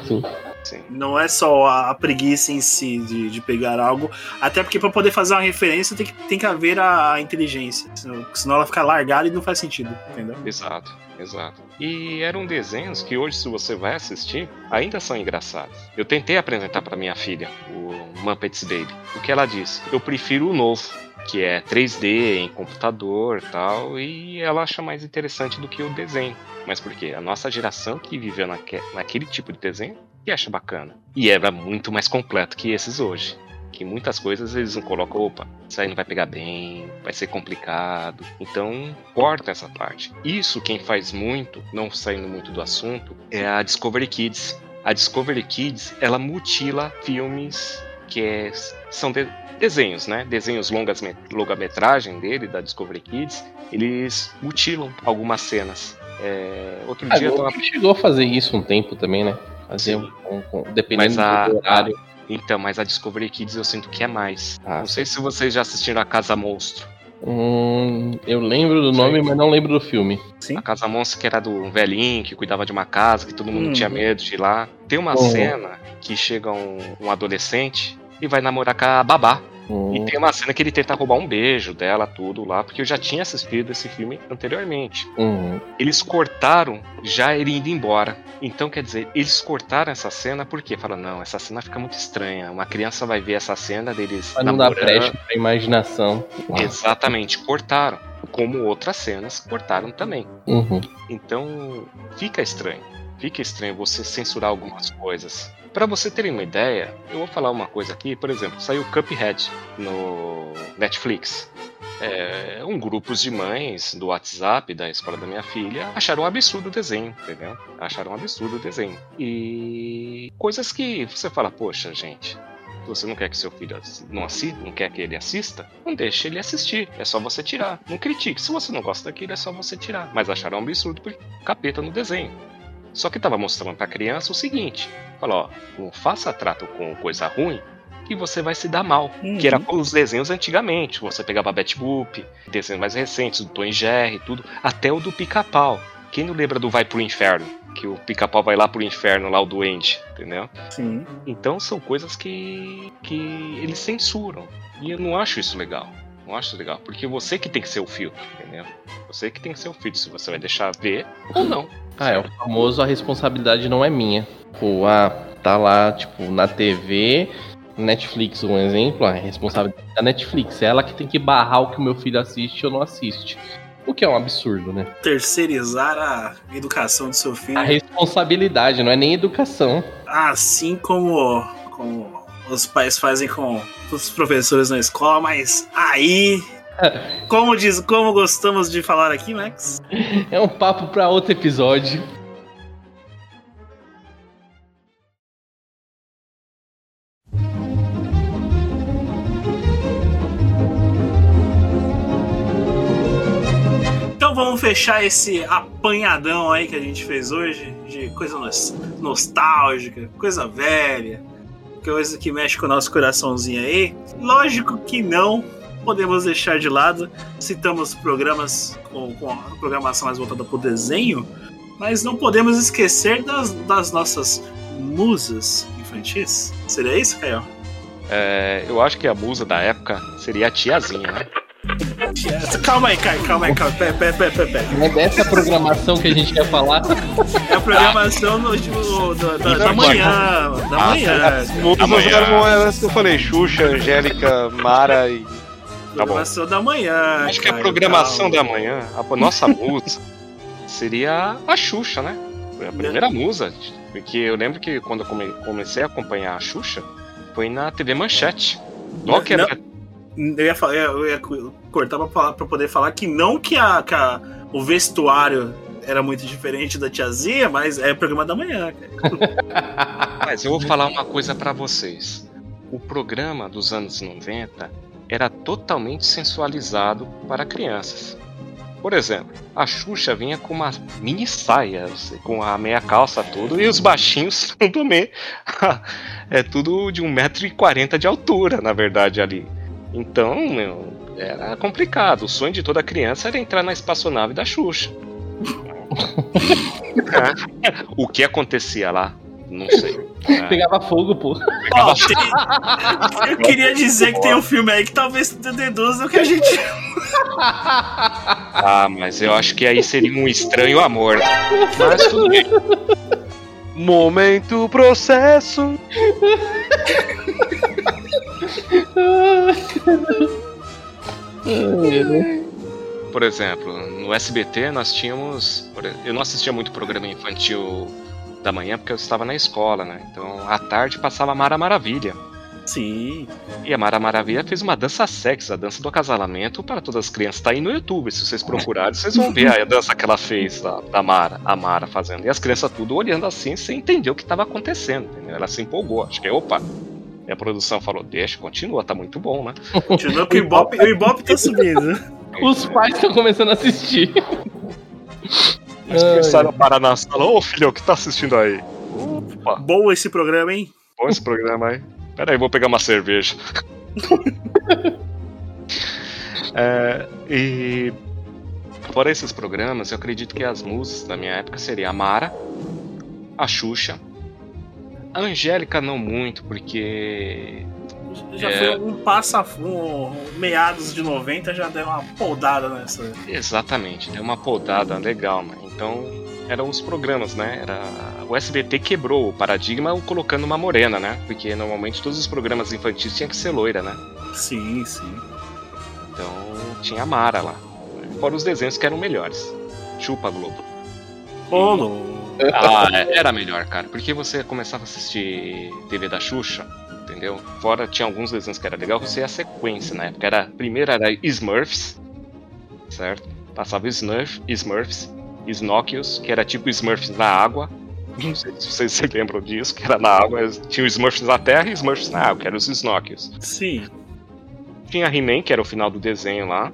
sim. Não é só a, a preguiça em si de, de pegar algo. Até porque para poder fazer uma referência tem que, tem que haver a, a inteligência. Senão, senão ela fica largada e não faz sentido, entendeu? Exato, exato. E eram desenhos que hoje, se você vai assistir, ainda são engraçados. Eu tentei apresentar para minha filha o Muppets Baby. O que ela disse? Eu prefiro o novo, que é 3D em computador tal, e ela acha mais interessante do que o desenho. Mas por quê? A nossa geração que viveu naque, naquele tipo de desenho que acha bacana. E era muito mais completo que esses hoje. Que muitas coisas eles não colocam, opa, isso aí não vai pegar bem, vai ser complicado. Então, corta essa parte. Isso quem faz muito, não saindo muito do assunto, é a Discovery Kids. A Discovery Kids, ela mutila filmes que é- são de- desenhos, né? Desenhos longas me- longa-metragem dele, da Discovery Kids, eles mutilam algumas cenas. É, outro A dia tava chegou a fazer isso um tempo também, né? Fazer um, um- um- dependendo a, do horário. a- então, mas a Discovery Kids eu sinto que é mais. Ah, não sei se vocês já assistiram a Casa Monstro. Hum, eu lembro do nome, mas não lembro do filme. Sim. A Casa Monstro que era do velhinho que cuidava de uma casa, que todo mundo Uhum. tinha medo de ir lá. Tem uma Uhum. cena que chega um, um adolescente e vai namorar com a babá. Uhum. E tem uma cena que ele tenta roubar um beijo dela, tudo lá, porque eu já tinha assistido esse filme anteriormente. Uhum. Eles cortaram já ele indo embora. Então, quer dizer, eles cortaram essa cena porque falaram, não, essa cena fica muito estranha. Uma criança vai ver essa cena deles Pra não dar brecha pra imaginação. Exatamente, cortaram. Como outras cenas cortaram também. Uhum. Então, fica estranho. Fica estranho você censurar algumas coisas. Pra você terem uma ideia, eu vou falar uma coisa aqui. Por exemplo, saiu Cuphead no Netflix. É, um grupo de mães do WhatsApp da escola da minha filha acharam um absurdo o desenho, entendeu? Acharam um absurdo o desenho. E coisas que você fala, poxa, gente, se você não quer que seu filho não assista, não quer que ele assista, não deixe ele assistir. É só você tirar. Não critique. Se você não gosta daquilo, é só você tirar. Mas acharam um absurdo por capeta no desenho. Só que tava mostrando pra criança o seguinte: fala, ó, não faça trato com coisa ruim que você vai se dar mal. Que era os desenhos antigamente. Você pegava Betty Boop, desenhos mais recentes, do Tom e Jerry, tudo, até o do Pica-Pau. Quem não lembra do Vai pro Inferno? Que o Pica-Pau vai lá pro inferno, lá o doente, entendeu? Sim. Então são coisas que, que eles censuram. E eu não acho isso legal. Não acho legal. Porque você que tem que ser o filtro, entendeu? Você que tem que ser o filtro. Se você vai deixar ver ou não. Ah, é o famoso a responsabilidade não é minha. Pô, ah, tá lá, tipo, na TV, Netflix, um exemplo, a responsabilidade da Netflix. É ela que tem que barrar o que o meu filho assiste ou não assiste. O que é um absurdo, né? Terceirizar a educação do seu filho. A responsabilidade, não é nem educação. Assim como, como os pais fazem com os professores na escola, mas aí. Como diz, como gostamos de falar aqui, Max? É um papo pra outro episódio. Então vamos fechar esse apanhadão aí que a gente fez hoje de coisa nos- nostálgica, coisa velha, coisa que mexe com o nosso coraçãozinho aí. Lógico que não podemos deixar de lado. Citamos programas com, com a programação mais voltada para o desenho, mas não podemos esquecer das, das nossas musas infantis. Seria isso, Caio? É, eu acho que a musa da época seria a tiazinha, né? Calma aí, Caio, calma aí, calma. Pera, pera, pera, pera, pera. É dessa programação que a gente quer falar. É a programação do, do- do- da, da manhã. Da Ah, manhã. As musas eram essas que eu falei, Xuxa, Angélica, Mara e. Tá. Programação da manhã. Acho que a programação calma. da manhã, a nossa musa, seria a Xuxa, né? Foi a primeira musa. Porque eu lembro que quando eu come- comecei a acompanhar a Xuxa, foi na TV Manchete. Logo que era. Eu ia, eu ia cortar pra, falar, pra poder falar que não que, a, que a- o vestuário era muito diferente da tiazinha, mas é programa da manhã, cara. Mas eu vou falar uma coisa pra vocês. O programa dos anos 90 era totalmente sensualizado para crianças. Por exemplo, a Xuxa vinha com uma mini saia, com a meia calça tudo, e os baixinhos também. é tudo de 1,40m de altura, na verdade, ali. Então, meu, era complicado. O sonho de toda criança era entrar na espaçonave da Xuxa. É. o que acontecia lá? Não sei. É. Pegava fogo, pô. Ó, tem- Eu queria dizer que tem um filme aí que talvez deduza o que a gente. Ah, mas eu acho que aí seria um estranho amor. Mas tudo bem. Momento processo. Por exemplo, no SBT nós tínhamos. Eu não assistia muito programa infantil da manhã porque eu estava na escola, né? Então à tarde passava Mara Maravilha. Sim. E a Mara Maravilha fez uma dança sexy, a dança do acasalamento para todas as crianças. Tá aí no YouTube, se vocês procurarem, vocês vão ver a dança que ela fez da, da Mara, a Mara fazendo. E as crianças tudo olhando assim, sem entender o que estava acontecendo. entendeu? Ela se empolgou, acho que é opa. E a produção falou: deixa, continua, tá muito bom, né? Continua que o Ibope, o Ibope tá subindo. Os pais estão começando a assistir. Eles começaram a parar na sala, ô filho, o que tá assistindo aí? Opa, Bom esse programa, hein? bom esse programa aí. Pera aí, vou pegar uma cerveja. É, e fora esses programas, eu acredito que as musas da minha época seriam a Mara, a Xuxa, a Angélica não muito, porque Já É. foi um passa. Um, meados de 90 já deu uma podada nessa. Exatamente, deu uma podada legal, né? Então, eram os programas, né? Era... O SBT quebrou o paradigma colocando uma morena, né? Porque normalmente todos os programas infantis tinham que ser loira, né? Sim, sim. Então, tinha a Mara lá. Fora os desenhos que eram melhores. Chupa Globo. Louco. Ah, é- era melhor, cara. Porque você começava a assistir TV da Xuxa, entendeu? Fora tinha alguns desenhos que era legal, você ia a sequência na época. Era, primeiro era Smurfs, certo? Passava Smurf, Smurfs, Snockios, que era tipo Smurfs na água. Não sei se vocês se lembram disso, que era na água. Tinha os Smurfs na terra e Smurfs na água, que eram os Snockios. Sim. Tinha He-Man, que era o final do desenho lá.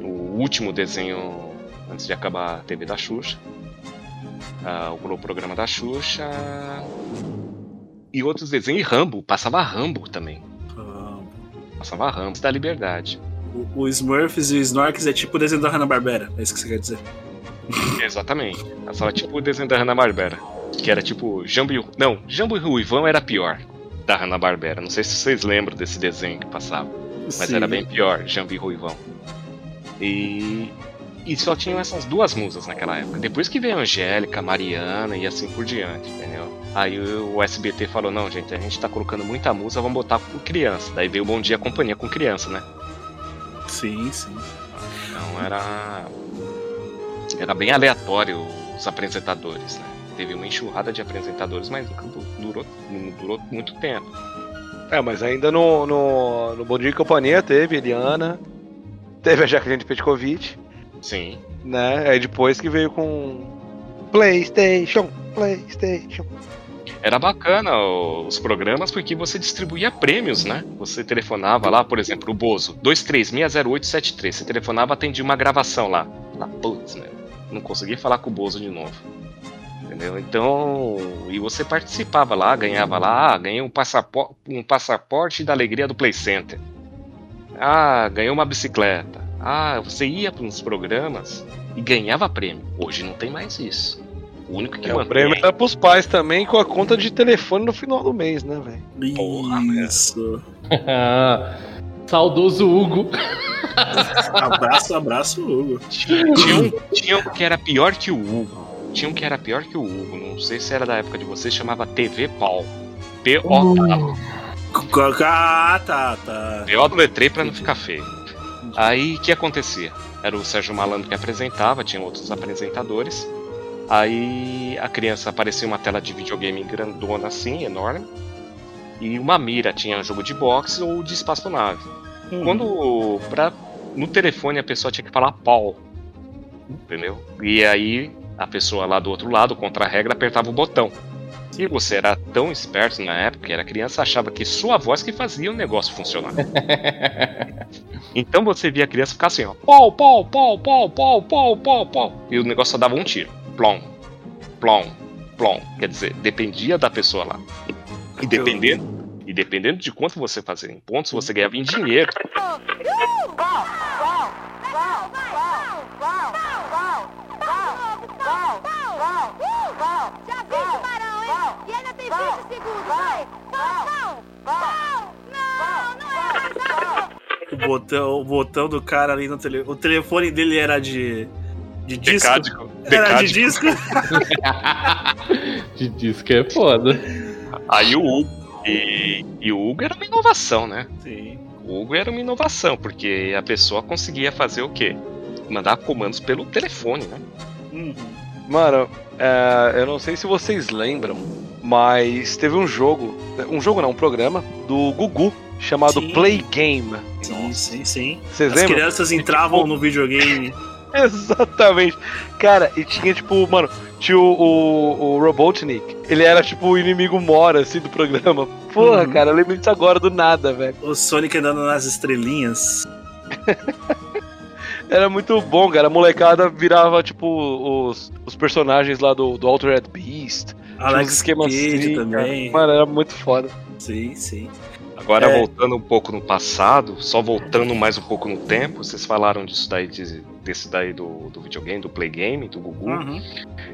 O último desenho antes de acabar a TV da Xuxa. Ah, o programa da Xuxa. E outros desenhos. E Rambo. Passava Rambo também. Passava Rambo da Liberdade. O, o Smurfs e o Snorks é tipo o desenho da Hanna-Barbera. É isso que você quer dizer? Exatamente. Passava tipo o desenho da Hanna-Barbera. Que era tipo Jambo e... Não, Jambo e Ruivão era pior. Da Hanna-Barbera. Não sei se vocês lembram desse desenho que passava. Mas Sim. era bem pior, Jambo e Ruivão. E... E só tinham essas duas musas naquela época. Depois que veio a Angélica, Mariana e assim por diante, entendeu? Aí o SBT falou, não, gente, a gente tá colocando muita musa, vamos botar com criança. Daí veio o Bom Dia Companhia com criança, né? Sim, sim. Então era. Era bem aleatório os apresentadores, né? Teve uma enxurrada de apresentadores, mas nunca durou, não durou muito tempo. É, mas ainda no, no, no Bom Dia e Companhia teve Eliana, teve a Jacqueline Petkovic, Sim. né? Aí depois que veio com PlayStation, PlayStation. Era bacana os programas porque você distribuía prêmios, né? Você telefonava lá, por exemplo, o Bozo, 2360873. Você telefonava, atendia uma gravação lá. Lá, putz, meu, não consegui falar com o Bozo de novo. Entendeu? Então, e você participava lá, ganhava lá, ah, ganhei um, passapo um passaporte da alegria do Play Center. Ah, ganhei uma bicicleta. Ah, você ia para uns programas e ganhava prêmio. Hoje não tem mais isso. O único que É, o mantém prêmio era pros pais também com a conta de telefone no final do mês, né, velho? Isso. Saudoso Hugo. abraço, abraço, Hugo. Tinha um, tinha um que era pior que o Hugo. Tinha um que era pior que o Hugo. Não sei se era da época de vocês, chamava TV Pau. P-O. Ah, tá, tá. Eu letrei pra não ficar feio. Aí o que acontecia? Era o Sérgio Malandro que apresentava, tinha outros apresentadores. Aí a criança aparecia uma tela de videogame grandona assim, enorme. E uma mira, tinha jogo de boxe ou de espaçonave. Quando pra, no telefone a pessoa tinha que falar pau. Entendeu? E aí a pessoa lá do outro lado, contra a regra, apertava o botão. E você era tão esperto na época, que era criança, achava que sua voz que fazia o negócio funcionar. então você via a criança ficar assim, ó. Pau, pau, pau, pau, pau, pau, pau, pau. E o negócio só dava um tiro. Plom, plom, plom. Quer dizer, dependia da pessoa lá. E dependendo, E dependendo de quanto você fazer em pontos, você ganhava em dinheiro. Já vi tubarão, hein? Ainda tem 20 segundos, vai! Não! Não! Não! Não! O botão, o botão do cara ali no telefone. O telefone dele era de. De disco. Decádico. Era de disco. De disco é foda. Aí o Hugo. E, e o Hugo era uma inovação, né? Sim. O Hugo era uma inovação, porque a pessoa conseguia fazer o quê? Mandar comandos pelo telefone, né? Mano, é, eu não sei se vocês lembram, mas teve um jogo, um jogo não, um programa do Gugu chamado Sim. Play Game. Sim, sim, sim. Vocês As lembram? crianças entravam no videogame. Exatamente. Cara, e tinha tipo, mano, tinha o, o, o Robotnik. Ele era tipo o inimigo mora, assim, do programa. Porra, Uhum. cara, eu lembro disso agora do nada, velho. O Sonic andando nas estrelinhas. Era muito bom, cara. A molecada virava, tipo, os, os personagens lá do, do Altered Beast. Alex esquemas Kidd assim, também. cara. Mano, era muito foda. Sim, sim. Agora, É. voltando um pouco no passado, só voltando mais um pouco no tempo, vocês falaram disso daí, de- desse daí do, do videogame, do Play Game, do Gugu. Uhum.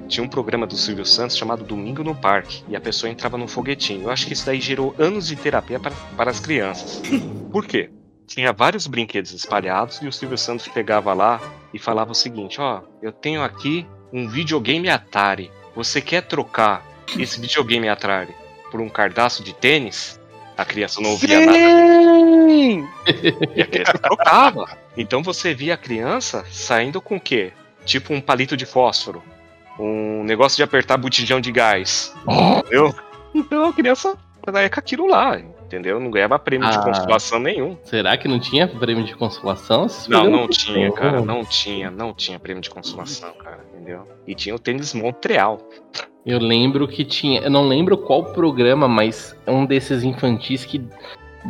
Tinha um programa do Silvio Santos chamado Domingo no Parque, e a pessoa entrava num foguetinho. Eu acho que isso daí gerou anos de terapia para, para as crianças. Por quê? Tinha vários brinquedos espalhados e o Silvio Santos pegava lá e falava o seguinte: Ó, eu tenho aqui um videogame Atari. Você quer trocar esse videogame Atari por um cardaço de tênis? A criança não ouvia nada. Sim! E a criança trocava. Então você via a criança saindo com o quê? Tipo um palito de fósforo. Um negócio de apertar botijão de gás. Entendeu? Então a criança saía com aquilo lá, entendeu? Não ganhava prêmio de Ah. consolação nenhum. Será que não tinha prêmio de consolação? Não, perderam não tinha, tempo. cara. Não tinha, não tinha prêmio de consolação, cara. Entendeu? E tinha o tênis Montreal. Eu lembro que tinha. Eu não lembro qual programa, mas é um desses infantis que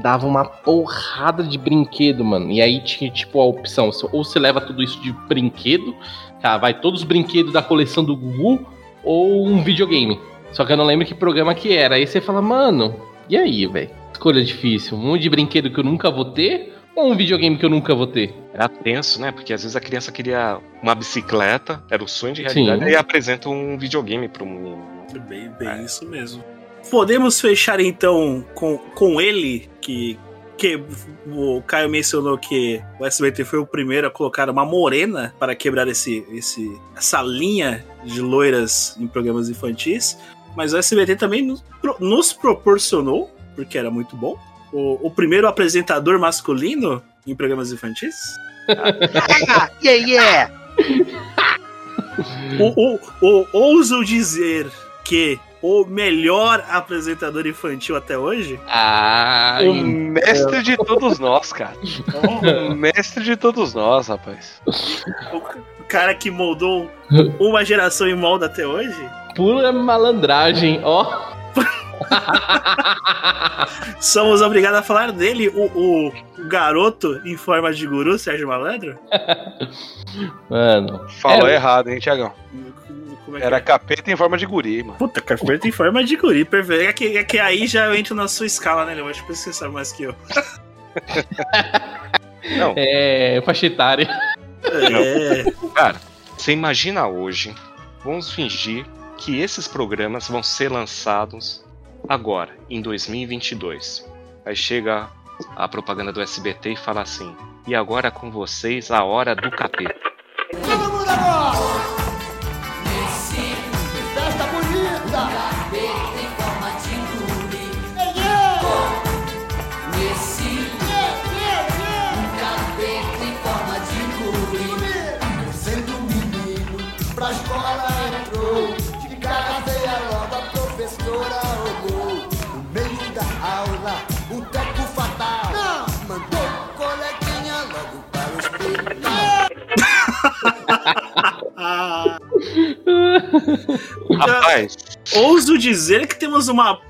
dava uma porrada de brinquedo, mano. E aí tinha, tipo, a opção: ou você leva tudo isso de brinquedo, tá? Vai todos os brinquedos da coleção do Gugu, ou um videogame. Só que eu não lembro que programa que era. Aí você fala, mano, e aí, velho? Escolha difícil. Um monte de brinquedo que eu nunca vou ter, ou um videogame que eu nunca vou ter? Era tenso, né? Porque às vezes a criança queria uma bicicleta, era o sonho de realidade, Sim. e apresenta um videogame pro menino. Bem, bem isso mesmo. Podemos fechar então com, com ele, que, que o Caio mencionou que o SBT foi o primeiro a colocar uma morena para quebrar esse, esse, essa linha de loiras em programas infantis. Mas o SBT também nos, nos proporcionou, porque era muito bom, o, o primeiro apresentador masculino em programas infantis. yeah, yeah! O, o, o- ouso dizer que o melhor apresentador infantil até hoje? Ah, O mestre de todos nós, cara. O mestre de todos nós, rapaz. O cara que moldou uma geração e molda até hoje? Pura malandragem, ó. Somos obrigados a falar dele, o, o- garoto em forma de guru, Sérgio Malandro? Mano. Falou É. errado, hein, Tiagão? É Era é? capeta em forma de guri, mano. Puta, capeta em forma de guri, perfeito. É que, é que aí já eu entro na sua escala, né, Leo? Acho que você sabe mais que eu. Não. É, faixa etária. É. Cara, você imagina hoje, vamos fingir que esses programas vão ser lançados agora, em 2022. Aí chega a propaganda do SBT e fala assim: e agora com vocês a hora do capeta. Todo mundo agora! Rapaz, Ouso dizer que temos uma,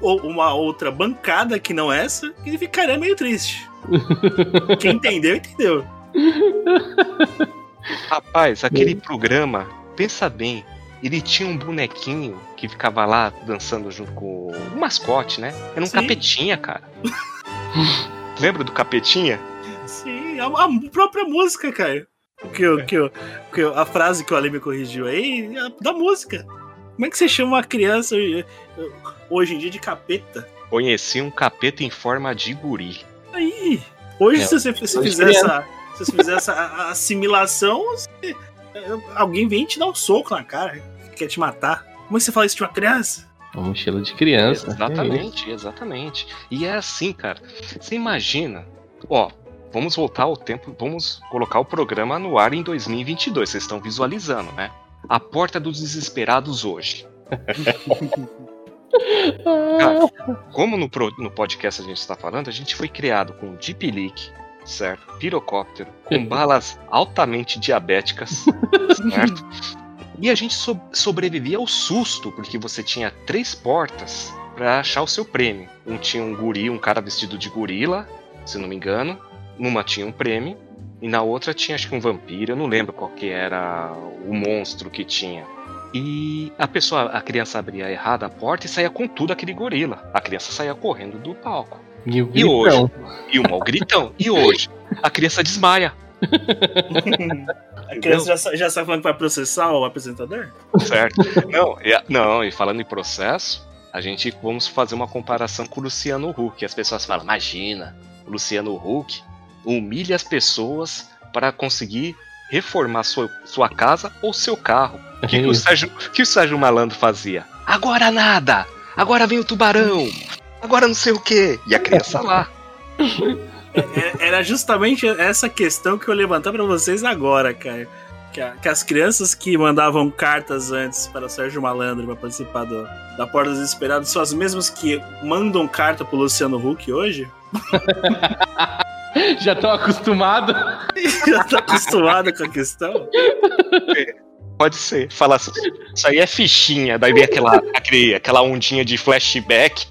uma outra bancada que não essa, que ficaria meio triste. Quem entendeu, entendeu. rapaz, aquele programa, pensa bem, ele tinha um bonequinho que ficava lá dançando junto com o mascote, né? Era um Sim. capetinha, cara. Lembra do capetinha? Sim, a, a própria música, cara. Que, eu- que, eu- que eu- a frase que o Ale me corrigiu aí, é da música. Como é que você chama uma criança eh, eh, hoje em dia de capeta? Conheci um capeta em forma de guri. Aí, hoje É, se você se fizer essa, se você fizer essa assimilação, você- eh, alguém vem te dar um soco na cara, quer te matar. Como é que você fala isso de uma criança? Uma mochila de criança. Exatamente, exatamente. E é assim, cara. Você imagina, ó, vamos voltar ao tempo, vamos colocar o programa no ar em 2022. Vocês estão visualizando, né? A porta dos desesperados hoje. Cara, como no, no podcast a gente está falando, a gente foi criado com Deep Leak, certo? Pirocóptero, com balas altamente diabéticas, certo? E a gente so- sobrevivia ao susto, porque você tinha três portas para achar o seu prêmio. Um tinha um guri, um cara vestido de gorila, se não me engano. Numa tinha um prêmio. E na outra tinha acho que um vampiro, eu não lembro qual que era o monstro que tinha. E a pessoa, a criança abria errada a porta e saía com tudo aquele gorila. A criança saía correndo do palco. E o E hoje? gritão. E o mau gritão. E hoje? A criança desmaia. A criança já, já sabe falando que vai processar o apresentador? Certo? Não, e, não, e falando em processo, a gente vamos fazer uma comparação com o Luciano Huck. As pessoas falam, imagina, o Luciano Huck humilha as pessoas para conseguir reformar sua, sua casa ou seu carro. O que, que, o Sérgio, que o Sérgio Malandro fazia? Agora nada! Agora vem o tubarão! Agora não sei o quê! E a criança lá. É- Era justamente essa questão que eu levantar pra vocês agora, cara. Que, a- que as crianças que mandavam cartas antes para Sérgio Malandro para participar do- da Porta dos Desesperados são as mesmas que mandam carta pro Luciano Huck hoje? Já estão acostumados. Já tá acostumado com a questão? Pode ser. Fala assim, isso aí é fichinha. Daí vem aquela, aquele, aquela ondinha de flashback.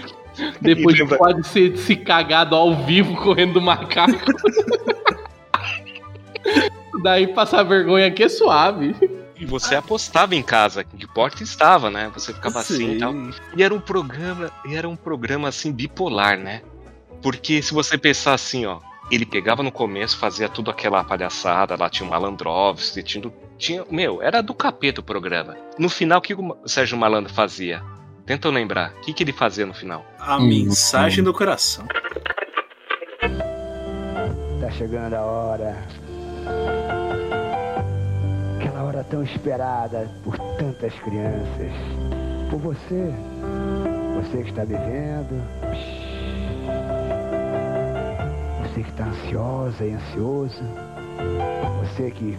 Depois lembra- pode ser se cagado ao vivo correndo do macaco. Daí passar vergonha aqui é suave. E você apostava em casa, que porta estava, né? Você ficava assim Sim. e tal. E era um programa, e era um programa assim bipolar, né? Porque se você pensar assim, ó, ele pegava no começo, fazia tudo aquela palhaçada, lá tinha o Malandrovski, tinha, tinha, meu, era do capeta o programa. No final, o que o Sérgio Malandro fazia? Tenta lembrar, o que, que ele fazia no final? A mensagem do coração. Tá chegando a hora. Aquela hora tão esperada por tantas crianças. Por você. Você que está me vendo. Você que está ansiosa e ansioso. Você que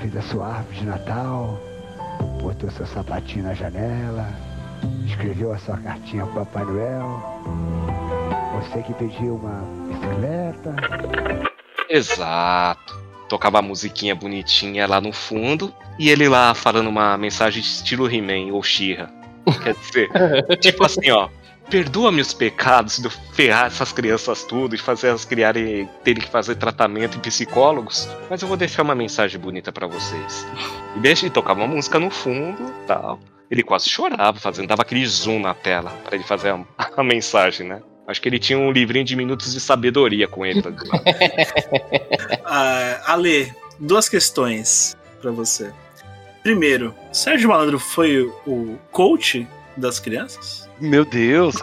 fez a sua árvore de Natal. Botou seu sapatinho na janela. Escreveu a sua cartinha pro Papai Noel. Você que pediu uma bicicleta. Exato. Tocava a musiquinha bonitinha lá no fundo e ele lá falando uma mensagem estilo He-Man ou She-Ra. Quer dizer, tipo assim, ó. Perdoa-me os pecados de eu ferrar essas crianças tudo e fazer elas criarem, terem que fazer tratamento em psicólogos, mas eu vou deixar uma mensagem bonita pra vocês. E deixa e tocava uma música no fundo tal. Ele quase chorava, fazendo, dava aquele zoom na tela pra ele fazer a, a mensagem, né? Acho que ele tinha um livrinho de minutos de sabedoria com ele. tá Ale, duas questões pra você. Primeiro, Sérgio Malandro foi o coach das crianças? Meu Deus.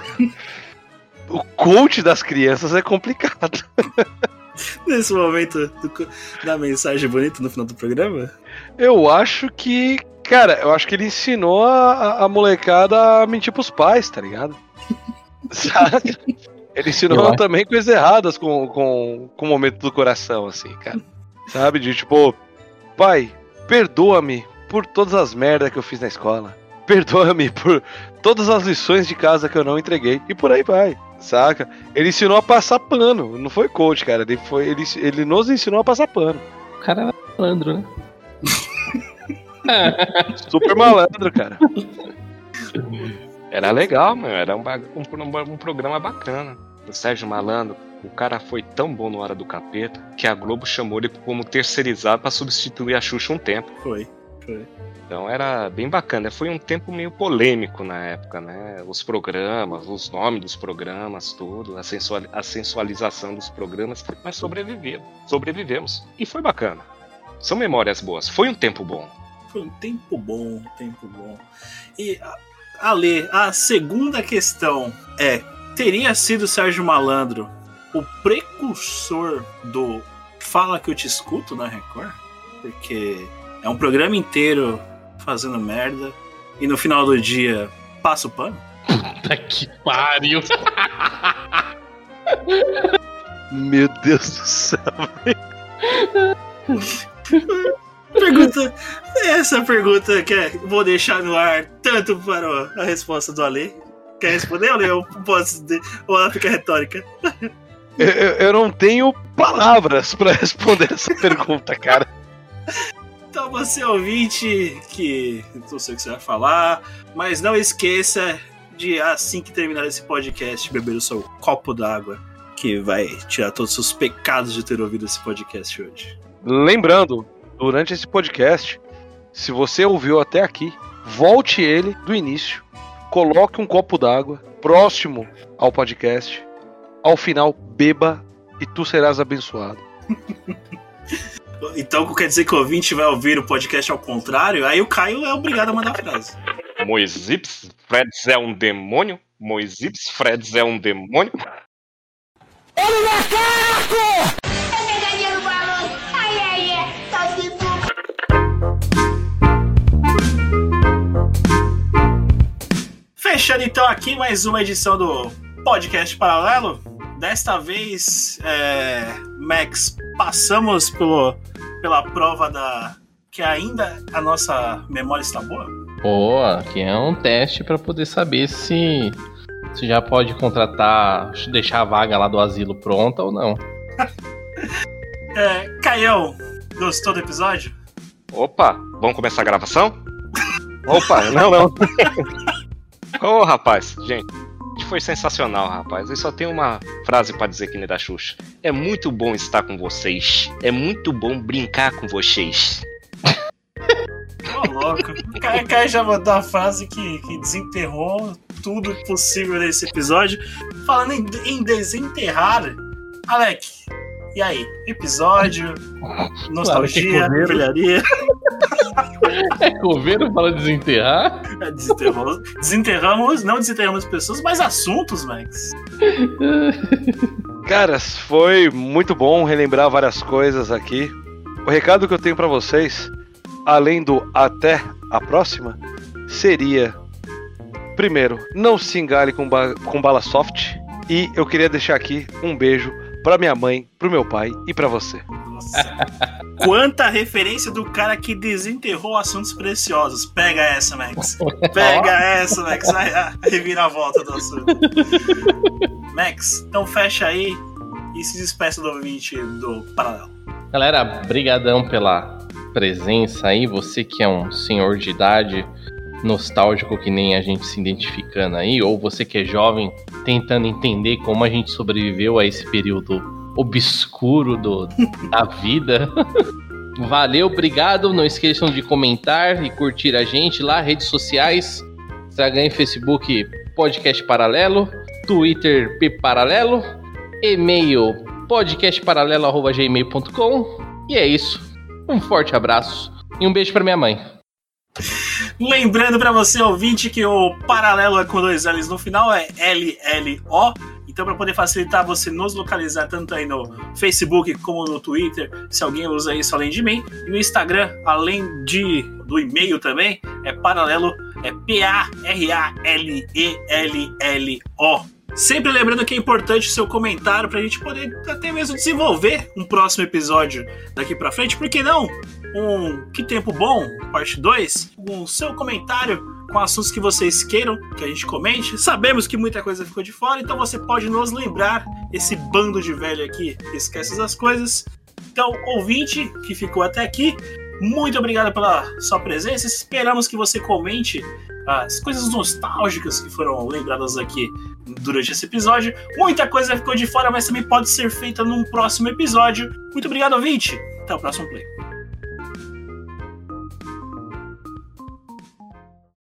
O coach das crianças é complicado. Nesse momento do da mensagem bonita no final do programa? Eu acho que. Cara, eu acho que ele ensinou a, a- molecada a mentir pros pais, tá ligado? Sabe? Ele ensinou Eu acho. também coisas erradas com, com, com o momento do coração, assim, cara. Sabe? De tipo, pai, perdoa-me por todas as merdas que eu fiz na escola. Perdoa-me por todas as lições de casa que eu não entreguei. E por aí vai, saca? Ele ensinou a passar pano. Não foi coach, cara. Ele, foi, ele, ele nos ensinou a passar pano. O cara era malandro, né? Super malandro, cara. Era legal, meu. Era um, um um programa bacana. O Sérgio Malandro, o cara foi tão bom no Hora do Capeta que a Globo chamou ele como terceirizado pra substituir a Xuxa um tempo. Foi. Então era bem bacana. Foi um tempo meio polêmico na época, né? Os programas, os nomes dos programas, tudo, a, sensual, a sensualização dos programas, mas sobrevivemos. Sobrevivemos. E foi bacana. São memórias boas. Foi um tempo bom. Foi um tempo bom, um tempo bom. E, Ale, a segunda questão é: teria sido Sérgio Malandro o precursor do Fala que eu te escuto na Record? Porque é um programa inteiro fazendo merda e no final do dia passa o pano? Puta que pariu! Meu Deus do céu, Pergunta. Essa pergunta que é, vou deixar no ar tanto para a resposta do Ale. Quer responder, Ale? Eu posso. Ou ela fica retórica? Eu, eu- eu não tenho palavras pra responder essa pergunta, cara. Então você ouvinte que não sei o que você vai falar, mas não esqueça de assim que terminar esse podcast beber o seu copo d'água que vai tirar todos os pecados de ter ouvido esse podcast hoje. Lembrando, durante esse podcast, se você ouviu até aqui, volte ele do início, coloque um copo d'água próximo ao podcast, ao final beba e tu serás abençoado. Então quer dizer que o ouvinte vai ouvir o podcast ao contrário? Aí o Caio é obrigado a mandar a frase. Moisips Freds é um demônio? Moisips Freds é um demônio? Ai, ai, ai. Tá. Fechando então aqui mais uma edição do podcast paralelo. Desta vez, é, Max, passamos pelo, pela prova da que ainda a nossa memória está boa. Pô, aqui é um teste pra poder saber se se já pode contratar, deixar a vaga lá do asilo pronta ou não. É, Caião, gostou do episódio? Opa, vamos começar a gravação? Opa, não, não. Ô, rapaz, gente, foi sensacional, rapaz. Eu só tenho uma frase pra dizer que nem da Xuxa. É muito bom estar com vocês. É muito bom brincar com vocês. Ô, louco. O Caio já mandou a frase que, que desenterrou tudo possível nesse episódio. Falando em, em desenterrar, Alec, e aí? Episódio, nostalgia, Claro que é coveiro. É para desenterrar? Desenterramos, desenterramos, não desenterramos pessoas, mas assuntos, Max. Caras, foi muito bom relembrar várias coisas aqui. O recado que eu tenho pra vocês, além do até a próxima, seria: primeiro, não se engale com, ba com bala soft. E eu queria deixar aqui um beijo pra minha mãe, pro meu pai e pra você. Quanta referência do cara que desenterrou assuntos preciosos. Pega essa, Max. Pega essa, Max. Vai a reviravolta do assunto. Max, então fecha aí e se despeça do ouvinte do Paralelo. Galera, brigadão pela presença aí, você que é um senhor de idade nostálgico que nem a gente se identificando aí, ou você que é jovem tentando entender como a gente sobreviveu a esse período obscuro do, da vida. Valeu, obrigado. Não esqueçam de comentar e curtir a gente lá, redes sociais, Instagram e Facebook Podcast Paralelo, Twitter P Paralelo, e-mail podcastparalelo.gmail.com e é isso. Um forte abraço e um beijo pra minha mãe. Lembrando pra você, ouvinte, que o paralelo é com dois L's no final, é LLO. Então, para poder facilitar você nos localizar tanto aí no Facebook como no Twitter, se alguém usa isso além de mim, e no Instagram, além de do e-mail também, é paralelo, é P-A-R-A-L-E-L-L-O. Sempre lembrando que é importante o seu comentário pra gente poder até mesmo desenvolver um próximo episódio daqui pra frente, por que não? Um Que Tempo Bom, parte 2, um seu comentário com assuntos que vocês queiram que a gente comente. Sabemos que muita coisa ficou de fora, então você pode nos lembrar esse bando de velho aqui que esquece das coisas. Então, ouvinte que ficou até aqui, muito obrigado pela sua presença. Esperamos que você comente as coisas nostálgicas que foram lembradas aqui durante esse episódio. Muita coisa ficou de fora, mas também pode ser feita num próximo episódio. Muito obrigado, ouvinte. Até o próximo play.